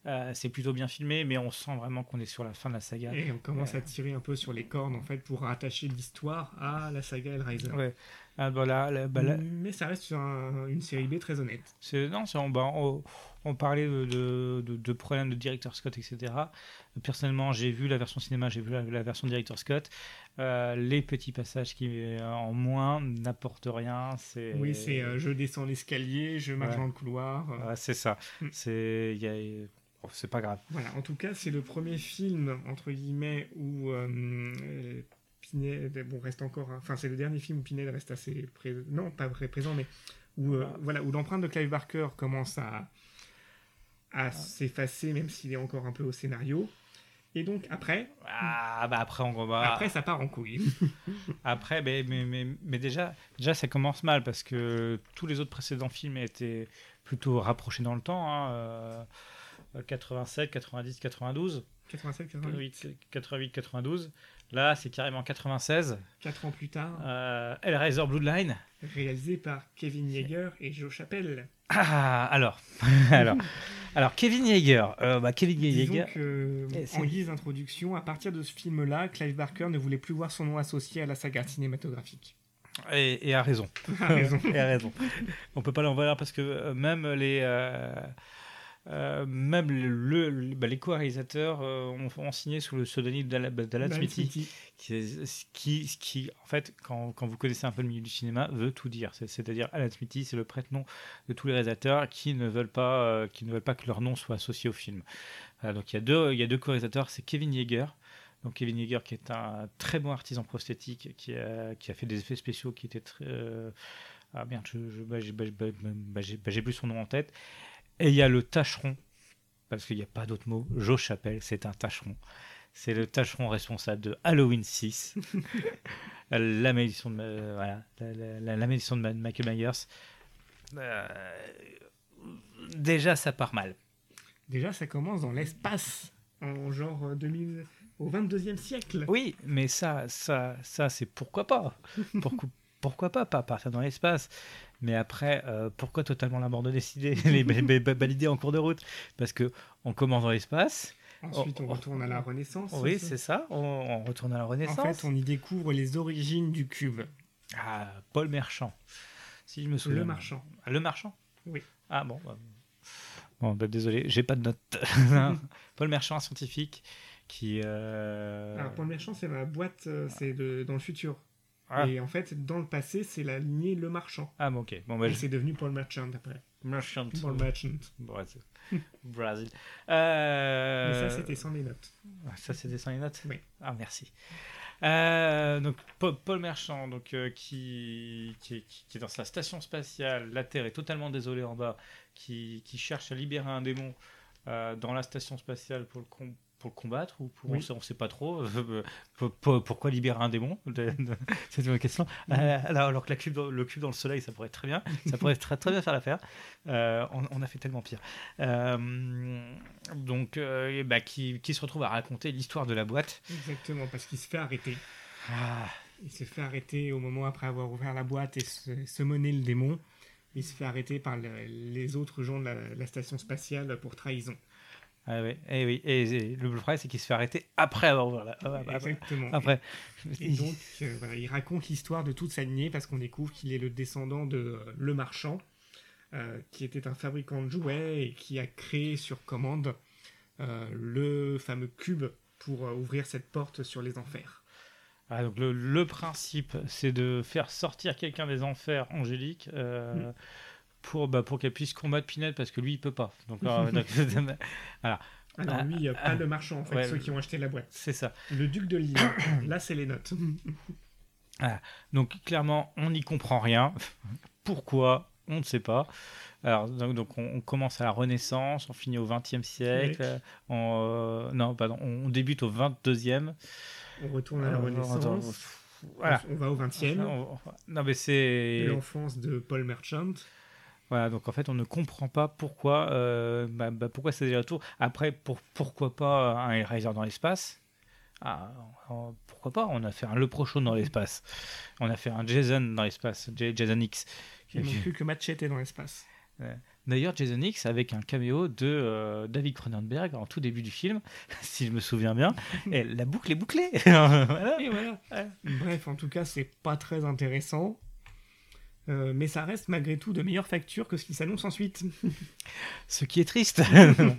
Euh, c'est plutôt bien filmé, mais on sent vraiment qu'on est sur la fin de la saga. Et on commence à tirer un peu sur les cordes en fait pour rattacher l'histoire à la saga Hellraiser. Ouais. Ah, bah là, là, là, Mais ça reste un- une série B très honnête. non, on, bah, on, on parlait de, de, de- de problèmes de directeur Scott, etc. Personnellement, j'ai vu la version cinéma, j'ai vu la, la version directeur Scott. Euh, les petits passages qui euh, en moins n'apportent rien. C'est Oui, c'est euh, je descends l'escalier, je marche Ouais. dans le couloir. euh, c'est ça. Mm. C'est il y a- bon, c'est pas grave. Voilà, en tout cas, c'est le premier film, entre guillemets, où euh, Pinel, bon, reste encore, enfin, c'est le dernier film où Pinel reste assez présent, non, pas très présent, mais où, euh, Ah. voilà, où l'empreinte de Clive Barker commence à, à s'effacer, même s'il est encore un peu au scénario. Et donc, après, Ah bah après on va après, ça part en couille. *laughs* Après, mais, mais, mais, mais déjà, déjà, ça commence mal parce que tous les autres précédents films étaient plutôt rapprochés dans le temps. hein, euh, 87, 90, 92, 87, 88, 88, 92. Là, c'est carrément 96. 4 ans plus tard, Euh, Hellraiser Bloodline. réalisé par Kevin Yeager et Joe Chappelle. Ah, alors, *laughs* alors, alors, Kevin Yeager. euh, bah, Kevin Disons Yeager. que, Eh, en guise d'introduction, à partir de ce film-là, Clive Barker ne voulait plus voir son nom associé à la saga cinématographique. Et, et a raison. *laughs* A raison. *laughs* et a raison. On peut pas l'envoyer parce que euh, même les. euh, euh, même le, le- bah, les co-réalisateurs euh, ont, ont signé sous le pseudonyme d'Alan d'Alan Alan Smithy, qui, qui, en fait, quand, quand vous connaissez un peu le milieu du cinéma, veut tout dire. C'est- C'est-à-dire, Alan Smithy, c'est le prête-nom de tous les réalisateurs qui ne veulent pas, euh, qui ne veulent pas que leur nom soit associé au film. Donc, il y a deux, il y a deux co-réalisateurs, c'est Kevin Yeager. Donc, Kevin Yeager, qui est un très bon artisan prosthétique, qui a, qui a fait des effets spéciaux qui étaient très. ah merde, je, je- bah, bah, bah, bah, bah, j'ai plus son nom en tête. Et il y a le tâcheron, parce qu'il n'y a pas d'autre mot. Joe Chappelle, c'est un tâcheron. C'est le tâcheron responsable de Halloween 6. *laughs* la malédiction de, euh, voilà, la, la- la- la malédiction de Michael Myers. Euh, déjà, ça part mal. Déjà, ça commence dans l'espace, en genre euh, 2000, au 22e siècle. Oui, mais ça, ça, ça c'est pourquoi pas? Pourquoi, pourquoi pas, pas partir dans l'espace. Mais après, euh, pourquoi totalement la mort de décider, les ba- ba- ba- valider en cours de route? Parce que on commence dans l'espace. Ensuite, on retourne à la Renaissance. Oui, c'est ça? On, on retourne à la En Renaissance. fait, on y découvre les origines du cube. Ah, Paul Merchant. Si je me souviens. Le marchand. Ah, le marchand? Oui. Ah bon. bah, Bon, bah, désolé, j'ai pas de notes. *laughs* Paul Merchant, un scientifique qui. euh, Alors, Paul Merchant, c'est la boîte, euh, c'est dans le futur. Ah, Et en fait, dans le passé, c'est la lignée Le Marchand. ah, bon, ok. Bon, bah, je- c'est devenu Paul Merchant après. Merchant. Paul Merchant. Brésil. *laughs* Brésil. Euh, Mais ça, c'était sans les notes. ah, Ça, c'était sans les notes Oui. Ah, merci. Euh, donc, Paul, Merchant, donc, euh, qui, qui, est- qui est dans sa station spatiale, la Terre est totalement désolée en bas, qui, qui cherche à libérer un démon euh, dans la station spatiale pour le, com- pour le combattre, ou pour, Oui. on sait, on sait pas trop. euh, *laughs* pour- pour- pourquoi libérer un démon *laughs* C'est une question. Euh, alors, que la cube dans- le cube dans le soleil, ça pourrait être très bien. Ça pourrait très, très bien faire l'affaire. Euh, on, on a fait tellement pire. Donc, bah, qui, qui se retrouve à raconter l'histoire de la boîte. Exactement, parce qu'il se fait arrêter. Ah, Il se fait arrêter au moment après avoir ouvert la boîte et se, le démon. Il se fait arrêter par le- les autres gens de la, la station spatiale pour trahison. Ah ouais, eh oui. Et, et le problème, c'est qu'il se fait arrêter après avoir ouvert la. après. Exactement. après. Et donc, euh, voilà, il raconte l'histoire de toute sa lignée parce qu'on découvre qu'il est le descendant de euh, Le Marchand, euh, qui était un fabricant de jouets et qui a créé sur commande euh, le fameux cube pour euh, ouvrir cette porte sur les enfers. Ah, donc le, le principe, c'est de faire sortir quelqu'un des enfers angéliques euh, Mm. Pour, bah, pour qu'elle puisse combattre Pinette parce que lui, il peut pas. Donc, euh, donc, *laughs* *laughs* Alors Ah, lui, euh, pas ah, le marchand, en fait, ouais, ceux qui ont acheté la boîte. c'est ça. Le duc de Lille. *coughs* Là, c'est les notes. *coughs* Donc clairement, on n'y comprend rien. *laughs* Pourquoi? On ne sait pas. Alors donc, donc, on, on commence à la Renaissance, on finit au XXe siècle. on, euh, non, pardon, on débute au XXIe. On retourne à la Renaissance. Voilà. On va au 20e. On- non mais c'est L'enfance de Paul Merchant. Voilà donc en fait on ne comprend pas pourquoi euh, bah, bah, pourquoi c'est des retours après pour, pourquoi pas un Hellraiser dans l'espace? Ah, pourquoi pas? On a fait un Le Prochain dans l'espace on a fait un Jason dans l'espace Jason X Il manque plus que Machete dans l'espace. D'ailleurs, Jason X avec un caméo de euh, David Cronenberg en tout début du film, *laughs* si je me souviens bien. Et la boucle est bouclée. *laughs* Voilà. Et voilà. Ouais. Bref, en tout cas, c'est pas très intéressant. Euh, mais ça reste malgré tout de meilleure facture que ce qui s'annonce ensuite. *laughs* Ce qui est triste.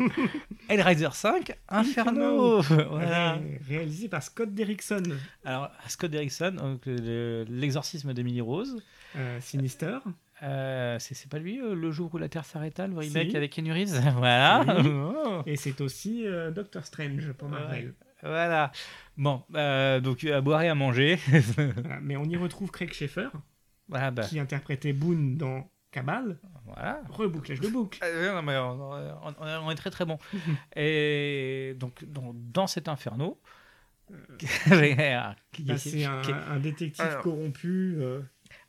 *laughs* Hellraiser 5, Inferno. *laughs* voilà. Ré- réalisé par Scott Derrickson. Alors, Scott Derrickson, le- l'exorcisme d'Emily Rose. Euh, Sinister. Euh, c'est pas lui, euh, le jour où la Terre s'arrêta, le remake Si. avec Reeves Voilà. Oh. Et c'est aussi euh, Doctor Strange pour Marvel. Voilà. Bon, euh, donc à boire et à manger. Voilà. Mais on y retrouve Craig Schaeffer, voilà, bah, qui interprétait Boone dans Cabal. voilà. Rebouclage de boucle. Euh, non, mais on, on- on est très très bon. *laughs* Et donc dans, dans cet inferno, Bah, *laughs* c'est un, un détective Alors. corrompu. euh,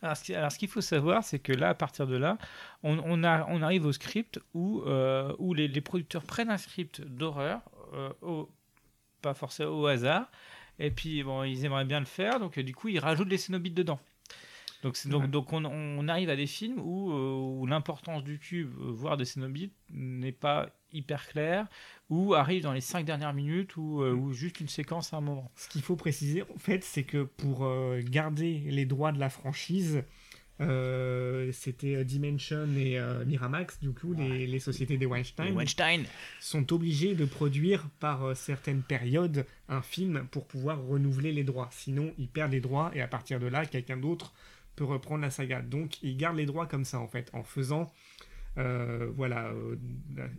Alors, ce qui- alors, ce qu'il faut savoir, c'est que là, à partir de là, on, on a, on arrive au script où, euh, où les, les producteurs prennent un script d'horreur, euh, au- pas forcément au hasard, et puis bon, ils aimeraient bien le faire, donc euh, du coup, ils rajoutent les cénobites dedans. Donc, donc, donc on, on arrive à des films où, euh, où l'importance du cube, euh, voire des cénobites, n'est pas hyper claire, ou arrive dans les cinq dernières minutes, ou, euh, ou juste une séquence à un moment. Ce qu'il faut préciser, en fait, c'est que pour garder les droits de la franchise, euh, c'était Dimension et euh, Miramax, du coup, les, les sociétés des Weinstein, sont obligés de produire par euh, certaines périodes un film pour pouvoir renouveler les droits. Sinon, ils perdent les droits et à partir de là, quelqu'un d'autre peut reprendre la saga. Donc, ils gardent les droits comme ça, en fait, en faisant, euh, voilà, euh,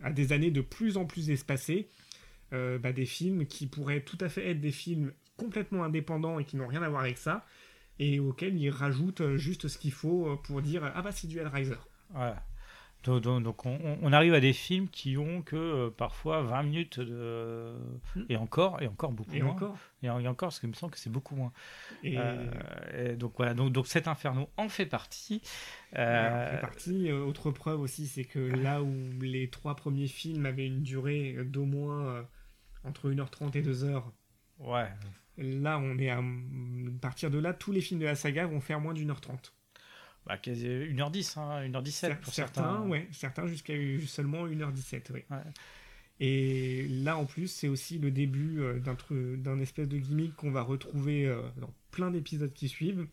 à des années de plus en plus espacées, euh, bah, des films qui pourraient tout à fait être des films complètement indépendants et qui n'ont rien à voir avec ça, et auxquels ils rajoutent juste ce qu'il faut pour dire ah bah c'est du Hellraiser. Donc, on, on arrive à des films qui ont que euh, parfois 20 minutes de... et encore et encore beaucoup Et moins. encore. Et, en- et encore parce qu'il me semble que c'est beaucoup moins. Et Euh, et donc voilà donc, donc cet inferno en fait partie. Euh, fait partie. Autre preuve aussi, c'est que là où les trois premiers films avaient une durée d'au moins entre 1h30 et 2h, ouais. là on est à, à partir de là, tous les films de la saga vont faire moins d'une heure trente. Bah, quasi 1h10 hein, 1h17 Cer- pour certains, certains. ouais, certains jusqu'à eu seulement 1h17, oui. Ouais. Et là en plus, c'est aussi le début euh, d'un espèce de gimmick qu'on va retrouver euh, dans plein d'épisodes qui suivent.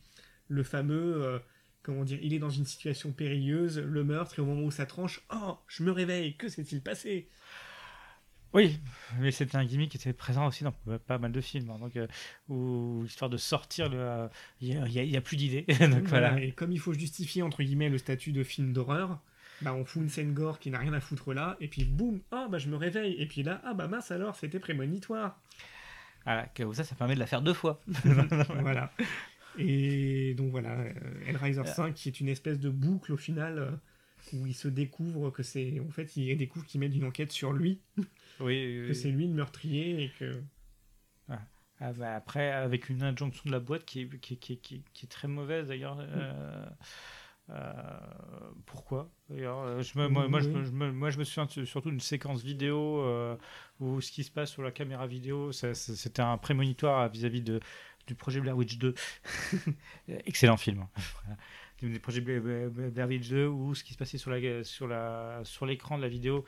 Le fameux, euh, comment dire, il est dans une situation périlleuse, le meurtre, et au moment où ça tranche, oh, je me réveille, que s'est-il passé? Oui, mais c'était un gimmick qui était présent aussi dans pas mal de films. hein, donc, euh, où, histoire de sortir, le, euh, il n'y a, il plus d'idées. *laughs* donc voilà. Et comme il faut justifier entre guillemets le statut de film d'horreur, bah on fout une scène gore qui n'a rien à foutre là, et puis boum, ah bah je me réveille, et puis là, ah bah mince alors, c'était prémonitoire. Voilà, comme ça, ça permet de la faire deux fois. *laughs* voilà. Et donc voilà, euh, Hellraiser 5 qui est une espèce de boucle au final euh, où il se découvre que c'est. En fait, il découvre qu'il mène une enquête sur lui, Oui, que c'est lui le meurtrier et que. Ah bah après, avec une injonction de la boîte qui est, qui, qui- qui- qui est très mauvaise d'ailleurs. euh, euh, pourquoi D'ailleurs, je me, moi, moi, je, me- Oui. je me, moi, je me souviens surtout d'une séquence vidéo euh, où ce qui se passe sur la caméra vidéo, c'était un prémonitoire vis-à-vis de, du projet Blair Witch 2. *laughs* Excellent film. Voilà. Du projet Blair Witch 2 où ce qui se passait sur la sur la sur l'écran de la vidéo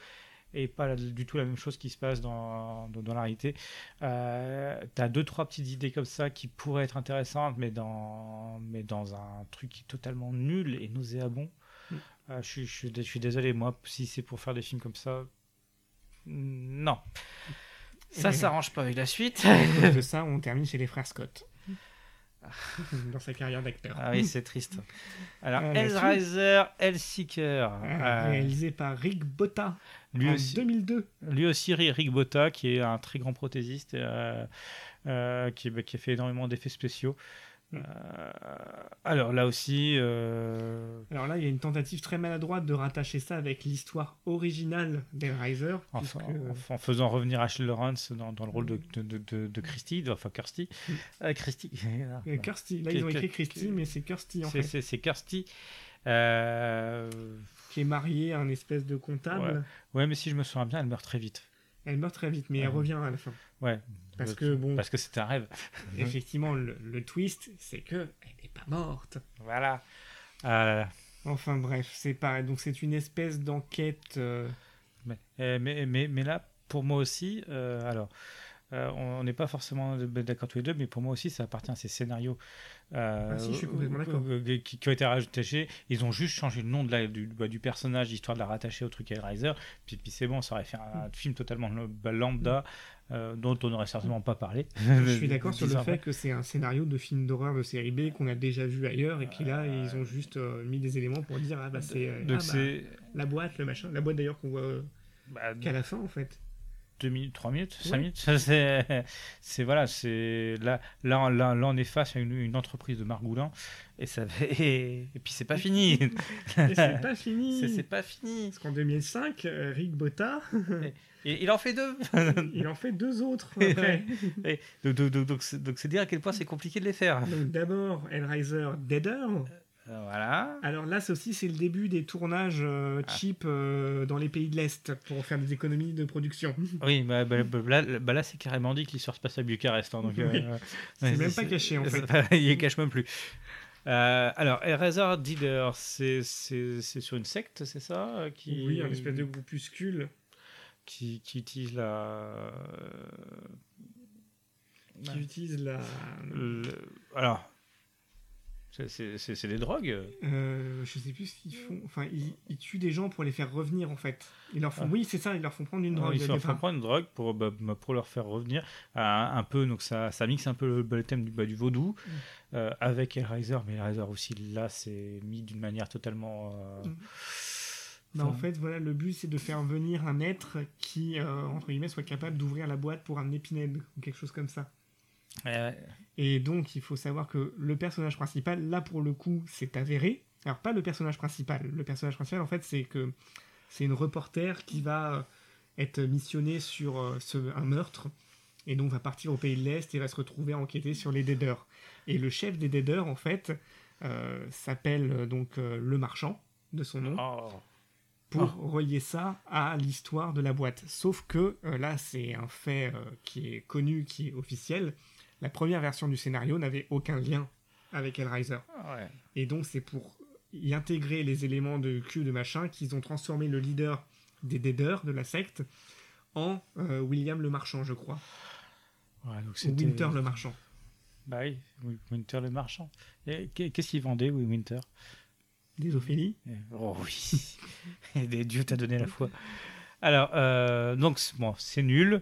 et pas la- du tout la même chose qui se passe dans, dans, dans la réalité. Euh, T'as deux trois petites idées comme ça qui pourraient être intéressantes, mais dans mais dans un truc qui est totalement nul et nauséabond. Mm. Euh, je, suis, je, suis, je suis désolé, moi, si c'est pour faire des films comme ça, mm, non. Ça Et- s'arrange pas avec la suite. À de ça, on termine chez les frères Scott. *laughs* Dans sa carrière d'acteur. ah oui, c'est triste. Alors, Ah, Hellraiser, Hellseeker. Euh, euh, réalisé par Rick Botta lui en aussi. 2002. Lui aussi, Rick Botta, qui est un très grand prothésiste, euh, euh, qui, bah, qui a fait énormément d'effets spéciaux. Mm. Euh, alors là aussi, Alors là, il y a une tentative très maladroite de rattacher ça avec l'histoire originale d'Hellraiser. en, puisque- en- en faisant revenir Ashley Lawrence dans, dans le rôle de, de, de, de- de- enfin Kirsty. Mm. Christy. *laughs* Kirsty, là ils ont écrit Christy, qui- mais c'est Kirsty en fait, C'est c'est Kirsty. Euh, qui est mariée à un espèce de comptable. ouais, mais si je me souviens bien, elle meurt très vite. Elle meurt très vite, mais elle revient à la fin. Ouais. Parce Euh, que bon, Parce que c'était un rêve. *laughs* effectivement, le, le twist, c'est que elle n'est pas morte. Voilà. Là là. Enfin bref, c'est pareil. Donc c'est une espèce d'enquête. euh, Mais, euh, mais, mais, mais là, pour moi aussi, euh, alors, euh, on n'est pas forcément d'accord tous les deux, mais pour moi aussi, ça appartient à ces scénarios euh, Ah si, je suis complètement d'accord. euh, qui, qui ont été rajoutés. Ils ont juste changé le nom de la- du, bah, du personnage, histoire de la rattacher au truc Hellraiser. Puis, puis c'est bon, ça aurait fait un, film totalement bah, lambda, euh, dont on n'aurait certainement pas parlé. Je suis *laughs* d'accord sur le fait que c'est un scénario de film d'horreur de série B qu'on a déjà vu ailleurs et qui là ils ont juste mis des éléments pour dire ah bah c'est ah, bah, c'est la boîte le machin la boîte d'ailleurs qu'on voit qu'à la fin en fait 2 minutes, 3 minutes, 5 Ouais. minutes. *laughs* C'est, voilà, c'est là, là, là, là, on est face à une, une entreprise de margoulin et ça *laughs* et, et puis c'est pas fini. c'est pas *laughs* fini C'est, pas fini. parce qu'en 2005 euh, Rick Botta Et il en fait deux. il en fait deux autres après Et donc, donc, donc, c'est, dire à quel point c'est compliqué de les faire. donc d'abord Hellraiser Deader Voilà. alors là c'est aussi c'est le début des tournages euh, Ah. cheap euh, dans les pays de l'Est pour faire des économies de production *laughs* Oui, bah, bah, bah, là, bah, là, c'est carrément dit que l'histoire se passe à Bucarest. hein, donc, Oui. euh, C'est même pas caché, en fait. *laughs* il y cache même plus. Euh, alors, Hellraiser Dealer, c'est, c'est, c'est sur une secte, c'est ça qui, oui un espèce de groupuscule qui, qui utilise la. qui utilise la le- Alors, c'est, des drogues. Euh, je sais plus ce qu'ils font. Enfin, ils, ils tuent des gens pour les faire revenir en fait. Ils leur font, Ah. oui, c'est ça, ils leur font prendre une drogue. Ils leur font prendre une drogue pour, bah, bah, pour leur faire revenir un peu. Donc, ça, ça mixe un peu le, bah, le thème du, bah, du vaudou Mm. euh, avec Hellraiser. Mais Hellraiser aussi, là, c'est mis d'une manière totalement. euh, Mm. Bah, en fait, voilà, le but c'est de faire venir un être qui, euh, entre guillemets, soit capable d'ouvrir la boîte pour un épinède ou quelque chose comme ça. euh, Et donc, il faut savoir que le personnage principal, là pour le coup, c'est avéré. Alors, pas le personnage principal. Le personnage principal, en fait, c'est que c'est une reporter qui va euh, être missionnée sur euh, ce- un meurtre et donc va partir au pays de l'Est et va se retrouver à enquêter sur les Deaders. Et le chef des Deaders, en fait, euh, s'appelle donc euh, le marchand de son nom oh. pour relier ça à l'histoire de la boîte. Sauf que euh, là, c'est un fait euh, qui est connu, qui est officiel. La première version du scénario n'avait aucun lien avec Hellraiser. Ah ouais. Et donc, c'est pour y intégrer les éléments de cul de machin qu'ils ont transformé le leader des Deaders, de la secte, en euh, William le Marchand, je crois. Ouais, donc Ou Winter le Marchand. Bah oui, Wi- Winter le marchand. Qu'est-ce qu'il vendait, oui, Winter? Des Ophélie? Eh, Oh oui. Et des- *laughs* Dieu t'a donné la foi. Alors, euh, donc, c'est- bon, c'est nul.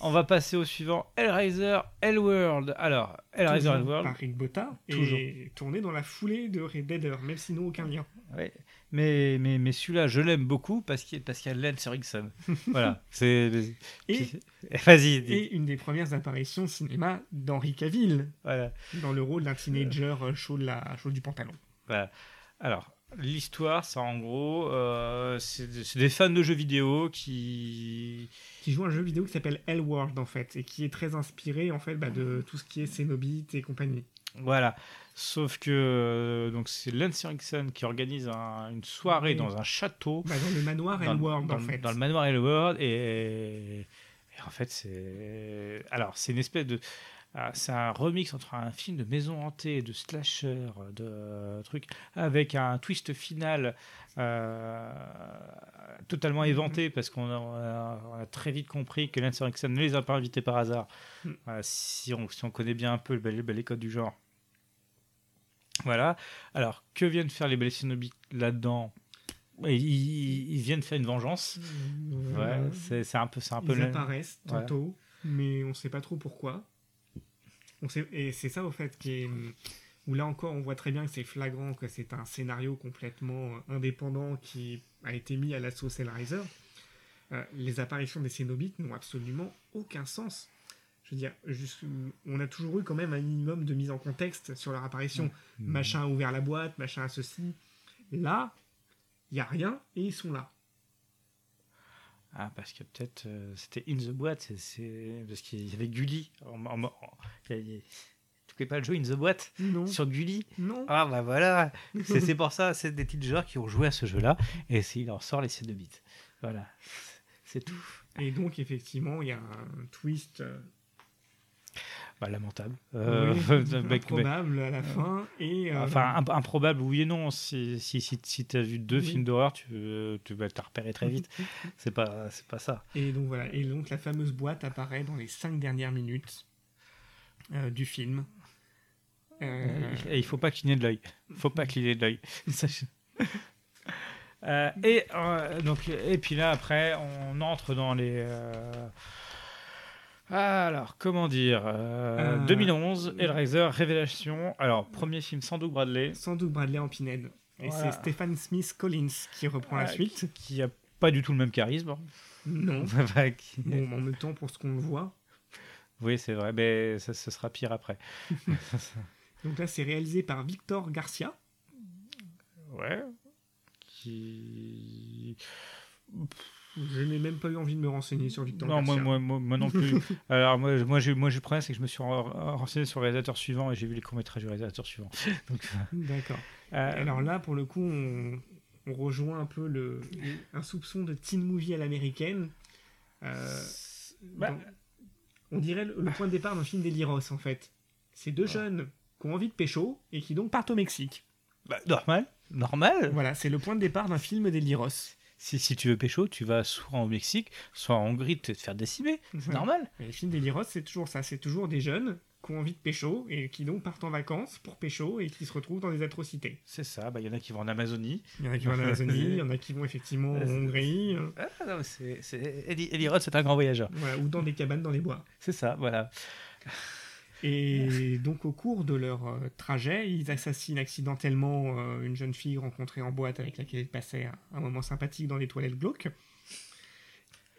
On va passer au suivant. Hellraiser, Hellworld. Alors, Hellraiser, Toujours Hellworld. Par Rick Botta. Toujours. Et tourné dans la foulée de Red Deader, même s'ils n'ont aucun lien. Ouais. Mais, mais, mais celui-là, je l'aime beaucoup parce qu'il parce qu'il y a Lance Erickson. *laughs* voilà. C'est. Et, *laughs* Vas-y. dis. et une des premières apparitions cinéma d'Henri Cavill, Voilà. dans le rôle d'un teenager euh, chaud, de la, chaud du pantalon. Voilà. Alors, l'histoire, c'est en gros, euh, c'est des fans de jeux vidéo qui. Qui joue un jeu vidéo qui s'appelle Hellworld, en fait, et qui est très inspiré, en fait, bah, de tout ce qui est Cénobite et compagnie. Voilà. Sauf que euh, donc c'est Lance Erickson qui organise un- une soirée Oui. dans un château. Bah, dans le manoir Hellworld, dans en fait. dans le manoir Hellworld et, et en fait c'est alors c'est une espèce de c'est un remix entre un film de maison hantée, de slasher, de euh, truc, avec un twist final euh, totalement éventé parce qu'on a, très vite compris que Lance Erickson ne les a pas invités par hasard. Mm. Euh, si, on, si on connaît bien un peu le, le- les codes du genre. Voilà. Alors, que viennent faire les Belles Cénobites là-dedans? Ils, ils- viennent faire une vengeance. Ouais, Euh, c'est un peu, c'est un peu Ils apparaissent tantôt, mais on sait pas trop pourquoi. Et c'est ça, au fait, qui est. Où là encore, on voit très bien que c'est flagrant, que c'est un scénario complètement euh, indépendant qui a été mis à la sauce Hellraiser. Euh, les apparitions des Cénobites n'ont absolument aucun sens. Je veux dire, juste- on a toujours eu quand même un minimum de mise en contexte sur leur apparition. Machin a ouvert la boîte, machin a ceci. Là, il y a rien et ils sont là. Ah, parce que peut-être euh, c'était In the Boîte, c'est- c'est parce qu'il y avait Gulli. En, en- en- il tu connais pas le jeu In the Boîte? Non. sur Gulli? Non. Ah bah voilà, *laughs* c'est c'est pour ça, c'est des petits joueurs qui ont joué à ce jeu-là et il en sort les 7 de bits. Voilà, c'est tout. Et donc, effectivement, il y a un twist. Bah, lamentable. Euh, *laughs* Oui, improbable à la fin. Et, euh, Enfin, imp- improbable, oui et non. Si, si, si, si tu as vu deux Oui. films d'horreur, tu, tu vas te repérer très vite. *laughs* C'est pas, pas ça. Et donc voilà, et donc la fameuse boîte apparaît dans les cinq dernières minutes euh, du film. Et il faut pas cligner de l'œil. faut pas cligner de l'œil. *laughs* Et, donc, et puis là, après, on entre dans les. Alors, comment dire euh, Euh, 2011, Hellraiser, Révélation. Alors, premier film sans Doug Bradley. sans doute Bradley en Pinhead. Et Voilà. c'est Stephen Smith Collins qui reprend la suite. Qui a pas du tout le même charisme. Non. *laughs* Qui- Bon, en même temps, pour ce qu'on voit. Oui, c'est vrai, mais ça, ce sera pire après. *laughs* Donc là, c'est réalisé par Victor Garcia. Ouais. Qui. Je n'ai même pas eu envie de me renseigner sur Victor Non, moi, Garcia. moi, moi, moi non plus. *laughs* Alors, moi, moi, j'ai, moi, c'est que je me suis ren- renseigné sur le réalisateur suivant et j'ai vu les courts-métrages du réalisateur suivant. *laughs* Donc, D'accord. euh, Alors là, pour le coup, on, on rejoint un peu le, un soupçon de teen movie à l'américaine. Euh, bah, on dirait le, le point de départ d'un film d'Eliros, en fait. C'est deux jeunes qui ont envie de pécho et qui donc partent au Mexique. bah, normal. Normal. Voilà, c'est le point de départ d'un film d'Eliros. Si, si tu veux pécho, tu vas soit au Mexique, soit en Hongrie te te faire décimer. C'est Ouais. normal. Les films d'Eliros, c'est toujours ça. C'est toujours des jeunes qui ont envie de pécho et qui donc partent en vacances pour pécho et qui se retrouvent dans des atrocités. C'est ça. Bah, Il y en a qui vont en Amazonie. Il y en a qui vont en Amazonie, il y en a qui vont effectivement *laughs* en Hongrie, Ah, non, c'est, Roth, c'est un grand voyageur. voilà, ou dans des cabanes dans les bois. C'est ça, voilà. Et donc au cours de leur euh, trajet, ils assassinent accidentellement euh, une jeune fille rencontrée en boîte avec laquelle ils passaient un, moment sympathique dans les toilettes glauques.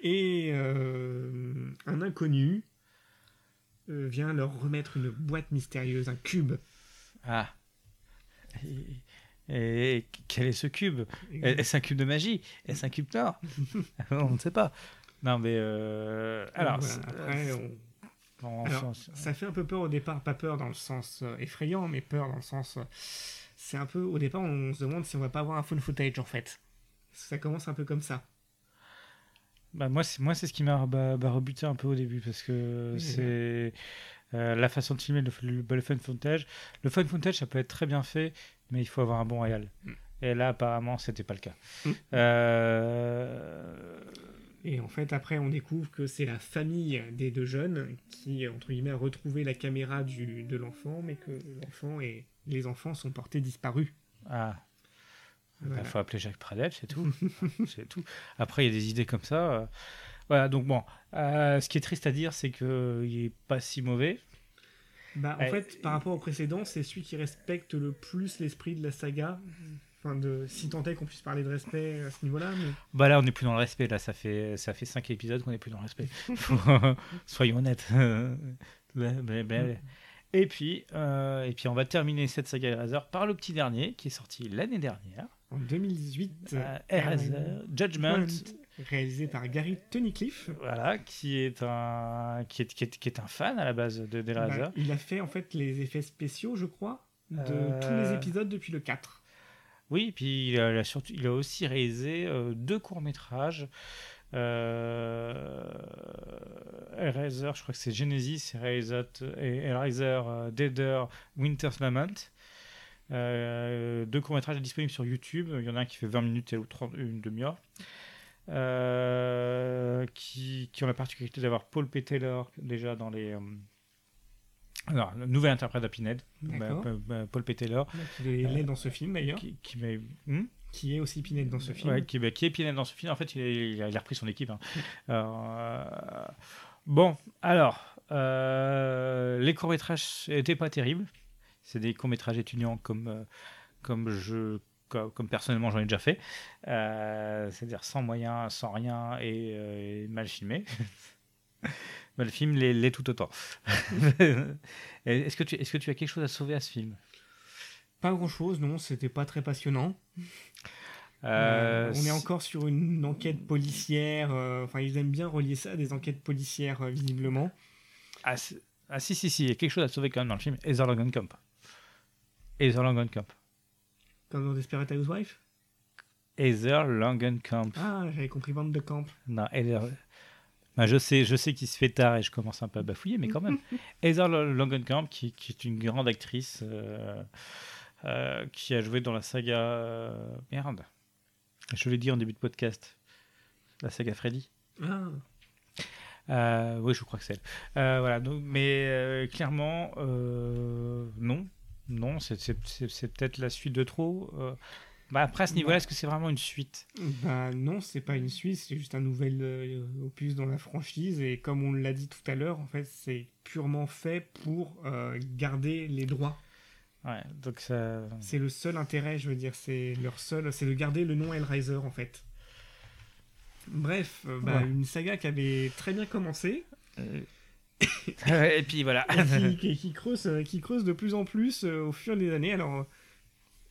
Et euh, un inconnu vient leur remettre une boîte mystérieuse, un cube. Ah. Et, et quel est ce cube? Est-ce un cube de magie? Est-ce un cube d'or? *laughs* On ne sait pas. Non, mais euh, alors, Voilà, après, on- alors, ça fait un peu peur au départ, pas peur dans le sens euh, effrayant, mais peur dans le sens... euh, c'est un peu... Au départ, on se demande si on va pas avoir un phone footage, en fait. Ça commence un peu comme ça. bah, moi, c'est moi, c'est ce qui m'a bah, bah, rebuté un peu au début parce que Oui. c'est euh, la façon de filmer le, le, le fun footage. Le fun footage, ça peut être très bien fait, mais il faut avoir un bon réal. Mm. Et là, apparemment, c'était pas le cas. Mm. Euh, Et en fait, après, on découvre que c'est la famille des deux jeunes qui, entre guillemets, a retrouvé la caméra du, de l'enfant, mais que l'enfant et les enfants sont portés disparus. Ah. Il Voilà. faut appeler Jacques Pradel, c'est tout. *laughs* c'est tout. Après, il y a des idées comme ça. euh, Voilà, donc bon. euh, ce qui est triste à dire, c'est qu'il n'est pas si mauvais. Bah, en Ouais. fait, par rapport au précédent, c'est celui qui respecte le plus l'esprit de la saga. Enfin, de, si tant est qu'on puisse parler de respect à ce niveau-là, mais Bah là, on n'est plus dans le respect. Là, ça fait, ça fait cinq épisodes qu'on n'est plus dans le respect. *laughs* Soyons honnêtes. *laughs* Blablabla. Et puis, euh, et puis, on va terminer cette saga Eraser par le petit dernier qui est sorti l'année dernière. en 2018, Euh, Eraser Judgment. réalisé par Gary Tunnicliffe. Voilà, qui est un, qui est, qui est, qui est un fan à la base de d'Eraser. Bah, il a fait en fait les effets spéciaux, je crois, de Euh, tous les épisodes depuis le 4. Oui, puis il a, surtout, il a aussi réalisé euh, deux courts-métrages. Euh, je crois que c'est Genesis, Hellraiser, Hellraiser euh, Deader, Winter's Lament. Euh, deux courts-métrages disponibles sur YouTube. Il y en a un qui fait 20 minutes et l'autre 30 une demi-heure. Euh, qui, qui ont la particularité d'avoir Paul P. Taylor déjà dans les. Euh, alors, le nouvel interprète d'Apinhead, D'accord. Paul P. Taylor, Il est laid dans ce film d'ailleurs, qui, qui Hmm? Qui est aussi Pinhead dans ce film. Ouais, qui, bah, qui est Pinhead dans ce film. En fait, il, est- il a, repris son équipe. hein. *laughs* Euh, bon, alors, euh, les courts-métrages n'étaient pas terribles. C'est des courts-métrages étudiants comme, euh, comme, je, comme, comme personnellement j'en ai déjà fait. Euh, C'est-à-dire sans moyens, sans rien et, euh, et mal filmé. *laughs* Mais le film l'est tout autant. *laughs* Est-ce que, tu- est-ce que tu as quelque chose à sauver à ce film? Pas grand chose, non, c'était pas très passionnant. Euh, Euh, on est encore sur une enquête policière. euh, Enfin, ils aiment bien relier ça à des enquêtes policières, visiblement. Ah, ah, si, si, si, il y a quelque chose à sauver quand même dans le film. Heather Langenkamp. Heather Langenkamp. Comme dans Desperate Housewife. Heather Langenkamp. Ah, j'avais compris Bande de Camp. Non, Heather... Bah, je sais, je sais qu'il se fait tard et je commence un peu à bafouiller, mais quand même. *laughs* Heather Langenkamp, qui, qui est une grande actrice, euh, euh, qui a joué dans la saga. euh, merde. Je l'ai dit en début de podcast. La saga Freddy. Ah, Euh, oui, je crois que c'est elle. Voilà, donc, mais clairement, non. Non, c'est peut-être la suite de trop. Bah, après, à ce niveau-là, est-ce que c'est vraiment une suite? Bah non, c'est pas une suite, c'est juste un nouvel euh, opus dans la franchise. Et comme on l'a dit tout à l'heure, en fait, c'est purement fait pour euh, garder les droits. Ouais, donc ça. C'est le seul intérêt, je veux dire, c'est leur seul, c'est de garder le nom Hellraiser en fait. Bref, euh, bah, Ouais. une saga qui avait très bien commencé, *laughs* et puis voilà. et qui, qui- qui creuse, qui creuse de plus en plus au fur des années. Alors,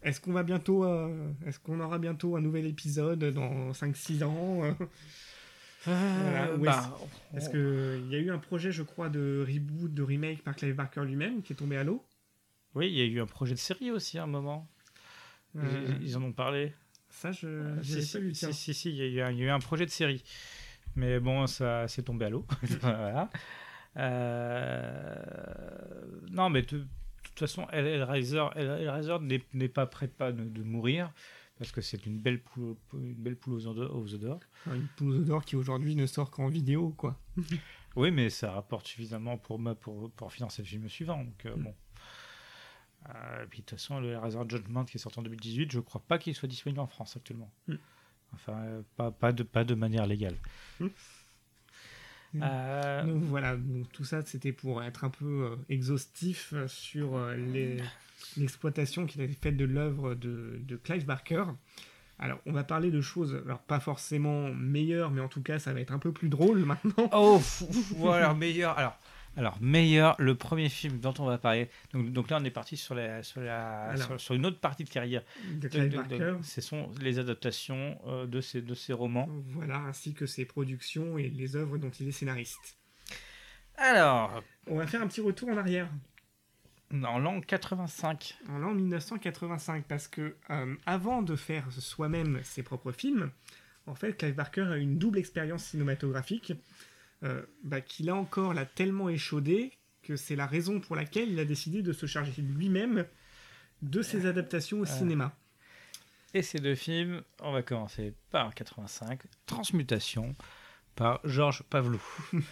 est-ce qu'on va bientôt, euh, est-ce qu'on aura bientôt un nouvel épisode dans 5-6 ans euh, Voilà, ou bah, Est-ce que il y a eu un projet, je crois, de reboot, de remake par Clive Barker lui-même qui est tombé à l'eau? Oui, il y a eu un projet de série aussi à un moment. Ils- Euh, Ils en ont parlé. Ça, je Euh, si, pas lu. si, tiens. si, si, il y, a eu un- il y a eu un projet de série. Mais bon, ça s'est tombé à l'eau. *laughs* voilà. Euh, Non, mais de toute façon, El- Hellraiser, El- Hellraiser n'est pas prêt de, pas de, de mourir. Parce que c'est une belle poule, une belle poule aux odeurs. aux odeurs. Une poule d'or qui aujourd'hui ne sort qu'en vidéo, quoi. *laughs* Oui, mais ça rapporte suffisamment pour, ma- pour, pour financer le film suivant. Donc, euh, Mm. bon. Euh, et puis de toute façon, le Hellraiser Judgment qui est sorti en 2018, je crois pas qu'il soit disponible en France actuellement. Mm. Enfin, euh, pas, pas, de, pas de manière légale. Mm. Euh, Donc voilà, donc tout ça c'était pour être un peu euh, exhaustif euh, sur euh, *laughs* l'exploitation qu'il avait faite de l'œuvre de, de Clive Barker. Alors on va parler de choses, alors pas forcément meilleures, mais en tout cas ça va être un peu plus drôle maintenant. Oh, *laughs* alors meilleur. Alors, alors meilleur, le premier film dont on va parler. Donc, donc là, on est parti sur, la, sur, la, Alors. sur, sur une autre partie de carrière. De Clive Barker. ce sont les adaptations euh, de, ces, de romans. Voilà, ainsi que ses productions et les œuvres dont il est scénariste. Alors, On va faire un petit retour en arrière, en l'an 85. en l'an 1985, parce que euh, avant de faire soi-même ses propres films, en fait, Clive Barker a eu une double expérience cinématographique euh, bah, qu'il a encore là tellement échaudé que c'est la raison pour laquelle il a décidé de se charger lui-même de ses adaptations au cinéma. Et ces deux films, on va commencer par 85, Transmutation, par Georges Pavlou. *laughs*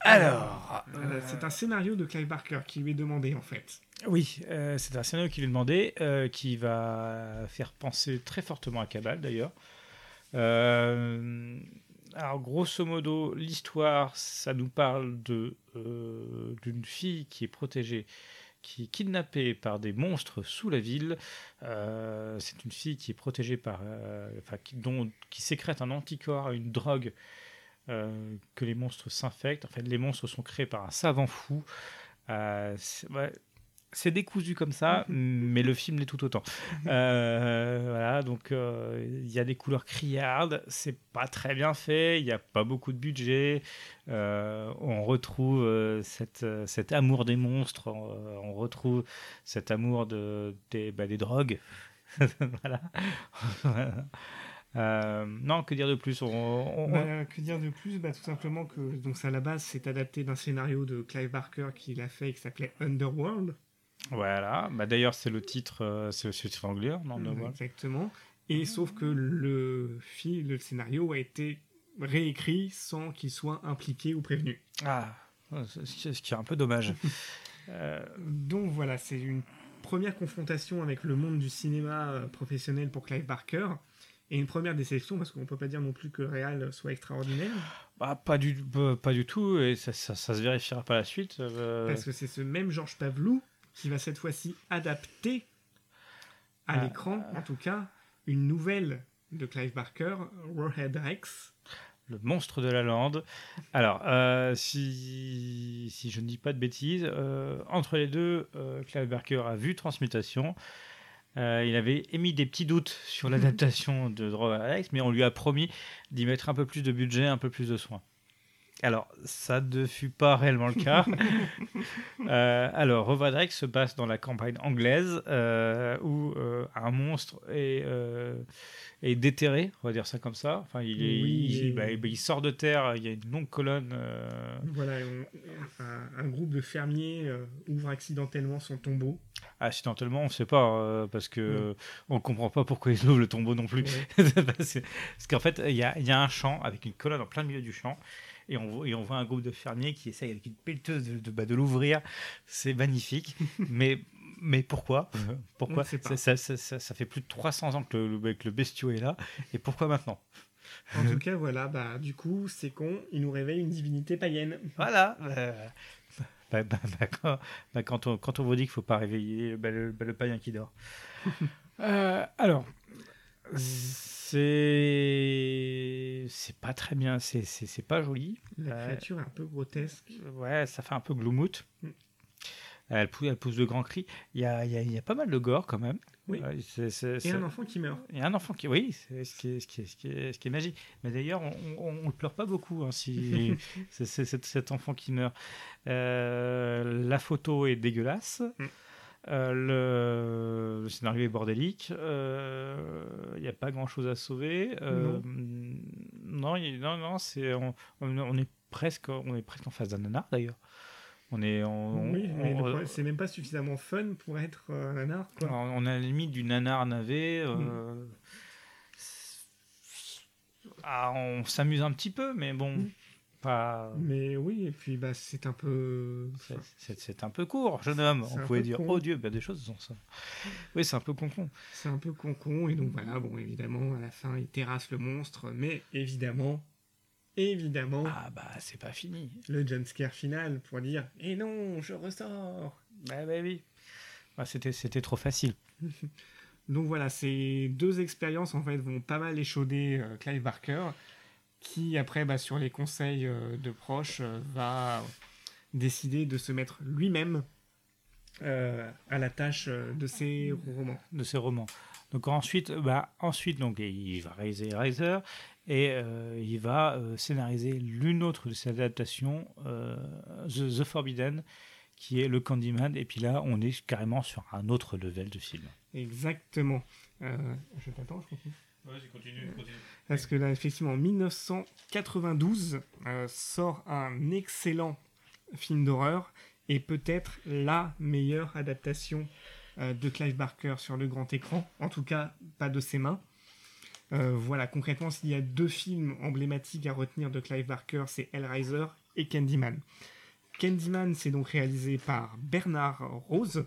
Alors, Euh, c'est un scénario de Clive Barker qui lui est demandé en fait. oui, euh, c'est un scénario qui lui est demandé, euh, qui va faire penser très fortement à Cabal d'ailleurs. Alors, grosso modo, l'histoire, ça nous parle de euh, d'une fille qui est protégée, qui est kidnappée par des monstres sous la ville. Euh, c'est une fille qui est protégée par, euh, enfin, qui, sécrète un anticorps une drogue que les monstres s'infectent. En fait, les monstres sont créés par un savant fou. C'est décousu comme ça, mais le film l'est tout autant. Euh, voilà, donc euh, il y a des couleurs criardes, c'est pas très bien fait, il n'y a pas beaucoup de budget. Euh, on retrouve cette, cet amour des monstres, on, on retrouve cet amour de, des, bah, des drogues. *laughs* voilà. Euh, non, que dire de plus? On, on- Bah, que dire de plus? Bah, Tout simplement que donc, ça, à la base c'est adapté d'un scénario de Clive Barker qu'il a fait qui s'appelait Underworld. Voilà, bah, d'ailleurs c'est le titre, euh, c'est le titre anglais, non, non, voilà. Exactement. Et sauf que le, fi- le scénario a été réécrit sans qu'il soit impliqué ou prévenu. Ah, ce qui est un peu dommage. *laughs* Euh, Donc voilà, c'est une première confrontation avec le monde du cinéma euh, professionnel pour Clive Barker. Et une première déception, parce qu'on peut pas dire non plus que le réal soit extraordinaire, bah, pas, du, bah, pas du tout, et ça, ça, ça se vérifiera par la suite. euh, parce que c'est ce même Georges Pavlou qui va cette fois-ci adapter à Ah. l'écran, en tout cas, une nouvelle de Clive Barker, Warhead Rex. Le monstre de la lande. Alors, euh, si, si je ne dis pas de bêtises, euh, entre les deux, euh, Clive Barker a vu Transmutation. Euh, il avait émis des petits doutes sur l'adaptation *laughs* de Drogue Alex, mais on lui a promis d'y mettre un peu plus de budget, un peu plus de soin. Alors, ça ne fut pas réellement le cas. *laughs* Euh, alors, Drake se passe dans la campagne anglaise euh, où euh, un monstre est, est déterré, on va dire ça comme ça. Enfin, il, est- Oui, il- j'ai- bah, il sort de terre, il y a une longue colonne. Voilà, on- un, un groupe de fermiers ouvre accidentellement son tombeau. accidentellement, on ne sait pas, parce que on ne comprend pas pourquoi ils ouvrent le tombeau non plus. Ouais. *laughs* parce que- parce qu'en fait, il y a, il y a un champ avec une colonne en plein milieu du champ. Et on, voit- et on voit un groupe de fermiers qui essaye avec une pelleteuse de, de, bah, de l'ouvrir. C'est magnifique. *laughs* mais, mais pourquoi? Pourquoi? Ça, ça, ça- ça- ça fait plus de 300 ans que le, le, que le bestiau est là. Et pourquoi maintenant? En tout cas, voilà, bah, du coup, c'est con, il nous réveille une divinité païenne. Voilà. euh, bah, bah, bah, quand, bah, quand on, quand on vous dit qu'il ne faut pas réveiller bah, le, bah, le païen qui dort. Euh, alors, c'est c'est pas très bien, c'est c'est c'est pas joli. La Euh, créature est un peu grotesque. Ouais, ça fait un peu gloumout. Mm. Elle pousse, elle pousse de grands cris. Il y a, il y a- il y a pas mal de gore quand même. Oui. C'est- c'est- Et un enfant qui meurt. a un enfant qui, oui, c'est ce qui est, ce qui est, ce qui est, ce qui est magique. Mais d'ailleurs, on, le pleure pas beaucoup hein, si *laughs* c'est cet enfant qui meurt. Euh, la photo est dégueulasse. Mm. Euh, le, le scénario est bordélique. Euh, Il n'y a pas grand chose à sauver. Euh, non, non, non, c'est on, est presque, on est presque en face d'un nanar d'ailleurs. On est, oui, mais on- le c'est même pas suffisamment fun pour être un nanar, quoi. alors, on a la limite du nanar navet. Mm. ah, on s'amuse un petit peu, mais bon, Mm. Pas. Mais oui, et puis bah, c'est un peu. c'est- un peu court, jeune homme. On pouvait dire, con. oh Dieu, ben, des choses sont ça. Oui, c'est un peu con-con. C'est un peu con-con, et donc voilà, bon, évidemment, à la fin, il terrasse le monstre, mais évidemment, évidemment, Ah, bah, c'est pas fini. le jumpscare final pour dire « Et non, je ressors Bah, bah oui. Bah, C'était c'était trop facile. *laughs* !» Donc voilà, ces deux expériences, en fait, vont pas mal échauder euh, Clive Barker, qui, après, bah, sur les conseils euh, de proches, euh, va décider de se mettre lui-même euh, à la tâche de ses romans. de ces romans. Donc ensuite, bah, ensuite donc, il va réaliser Riser et euh, il va euh, scénariser l'une autre de ses adaptations, The, The Forbidden, qui est le Candyman. Et puis là, on est carrément sur un autre level de film. Exactement. Je t'attends, je continue. Parce que là, effectivement, en 1992 euh, sort un excellent film d'horreur et peut-être la meilleure adaptation euh, de Clive Barker sur le grand écran. En tout cas, pas de ses mains. Euh, voilà, concrètement, s'il y a deux films emblématiques à retenir de Clive Barker, c'est Hellraiser et Candyman. Candyman, c'est donc réalisé par Bernard Rose,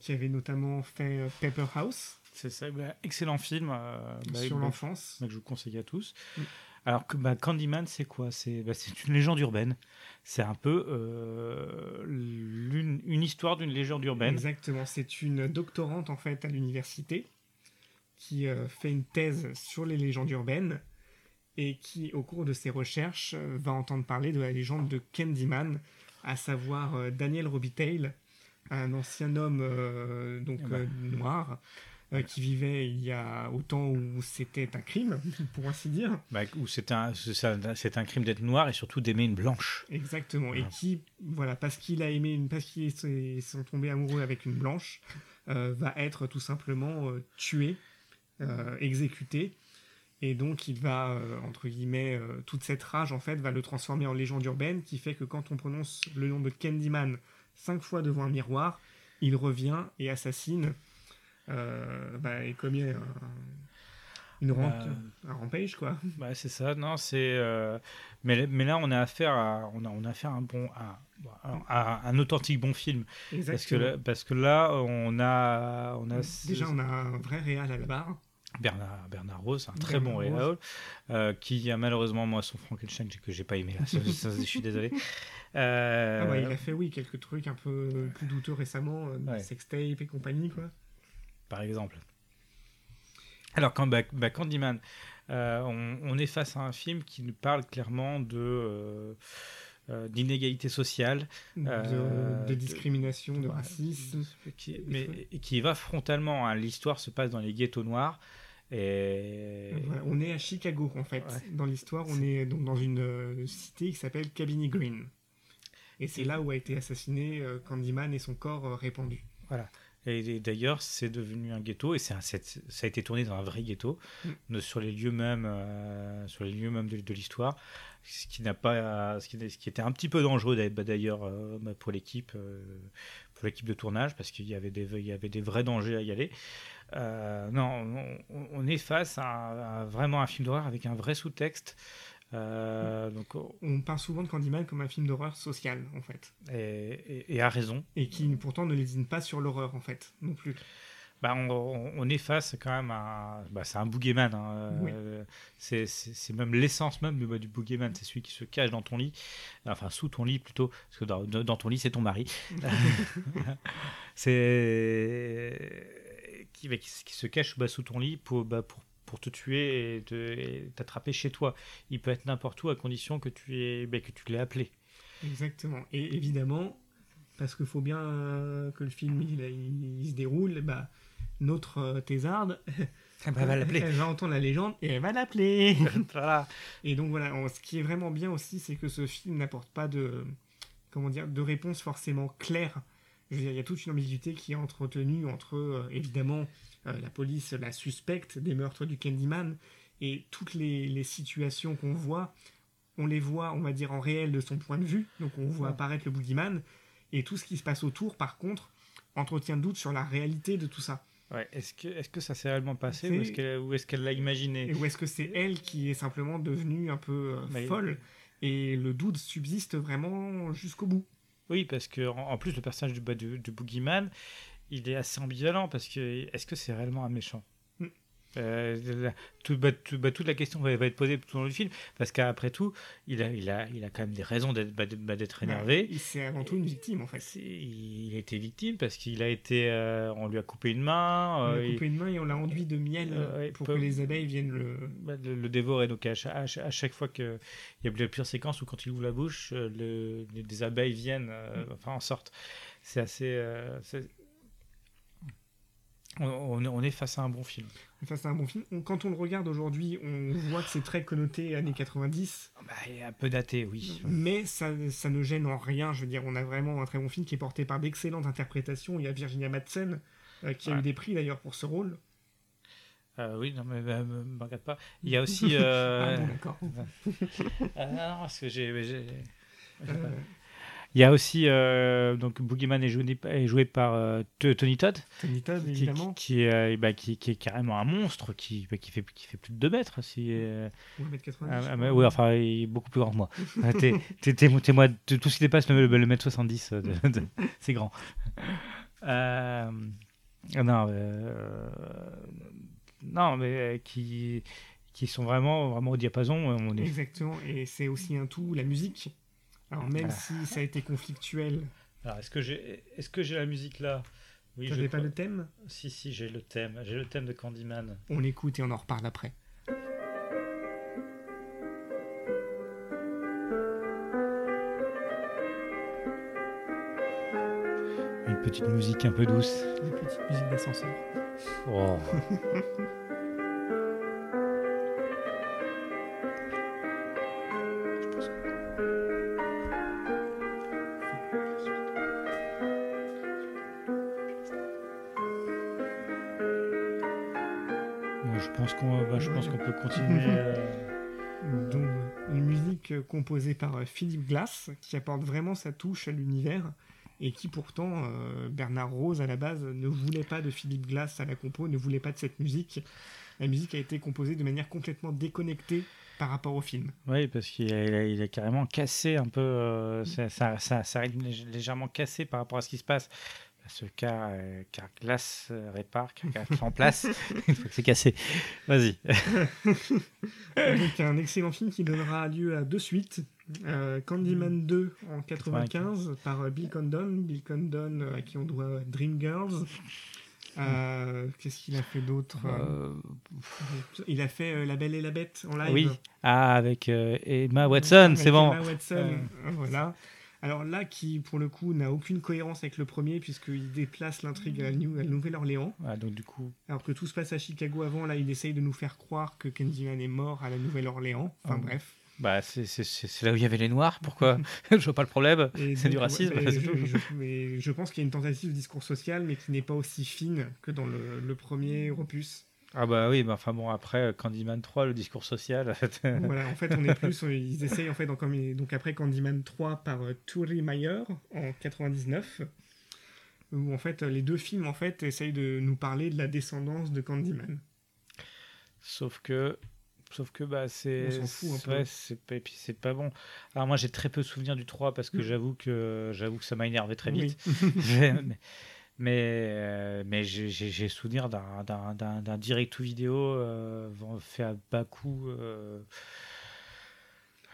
qui avait notamment fait Paper House C'est ça, bah, excellent film. euh, bah, sur bah, l'enfance. que je vous conseille à tous. Mm. Alors que bah, Candyman, c'est quoi? C'est bah, une légende urbaine. C'est un peu euh, une histoire d'une légende urbaine. Exactement, c'est une doctorante en fait à l'université qui euh, fait une thèse sur les légendes urbaines et qui, au cours de ses recherches, va entendre parler de la légende de Candyman, à savoir Daniel Robitaille, un ancien homme euh, donc bah. euh, noir euh, qui vivait il y a autant où c'était un crime, pour ainsi dire. Bah, où c'est un, c'est un, crime d'être noir et surtout d'aimer une blanche. Exactement. Et qui, voilà, parce qu'il a aimé une, parce qu'ils s'est- sont tombés amoureux avec une blanche, euh, va être tout simplement euh, tué, exécuté. Et donc, il va, euh, entre guillemets, euh, toute cette rage, en fait, va le transformer en légende urbaine, qui fait que quand on prononce le nom de Candyman cinq fois devant un miroir, il revient et assassine, euh, bah, et commet un, une rampe, Euh, un rampage, quoi. Bah, c'est ça, non, c'est. euh, mais, mais là, on a affaire à, on a, on a affaire à un bon, à, à un authentique bon film, parce que Exactement. là, parce que là, on a, on a Déjà, on a un vrai réal à la barre. Bernard, Bernard Rose, un très Bernard bon réal, euh, qui a malheureusement moi son Frankenstein que j'ai pas aimé. là, ça- ça- je suis désolé. *laughs* Euh, Ah bah, il a fait, oui, quelques trucs un peu plus douteux récemment, euh, Ouais. sextape et compagnie, quoi. Par exemple. Alors, quand bah, bah, Candyman, euh, on, on est face à un film qui nous parle clairement de euh, euh, d'inégalité sociale, De, Euh, discrimination, de racisme. qui, mais, qui va frontalement. hein. L'histoire se passe dans les ghettos noirs Et Voilà, on est à Chicago en fait. Ouais. Dans l'histoire, on est donc dans une euh, cité qui s'appelle Cabini Green. Et c'est là où a été assassiné euh, Candyman et son corps répandu. Et, et d'ailleurs, c'est devenu un ghetto et c'est ça a été tourné dans un vrai ghetto, Mm. sur les lieux mêmes, euh, sur les lieux mêmes de, de l'histoire, ce qui n'a pas, ce qui, ce qui était un petit peu dangereux d'a- bah, d'ailleurs euh, bah, pour l'équipe, euh, pour l'équipe de tournage parce qu'il y avait des, il y avait des vrais dangers à y aller. Non, on, on est face à vraiment un film d'horreur avec un vrai sous-texte. Euh, donc, oh, On parle souvent de Candyman comme un film d'horreur social en fait. et, et- et à raison. Et qui pourtant ne lésine pas sur l'horreur en fait, non plus. Bah, on, on- est face quand même à. Bah, c'est un boogeyman. hein, Oui. euh, c'est, même l'essence même du, du boogeyman. C'est celui qui se cache dans ton lit. Enfin, sous ton lit plutôt. Parce que dans, dans ton lit, c'est ton mari. *laughs* *laughs* c'est. Qui, qui, se- qui se cache bah, sous ton lit pour, bah, pour, pour te tuer et, t'attraper chez toi. Il peut être n'importe où à condition que tu, aies, bah, que tu l'aies appelé. Exactement. Et évidemment, parce qu'il faut bien euh, que le film il, il- il se déroule, bah, notre euh, thésarde, *laughs* bah, va l'appeler. elle va entendre la légende et elle va l'appeler. *laughs* voilà. Et donc voilà, ce qui est vraiment bien aussi, c'est que ce film n'apporte pas de, comment dire, de réponse forcément claire. Je veux dire, il y a toute une ambiguïté qui est entretenue entre, euh, évidemment, euh, la police la suspecte des meurtres du Candyman et toutes les, les situations qu'on voit, on les voit, on va dire, en réel de son point de vue. Donc on voit Ouais. apparaître le boogeyman et tout ce qui se passe autour, par contre, entretient doute sur la réalité de tout ça. Ouais, est-ce que, est-ce que ça s'est réellement passé ou est-ce qu'elle, l'a imaginé? Et ou est-ce que c'est elle qui est simplement devenue un peu euh, folle et le doute subsiste vraiment jusqu'au bout? Oui, parce que en, plus le personnage du, bah, du, du Boogeyman, il est assez ambivalent parce que est-ce que c'est réellement un méchant? Euh, la- tout- bah, tout- bah, toute la question va, va être posée tout au long du film parce qu'après tout, il a, il, a, il a quand même des raisons d'être, bah, énervé. Il- C'est avant tout une victime en fait. Il a été victime parce qu'il a été, euh, on lui a coupé une main. On euh, a il- coupé une main et on l'a enduit de miel Euh, pour peu- que les abeilles viennent le. le, le dévorer. Donc à, cha- à cha- à chaque fois qu'il y a plusieurs séquences où quand il ouvre la bouche, euh, le- les- abeilles viennent, euh, enfin en sortent. C'est assez. On, on est- face à un bon film. Enfin, c'est un bon film. On- quand on le regarde aujourd'hui, on voit que c'est très connoté années 90, Bah, il est un peu daté, oui. mais ça, ça ne gêne en rien. Je veux dire, on a vraiment un très bon film qui est porté par d'excellentes interprétations. Il y a Virginia Madsen euh, qui a Ouais. eu des prix d'ailleurs pour ce rôle. Euh, oui, non, mais bah, me, me regarde pas. Il y a *laughs* aussi. euh, Ah bon, d'accord. ah, *laughs* non, parce que j'ai. Euh, Il y a aussi euh, donc Boogeyman est joué, est joué par euh, Tony Todd, Tony Todd, qui, évidemment. qui, est, euh, bah, qui, qui est carrément un monstre, qui, bah, qui, fait, qui fait plus de 2 mètres. Si, Ouais, 1m90, ah, je ah, crois. mais ouais, enfin, il est beaucoup plus grand que moi. Ah, t'es, *laughs* moi, t- tout ce qui dépasse le, le mètre 70, euh, de- de- *laughs* c'est grand. *laughs* Euh, non, euh, non, mais euh, qui, qui sont vraiment, vraiment au diapason. On est, Exactement, et c'est aussi un tout, la musique. Alors même si ça a été conflictuel, Alors, est-ce que j'ai, est-ce que j'ai la musique là? Oui, tu je n'avais pas le thème? Si, si, j'ai le thème. J'ai le thème de Candyman. On l'écoute et on en reparle après. Une petite musique un peu douce. Une petite musique d'ascenseur. Oh. *laughs* *laughs* euh, *laughs* Donc, une musique composée par euh, Philippe Glass, qui apporte vraiment sa touche à l'univers, et qui pourtant, euh, Bernard Rose, à la base, ne voulait pas de Philippe Glass à la compo, ne voulait pas de cette musique. La musique a été composée de manière complètement déconnectée par rapport au film. Oui, parce qu'il a, il a- il a carrément cassé un peu. euh, ça, ça, légèrement cassé par rapport à ce qui se passe. Ce car, euh, car glace euh, répare, car glace *laughs* remplace. Une *laughs* fois que c'est cassé. Vas-y. *laughs* Donc, un excellent film qui donnera lieu à deux suites. Euh, Candyman 2 en 95 par euh, Bill Condon. Bill Condon, euh, à qui on doit Dreamgirls. Euh, Qu'est-ce qu'il a fait d'autre Euh, Il a fait euh, La Belle et la Bête en live. oui. Ah, avec euh, Emma Watson, c'est bon. Emma Watson, voilà. Alors là, qui pour le coup n'a aucune cohérence avec le premier, puisqu'il déplace l'intrigue à la, Nouvelle-Orléans. Voilà, donc du coup, Alors que tout se passe à Chicago avant, là, il essaye de nous faire croire que Candyman est mort à la Nouvelle-Orléans. Enfin Ah. bref. bah, c'est là où il y avait les noirs. Pourquoi *laughs* Je vois pas le problème. C'est du racisme. ouais, *laughs* je, mais je pense qu'il y a une tentative de discours social, mais qui n'est pas aussi fine que dans le, le premier opus. Ah bah oui, bah, enfin bon, après Candyman 3, le discours social. *laughs* voilà, en fait, on est plus. euh, Ils essayent, en fait, mais- donc après Candyman 3 par euh, Turi Meyer en 99, où en fait, les deux films, en fait, essayent de nous parler de la descendance de Candyman. Sauf que, sauf que bah c'est, On s'en fout un peu. ouais, c'est pas, et puis c'est pas bon. Alors moi j'ai très peu de souvenirs du 3 parce que Mm. j'avoue que j'avoue que ça m'a énervé très Oui. vite. *laughs* *laughs* mais mais, euh, mais j'ai, souvenir d'un, direct ou vidéo euh, fait à bas coût.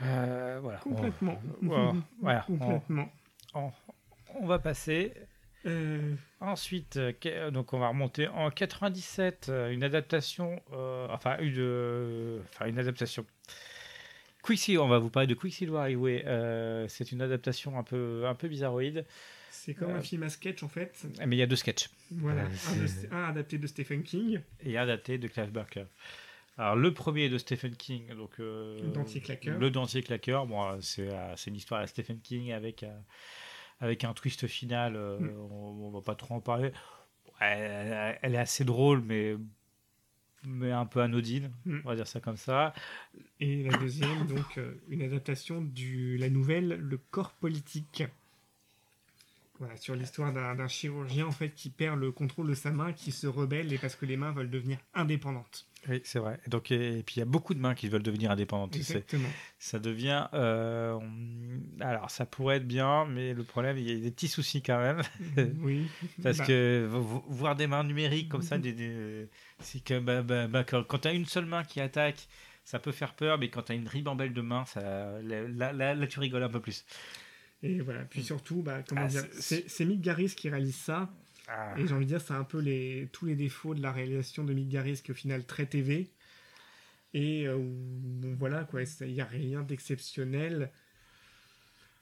euh, voilà. Complètement. On, voilà. On- Complètement. on- on va passer. Euh, Ensuite, donc on va remonter en 97, euh, une adaptation, euh, enfin une, euh, enfin une adaptation. Quicksilver, on va vous parler de Quicksilver Highway. c'est une adaptation un peu, un peu bizarroïde, c'est comme Euh, un film à sketch, en fait. mais il y a deux sketchs. Voilà. euh, un, de- un adapté de Stephen King. et un daté de Clive Barker. Alors le premier est de Stephen King, donc euh, Le dentier claqueur. Le dentier claqueur. Bon, c'est euh, une histoire à Stephen King avec euh, avec un twist final. euh, Mm. on, on va pas trop en parler. Elle, est assez drôle, mais mais un peu anodine. Mm. On va dire ça comme ça. Et la deuxième, donc, euh, une adaptation de la nouvelle Le corps politique. Voilà, sur l'histoire d'un chirurgien en fait qui perd le contrôle de sa main, qui se rebelle et parce que les mains veulent devenir indépendantes. Oui, c'est vrai. Et donc et, et puis il y a beaucoup de mains qui veulent devenir indépendantes. Exactement. Ça devient. euh, Alors ça pourrait être bien, mais le problème, il y a des petits soucis quand même. *laughs* oui. *laughs* Parce Bah, que vo- vo- voir des mains numériques comme ça, des, des- c'est que bah, bah, quand, tu as une seule main qui attaque, ça peut faire peur, mais quand tu as une ribambelle de mains, ça, là- là, tu rigoles un peu plus. Et voilà. Puis surtout, bah, comment Ah, dire, c'est- Mick Garris qui réalise ça. Ah. Et j'ai envie de dire, c'est un peu les, tous les défauts de la réalisation de Mick Garris qui au final très TV. Et euh, bon, voilà, quoi, il n'y a rien d'exceptionnel.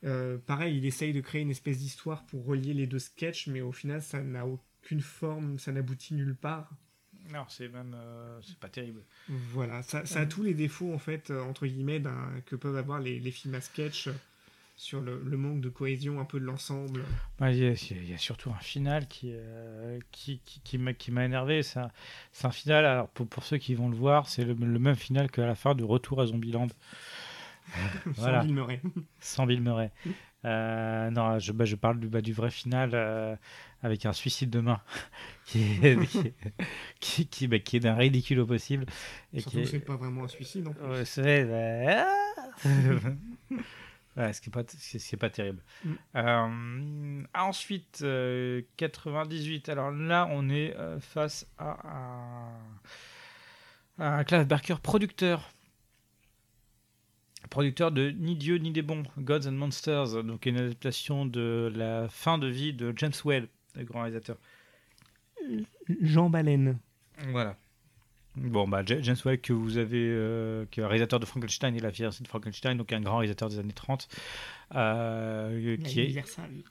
Euh, pareil, il essaye de créer une espèce d'histoire pour relier les deux sketchs, mais au final, ça n'a aucune forme, ça n'aboutit nulle part. Non, c'est même. euh, c'est pas terrible. Voilà, ça, ça a tous les défauts, en fait, euh, entre guillemets, que peuvent avoir les, les films à sketch sur le, le manque de cohésion un peu de l'ensemble. Ouais, Il y, a- il y a surtout un final qui, euh, qui, qui, qui m'a- énervé. C'est un, final, alors pour, pour ceux qui vont le voir, c'est le, le même final qu'à la fin de Retour à Zombieland. *laughs* Voilà. *laughs* Sans Bill Murray. Sans Bill Murray. Euh, non, je, bah, je parle du, bah, du vrai final euh, avec un suicide de main *laughs* qui est, qui, est- qui, bah, qui est d'un ridicule au possible. Et Surtout qui que est- c'est pas vraiment un suicide, en plus. Ouais, bah, ah Ouais, ce qui est pas, c'est pas terrible. Mm. Euh, ensuite, euh, 98. Alors là, on est euh, face à un, à un Clive Barker producteur. Producteur de Ni Dieu ni des bons, Gods and Monsters, donc une adaptation de la fin de vie de James Whale, le grand réalisateur. Jean Baleine. Voilà. Bon, bah, Ja- James Whale, que vous avez, euh, qui est un réalisateur de Frankenstein et la fiancée de Frankenstein, donc un grand réalisateur des années 30, euh, qui est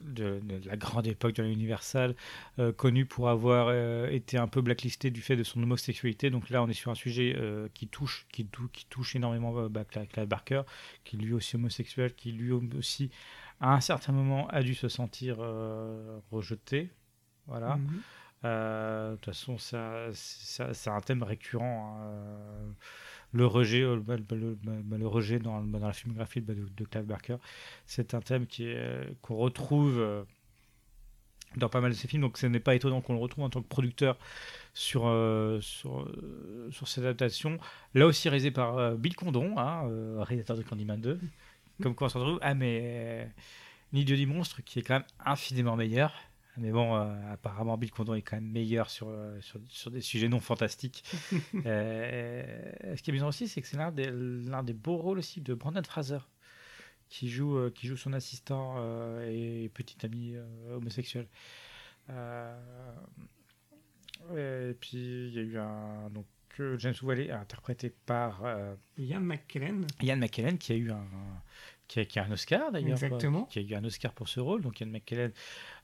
de, de la grande époque de l'Universal, euh, connu pour avoir euh, été un peu blacklisté du fait de son homosexualité. Donc là, on est sur un sujet euh, qui touche, qui, tou- qui touche énormément bah, Clive Barker, qui lui aussi homosexuel, qui lui aussi, à un certain moment, a dû se sentir rejeté. Voilà. Mhm. De toute façon, c'est un thème récurrent. hein, euh, le rejet, euh, bah, le, rejet dans, bah, la filmographie de, de, Clive Barker, c'est un thème euh, qu'on retrouve euh, dans pas mal de ses films. Donc, ce n'est pas étonnant qu'on le retrouve en tant que producteur sur, euh, sur, euh, cette adaptation. Là aussi réalisé par euh, Bill Condon, hein, euh, réalisateur de Candyman 2. Comme quoi on se retrouve. Ah, mais euh, Ni Dieu ni Monstre, qui est quand même infiniment meilleur. Mais bon, euh, apparemment, Bill Condon est quand même meilleur sur, euh, sur, sur des sujets non fantastiques. *laughs* Euh, ce qui est bien aussi, c'est que c'est l'un des, l'un des beaux rôles aussi de Brandon Fraser, qui joue, euh, qui joue son assistant et petit ami homosexuel. Et puis, il y a eu un. Donc, James Whale, interprété par Ian McKellen. Ian McKellen, qui a eu un, qui a, qui a un Oscar d'ailleurs. Exactement. Qui a eu un Oscar pour ce rôle. Donc Ian McKellen,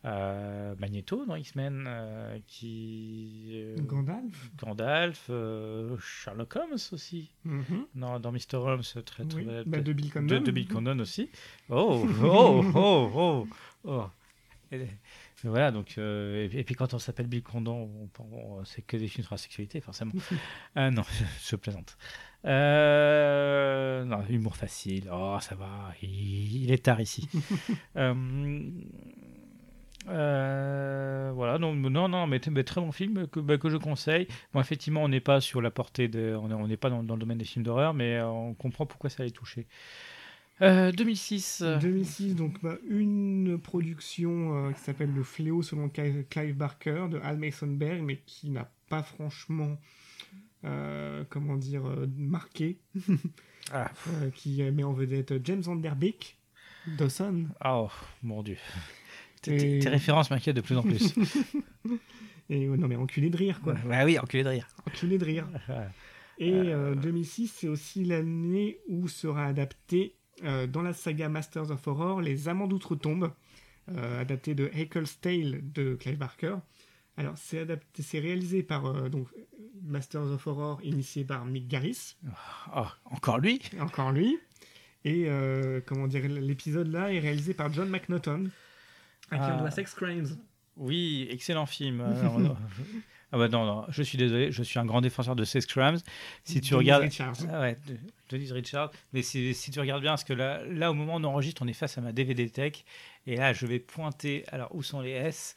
euh, Magneto dans X-Men, euh, qui. euh, Gandalf. Gandalf, euh, Sherlock Holmes aussi. Mhm. Dans, dans Mr. Holmes, très très. Oui, bah, de Bill Condon. de Bill Condon aussi. *laughs* Oh, oh, oh, oh, oh. Et, voilà, donc, euh, et, et puis quand on s'appelle Bill Condon, on- on- c'est que des films sur la sexualité, forcément. *laughs* Ah non, *laughs* je plaisante. Euh, non, humour facile. Oh, ça va, il, il est tard ici. *laughs* Euh, euh, voilà, non, non, mais, mais très bon film que, bah, que je conseille. Bon, effectivement, on n'est pas sur la portée de. On est- on n'est pas dans, dans le domaine des films d'horreur, mais on comprend pourquoi ça touché. Euh, 2006. euh, 2006, donc bah, une production qui s'appelle Le Fléau selon Clive Clive Barker de Al Masonberg, mais qui n'a pas franchement, euh, comment dire, euh, marqué, *laughs* Ah, euh, qui met en vedette James Van Der Beek, Dawson. oh, mon dieu. Tes, Et- tes- tes références m'inquiètent de plus en plus. *laughs* Et non mais enculé de rire quoi, bah oui, enculé de rire. enculé de rire. *laughs* Et euh, 2006, c'est aussi l'année où sera adapté euh, dans la saga Masters of Horror Les Amants d'Outre-Tombe, euh, adapté de Haeckel's Tale de Clive Barker. Alors, c'est adapté, c'est réalisé par euh, donc Masters of Horror, initié par Mick Garris, Oh, encore lui? Encore lui. Et euh, comment dire, l'épisode là est réalisé par John McNaughton, à qui Ah. on doit Sex Crimes. Oui, excellent film. Alors, *laughs* non, ah bah non, non, je suis désolé, je suis un grand défenseur de Sex Crimes. Si tu regardes... Richards. Ah ouais, de- Denise Richard. Mais si, si tu regardes bien, parce que là, là, au moment où on enregistre, on est face à ma DVD Tech. Et là, je vais pointer. Alors, où sont les S?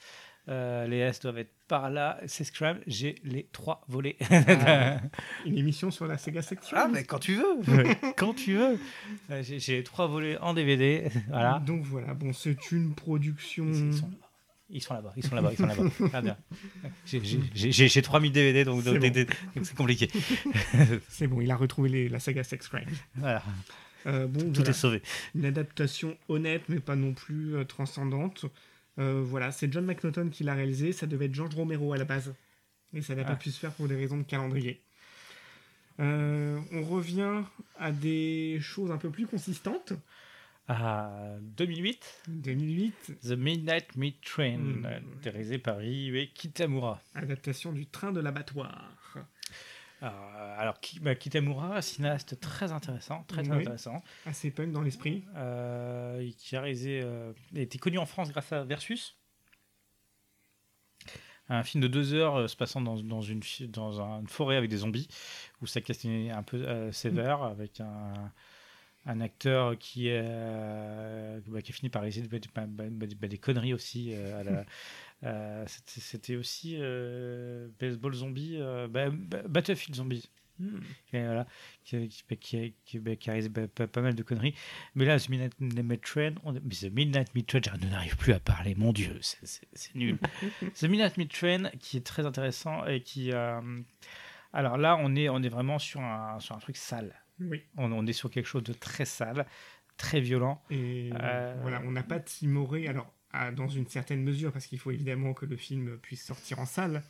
Euh, Les S doivent être par là. C'est Scram, j'ai les trois volets. Ah. *laughs* Une émission sur la Sega Sex Ah, mais quand tu veux *laughs* Quand tu veux Euh, J'ai les trois volets en DVD. *laughs* Voilà. Donc voilà, bon, c'est une production. Ils sont là-bas. Ils sont là-bas, ils sont là-bas, ils sont là-bas. Regarde bien. J'ai- j'ai- J'ai j'ai- j'ai 3000 DVD, donc C'est bon. compliqué. C'est bon, il a retrouvé les- la saga Sex Crimes. Voilà, Euh, bon, tout voilà. est sauvé. Une adaptation honnête, mais pas non plus euh, transcendante. Euh, voilà, c'est John McNaughton qui l'a réalisé. Ça devait être George Romero à la base. Mais ça n'a Ah. pas pu se faire pour des raisons de calendrier. Euh, on revient à des choses un peu plus consistantes. À 2008, 2008, The Midnight Meat Train, Mm. euh, réalisé par Kitamura. adaptation du train de l'abattoir. Euh, alors, bah, Kitamura, cinéaste très intéressant, très, très Oui. intéressant, Assez punk dans l'esprit. euh, qui a réalisé, euh, il a été connu en France grâce à Versus, un film de deux heures euh, se passant dans, dans une, dans forêt avec des zombies, où ça castinait un peu sévère, avec un, un acteur qui, bah, qui a fini par réaliser bah, bah, bah, bah, bah, des conneries aussi. à la- *laughs* euh, c'était- aussi euh, Baseball Zombie, euh, bah, Battlefield Zombie. Hmm. Et voilà, qui, qui, bah, qui, qui- bah, qui a réalisé bah, pas, pas mal de conneries. Mais là, The Midnight Meat Train, on, mais The Midnight Train, je n'arrive plus à parler, mon Dieu, c'est- nul. *laughs* The Midnight Meat Train, qui est très intéressant et qui. alors là, on est, on est vraiment sur un, sur un truc sale. Oui. On, on est sur quelque chose de très sale, très violent. Et Euh, voilà, on n'a pas timoré, alors dans une certaine mesure, parce qu'il faut évidemment que le film puisse sortir en salle.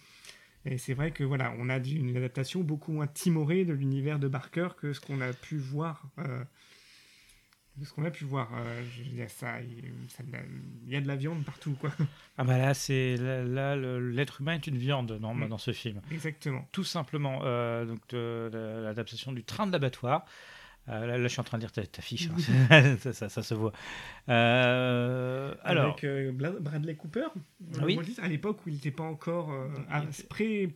Et c'est vrai que voilà, on a une adaptation beaucoup moins timorée de l'univers de Barker que ce qu'on a pu voir. euh, de ce qu'on a pu voir. Euh, je veux dire, ça, il y a de la viande partout, quoi. *laughs* Ah bah là, c'est là, l'être humain est une viande dans, Mm. dans ce film. Exactement. tout simplement euh, donc l'adaptation du train de l'abattoir. Euh, là, là, je suis en train de lire ta, ta fiche, hein. *laughs* *laughs* ça, ça- ça se voit. Euh, alors, Avec euh, Bla- Bradley Cooper, Oui. Disney, à l'époque où il n'était pas encore était- pré,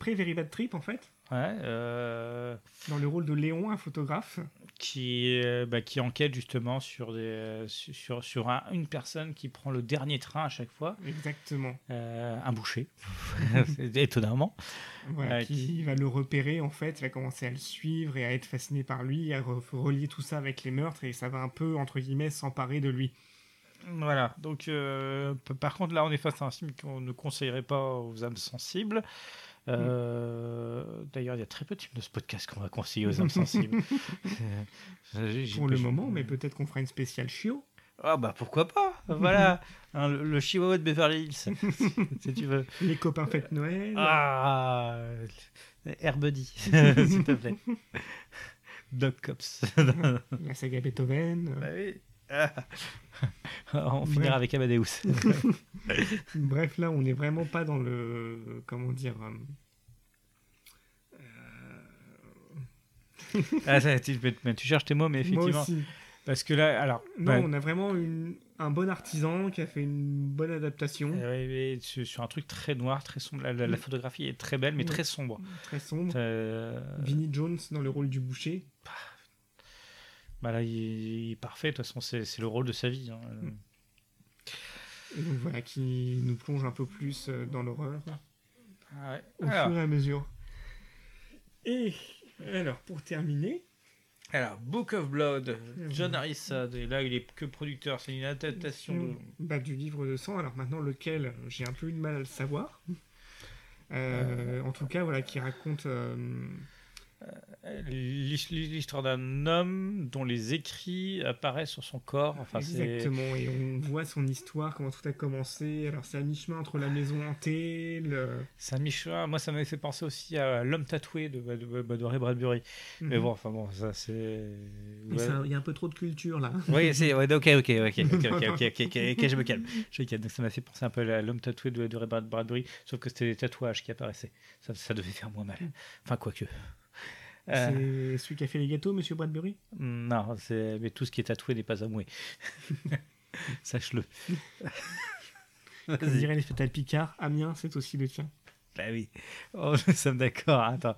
Trip, en fait, ouais, euh, dans le rôle de Léon, un photographe. qui, euh, bah, qui enquête justement sur, des, sur, sur un- une personne qui prend le dernier train à chaque fois, Exactement. euh, un boucher, *laughs* étonnamment. Voilà, Euh, qui va le repérer en fait, va commencer à le suivre et à être fasciné par lui, à re- relier tout ça avec les meurtres et ça va un peu entre guillemets s'emparer de lui. Voilà, donc euh, p- par contre là on est face à un film qu'on ne conseillerait pas aux âmes sensibles. Euh, D'ailleurs, il y a très peu de films de ce podcast qu'on va conseiller aux âmes sensibles. Euh, Pour le moment, mais peut-être qu'on fera une spéciale chiot. Ah bah pourquoi pas? Voilà, *laughs* Hein, le, le Chihuahua de Beverly Hills, *laughs* si tu veux. Les copains fêtent Noël. Ah, Air Buddy, *laughs* s'il te plaît. Dog Cops. La saga Beethoven. Bah oui. On finira avec Amadeus. *laughs* Bref, là, on n'est vraiment pas dans le. Comment dire euh, ah, *laughs* ça, tu, cherches tes mots, mais Moi effectivement. aussi. Parce que là, alors. Non, ouais, on a vraiment une- un bon artisan qui a fait une bonne adaptation, euh, ouais, sur un truc très noir, très sombre. La, la- la photographie est très belle, mais très sombre. très sombre. Euh, Vinnie Jones dans le rôle du boucher. Bah là, il, est parfait. De toute façon, c'est c'est le rôle de sa vie. hein. Et donc voilà, qui nous plonge un peu plus euh, dans l'horreur Ah ouais. au Alors, fur et à mesure. Et alors, pour terminer, alors, Book of Blood, John Harrison. Et là, il est que producteur. C'est une adaptation de. bah, du livre de sang, alors maintenant lequel, j'ai un peu eu de mal à le savoir. Euh, en tout cas, voilà, qui raconte euh, euh, l'histoire d'un homme dont les écrits apparaissent sur son corps. Enfin, Exactement, et on voit son histoire, comment tout a commencé. Alors c'est à mi-chemin entre la maison hantée, le... Euh. C'est à mi-chemin, moi ça m'avait fait penser aussi à L'homme tatoué de, de, de, de Ray Bradbury. Mm -hmm. Mais mhm. bon, enfin bon, ça c'est... Il ouais. y a un peu trop de culture là. oui, c'est... Ouais, ok, ok, *laughs* ok, ok, ok, ok, je me calme. Je me calme. Donc ça m'a fait penser un peu à L'homme tatoué de, Ray Bradbury, sauf que c'était des tatouages qui apparaissaient. Ça, ça devait faire moins mal. Enfin, quoique... Euh, C'est celui qui a fait les gâteaux, Monsieur Bradbury? Non. Mais tout ce qui est tatoué n'est pas amoué. *laughs* Sache-le. Comme dirait les Fatal Picard, Amiens, c'est aussi le tien. Bah oui. Oh, nous sommes d'accord. Attends.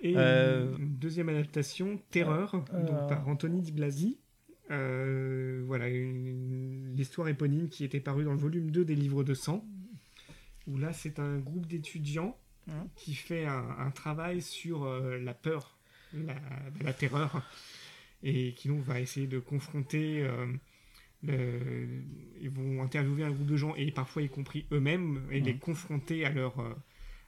Et Euh, une deuxième adaptation, Terreur, euh, donc par Anthony Di Blasi. Euh, voilà, l'histoire éponyme qui était parue dans le volume 2 des livres de sang. Où là, c'est un groupe d'étudiants Qui fait un, un travail sur euh, la peur, la, la terreur, et qui donc va essayer de confronter. euh, le- ils vont interviewer un groupe de gens, et parfois y compris eux-mêmes, et les Mhm. confronter à leur, euh,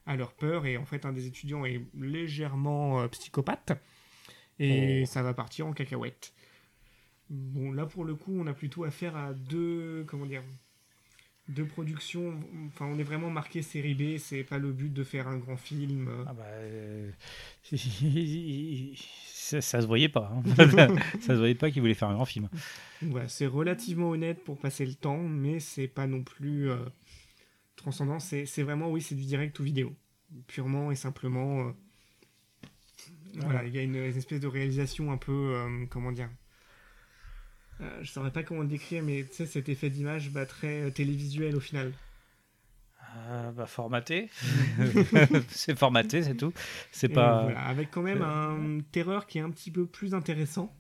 à leur peur. Et en fait, un des étudiants est légèrement psychopathe, et Oh. ça va partir en cacahuète. Bon, là pour le coup, on a plutôt affaire à deux, comment dire, deux productions. Enfin, on est vraiment marqué série B. C'est pas le but de faire un grand film. Ah bah, euh, *laughs* ça, ça se voyait pas. hein. *laughs* ça se voyait pas qu'il voulait faire un grand film. Voilà, c'est relativement honnête pour passer le temps, mais c'est pas non plus euh, transcendant. C'est vraiment, oui, c'est du direct ou vidéo. Purement et simplement. euh, voilà, il y a une, une espèce de réalisation un peu. comment dire euh, Je saurais pas comment le décrire, mais tu sais, cet effet d'image bah, très euh, télévisuel au final. Ah, bah, formaté. *laughs* *laughs* c'est formaté, c'est tout. C'est pas. voilà, avec quand même un terreur qui est un petit peu plus intéressant.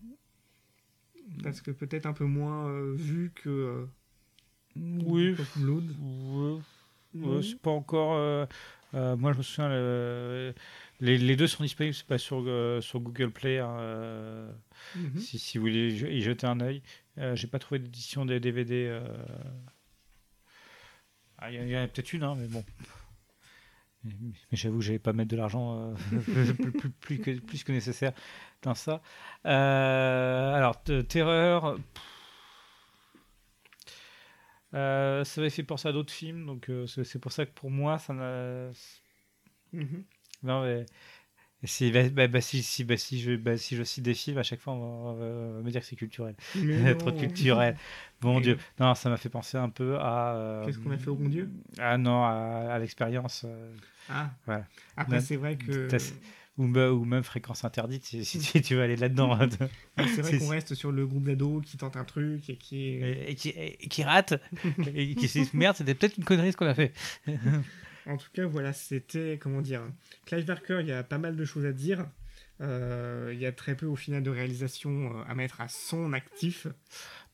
Parce que peut-être un peu moins euh, vu que. euh, Oui. Blood. Non ouais, c'est pas encore. euh, euh, moi, je me souviens. Les, les deux sont disponibles, c'est pas sur, euh, sur Google Play. hein, euh, Mhm. si, si vous voulez y jeter un œil. Euh, J'ai pas trouvé d'édition des DVD. euh, ah, Il y, en- il y en a peut-être une, hein, mais bon. Mais, mais j'avoue que j'allais pas mettre de l'argent *laughs* plus, plus- plus que, plus que nécessaire dans ça. Alors, Terreur. ça avait fait penser à d'autres films, donc c'est c'est pour ça que pour moi, ça n'a. Mhm. Non, mais. Si, bah, bah, bah, si, si, si, je, si je cite des films, à chaque fois, on va, me dire que c'est culturel. *laughs* Trop culturel. Bon Dieu. Non, ça m'a fait penser un peu à. euh, Qu'est-ce qu'on a fait au bon Dieu? Ah non, à, à l'expérience. euh, Ah. Voilà. Après, c'est vrai que. Ou, me- ou même fréquence interdite, si, si tu- veux aller là-dedans. hein. *laughs* Ah, C'est vrai qu'on reste sur le groupe d'ados qui tente un truc et qui est. et, et qui, et qui rate. *laughs* et qui se dit merde, c'était peut-être une connerie ce qu'on a fait. En tout cas, voilà, c'était. Comment dire Clive Barker, il y a pas mal de choses à dire. Euh, il y a très peu au final de réalisation euh, à mettre à son actif.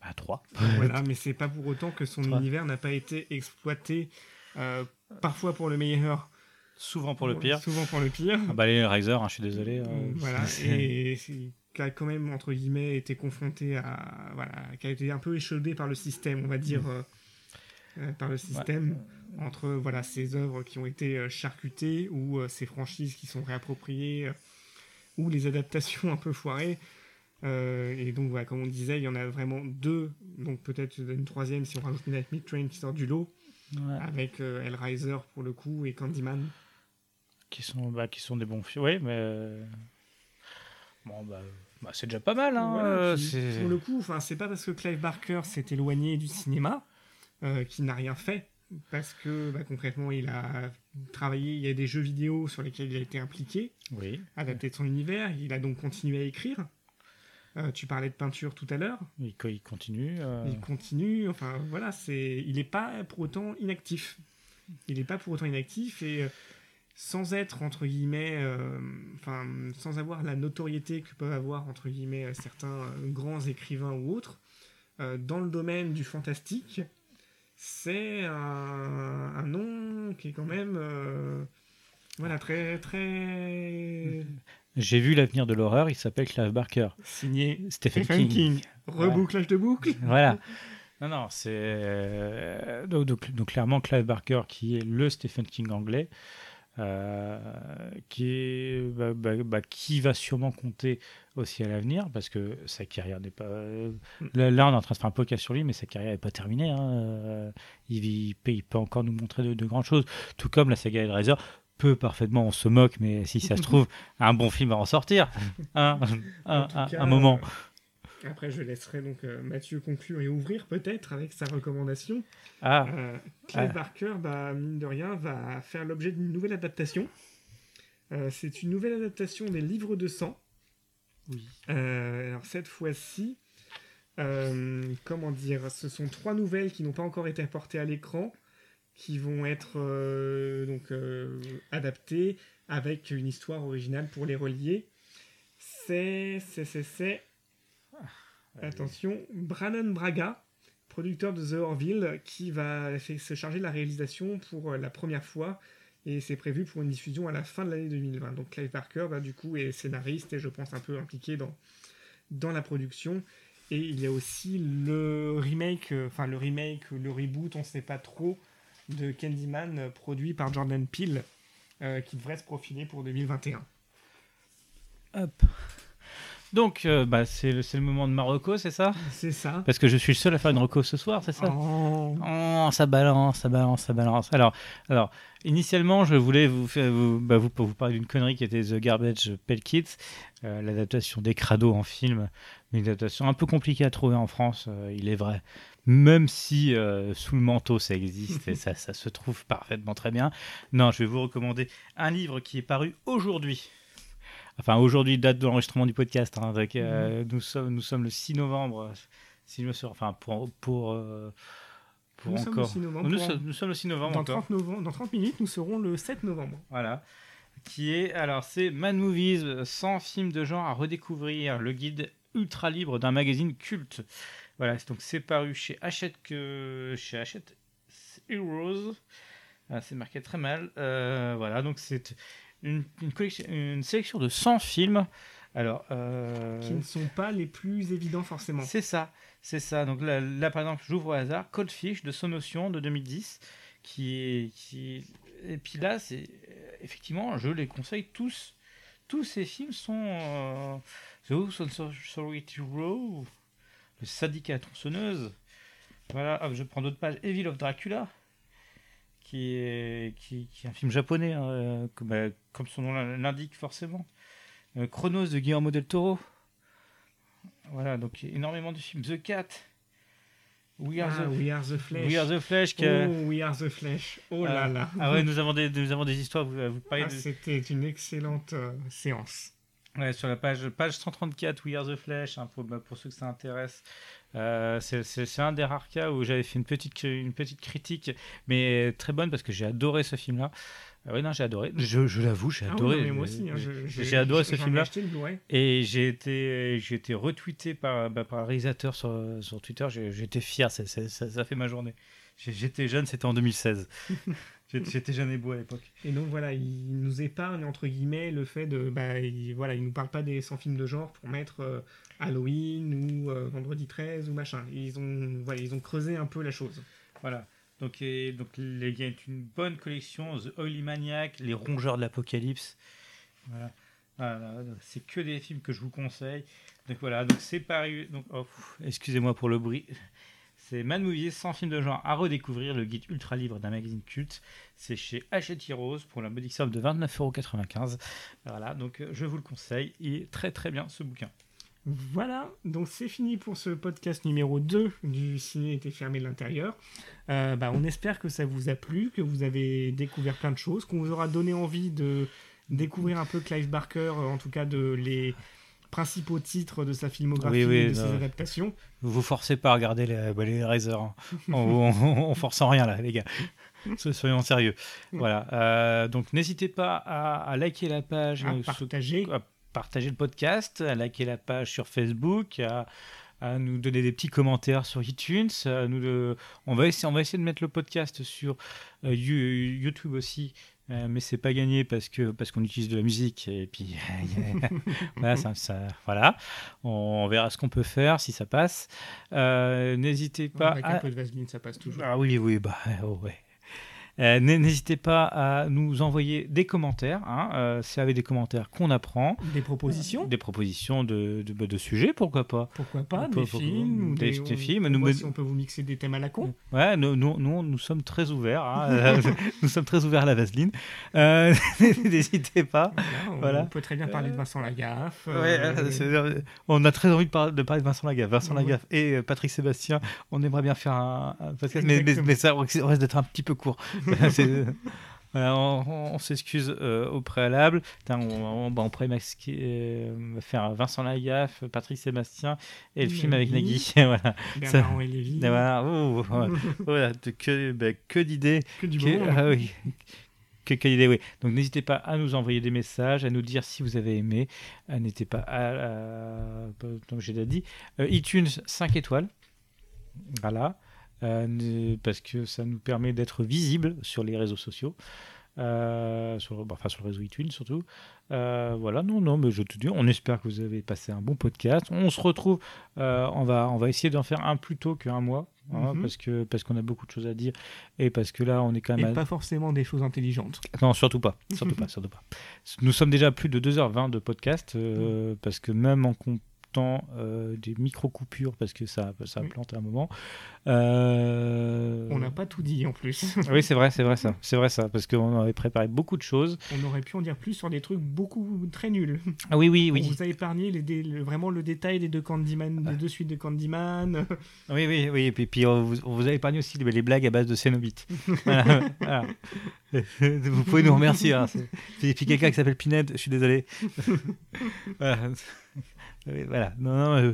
Bah, 3. voilà, *laughs* mais c'est pas pour autant que son Trois. univers n'a pas été exploité, euh, parfois pour le meilleur, Souvent pour le pire. souvent pour le pire. Ah bah, les Riser, hein, je suis désolé. euh, voilà, *laughs* c'est- et qui a quand même entre guillemets été confronté à voilà, qui a été un peu échaudé par le système, on va dire, euh, euh, par le système entre voilà ces œuvres qui ont été euh, charcutées ou euh, ces franchises qui sont réappropriées euh, ou les adaptations un peu foirées. Euh, et donc voilà, comme on disait, il y en a vraiment deux, donc peut-être une troisième si on rajoute Midnight Train qui sort du lot, ouais, avec euh, Hellraiser pour le coup et Candyman. qui, sont, bah, qui sont des bons films. Oui, mais. Bon, bah. Bah, c'est déjà pas mal. Hein, Voilà, euh, puis, c'est- pour le coup, c'est pas parce que Clive Barker s'est éloigné du cinéma qu'il n'a rien fait. Parce que bah, concrètement, il a travaillé, il y a des jeux vidéo sur lesquels il a été impliqué, Oui. adapté de son univers. Il a donc continué à écrire. Euh, tu parlais de peinture tout à l'heure. Il, co- il continue. euh, Il continue. Enfin, voilà, c'est, il n'est pas pour autant inactif. Il n'est pas pour autant inactif et euh, sans être entre guillemets, euh, enfin, sans avoir la notoriété que peuvent avoir entre guillemets certains grands écrivains ou autres, dans le domaine du fantastique, c'est un, un nom qui est quand même, euh, voilà, très très *laughs* J'ai vu l'avenir de l'horreur, il s'appelle Clive Barker. signé Stephen, Stephen King. King. Rebouclage de boucle. *laughs* Voilà. Non, non, c'est. euh, donc, donc, donc, clairement, Clive Barker, qui est le Stephen King anglais, euh, qui, est, bah, bah, bah, qui va sûrement compter aussi à l'avenir, parce que sa carrière n'est pas. Là, là, on est en train de faire un podcast sur lui, mais sa carrière n'est pas terminée. hein. Euh, Il, il peut, il peut encore nous montrer de, de grandes choses, tout comme la saga Hellraiser peut parfaitement, on se moque, mais si ça se *laughs* trouve, un bon film va en sortir. hein, un, En tout un- cas, un moment. Après, je laisserai donc euh, Mathieu conclure et ouvrir peut-être avec sa recommandation. Ah, Euh, Clive Ah. Barker, bah, mine de rien, va faire l'objet d'une nouvelle adaptation. Euh, c'est une nouvelle adaptation des livres de sang. Oui. Euh, alors cette fois-ci, comment dire, ce sont trois nouvelles qui n'ont pas encore été portées à l'écran, qui vont être donc adaptées avec une histoire originale pour les relier. C'est, c'est, c'est, c'est. Attention, Brannon Braga, producteur de The Orville, qui va se charger de la réalisation pour euh, la première fois. Et c'est prévu pour une diffusion à la fin de l'année 2020. Donc Clive Barker, bah, du coup, est scénariste et je pense un peu impliqué dans, dans la production. Et il y a aussi le remake, euh, enfin le remake ou le reboot, on ne sait pas trop, de Candyman euh, produit par Jordan Peele, euh, qui devrait se profiler pour 2021. Hop. Donc, euh, bah, c'est le, c'est le moment de Marocco, c'est ça? C'est ça. Parce que je suis le seul à faire une reco ce soir, c'est ça? Oh. Oh, ça balance, ça balance, ça balance. Alors, alors initialement, je voulais vous, faire, vous, bah, vous, vous parler d'une connerie qui était The Garbage Pail Kids, euh, l'adaptation des Crados en film, mais une adaptation un peu compliquée à trouver en France, euh, il est vrai. Même si euh, sous le manteau ça existe et *laughs* ça, ça se trouve parfaitement très bien. Non, je vais vous recommander un livre qui est paru aujourd'hui. Enfin, aujourd'hui, date de l'enregistrement du podcast. hein, donc, euh, nous, sommes, nous sommes le 6 novembre. Si je me souviens, enfin, pour, pour, euh, pour Nous sommes encore. 6 novembre, Nous, pour- sommes, nous sommes le 6 novembre Dans encore. 30, novembre- dans 30 minutes, nous serons le 7 novembre. Voilà. Qui est, alors, c'est Mad Movies, 100 films de genre à redécouvrir, le guide ultra libre d'un magazine culte. Voilà, donc c'est paru chez Hachette que chez Hachette Heroes. Ah, c'est marqué très mal. Euh, voilà, donc c'est une, une, une sélection de 100 films. Alors, euh, Qui ne sont pas les plus évidents forcément. c'est ça, c'est ça. Donc là, là, par exemple, j'ouvre au hasard Cold Fish de Sonotion de 2010, qui est, qui et puis là, c'est effectivement, je les conseille tous. Tous ces films sont euh, The House on Sorority Row, Le Syndicat tronçonneuse. Voilà, je prends d'autres pages. Evil of Dracula, qui est, qui, qui est un film japonais, hein, euh, comme, bah, comme son nom l'indique forcément. Euh, Chronos de Guillermo del Toro. Voilà, donc énormément de films. The Cat. We Are, Ah, the, We Are the Flesh. We Are the Flesh. que- Oh, We Are the Flesh. Oh là Ah, là. Ah ouais, nous avons des, nous avons des histoires. Vous, vous parlez Ah, de- C'était une excellente euh, séance. Ouais, sur la page, page 134, We Are the Flesh, hein, pour, bah, pour ceux que ça intéresse. Euh, c'est- un des rares cas où j'avais fait une petite, une petite critique, mais très bonne parce que j'ai adoré ce film-là. Euh, oui, non, j'ai adoré. Je, je l'avoue, j'ai Ah oui, adoré. non, mais moi aussi. hein, j'ai adoré ce film-là. Et j'ai été, j'ai été retweeté par, bah, par un réalisateur sur, sur Twitter. J'étais fier, ça, ça fait ma journée. J'étais jeune, c'était en 2016. *laughs* Jeune et beau à l'époque. Et donc voilà, il nous épargne entre guillemets le fait de, bah, il, voilà, il nous parle pas des 100 films de genre pour mettre euh, Halloween ou euh, Vendredi 13 ou machin. Ils ont, voilà, ils ont creusé un peu la chose. Voilà. Donc, et, donc il y a une bonne collection, The Oily Maniac, Les Rongeurs de l'Apocalypse. Voilà. Voilà, c'est que des films que je vous conseille. Donc voilà, donc c'est paru. Donc, oh, excusez-moi pour le bruit. C'est Mad Movies, 100 films de genre à redécouvrir, le guide ultra libre d'un magazine culte. C'est chez Hachette Heroes pour la modique somme de 29,95€. Voilà, donc euh, je vous le conseille. Il est très très bien ce bouquin. Voilà, donc c'est fini pour ce podcast numéro 2 du Ciné était fermé de l'intérieur. Euh, bah, on espère que ça vous a plu, que vous avez découvert plein de choses, qu'on vous aura donné envie de découvrir un peu Clive Barker, euh, en tout cas de les principaux titres de sa filmographie Oui, oui, et de non. ses adaptations. Vous vous forcez pas à regarder les, bah, les Razors. hein. on, on, on force en rien là, les gars. So- Soyons sérieux. Voilà. Euh, donc n'hésitez pas à, à liker la page, À euh, sous- partager. à partager le podcast, à liker la page sur Facebook, à, à nous donner des petits commentaires sur iTunes. à nous de- on, va essayer, on va essayer de mettre le podcast sur euh, You- YouTube aussi. Euh, mais c'est pas gagné parce que parce qu'on utilise de la musique et puis *laughs* voilà, ça, ça- voilà. On, verra ce qu'on peut faire si ça passe. Euh, N'hésitez pas Avec à, un peu de vaseline, ça passe toujours. ah oui, oui, bah oh, ouais. Euh, n'hé- N'hésitez pas à nous envoyer des commentaires. Hein, euh, c'est avec des commentaires qu'on apprend. Des propositions Des propositions de, de, bah, de sujets, pourquoi pas. Pourquoi pas Des films ou des- des, des on- films, on nous si on peut vous mixer des thèmes à la con. Ouais, nous, nous, nous, nous sommes très ouverts. hein, *laughs* nous sommes très ouverts à la vaseline. Euh, *laughs* N'hésitez pas. Voilà, on, Voilà. on peut très bien parler de Vincent Lagaffe. Ouais, on a très envie de, par- de parler de Vincent Lagaffe. Vincent. Lagaffe et Patrick Sébastien, on aimerait bien faire un, podcast, mais, mais, mais ça risque d'être un petit peu court. *laughs* Voilà, on on s'excuse euh, au préalable. Putain, on, on, bah, on pourrait masquer, euh, faire Vincent Lagaffe, Patrick Sébastien et le film avec Nagui. *laughs* Voilà. Bernard et Lévy. Voilà. Oh, voilà. *laughs* Que, bah, que d'idées. Que du Que- bon. ah oui. Que, quelle idée, oui. Donc n'hésitez pas à nous envoyer des messages, à nous dire si vous avez aimé. Euh, N'hésitez pas à, à- donc j'ai déjà dit, Euh, iTunes 5 étoiles. Voilà. Euh, parce que ça nous permet d'être visible sur les réseaux sociaux. Euh, sur, bah, enfin sur le réseau iTunes surtout. Euh, voilà, non, non, mais je te dis, on espère que vous avez passé un bon podcast. On se retrouve, euh, on, va, on va essayer d'en faire un plus tôt qu'un mois, hein, Mhm. parce que parce qu'on a beaucoup de choses à dire et parce que là, on est quand même. Et à- pas forcément des choses intelligentes. non, surtout pas. Surtout *laughs* pas, surtout pas. Nous sommes déjà à plus de 2h20 de podcast, euh, parce que même en euh, des micro-coupures, parce que ça, ça a Oui. planté un moment. euh, On n'a pas tout dit en plus. *laughs* Oui, c'est vrai, c'est vrai ça. *laughs* C'est vrai ça, parce qu'on avait préparé beaucoup de choses. On aurait pu en dire plus sur des trucs beaucoup très nuls. Ah oui, oui, On oui. vous a épargné les dé- le- vraiment le détail des deux Candyman, des deux suites de Candyman. *laughs* Oui, oui, oui. Et puis, puis on, vous, on vous a épargné aussi les, blagues à base de Cénobite. voilà, voilà. Vous pouvez nous remercier. hein. Et puis quelqu'un qui s'appelle Pined, je suis désolé. voilà. Voilà. Non, non, euh,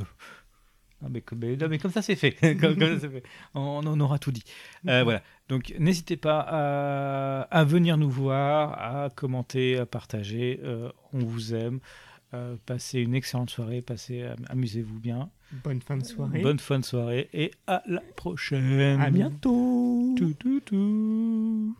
non, mais, comme- mais- non, mais comme ça, c'est fait. *laughs* comme, comme ça, c'est fait. On, on aura tout dit. Euh, voilà. Donc, n'hésitez pas à, à venir nous voir, à commenter, à partager. Euh, on vous aime. Passez une excellente soirée. Passez, am- amusez-vous bien. Bonne fin de soirée. Bonne fin de soirée et à la prochaine. À bientôt. Tout, tout, tout.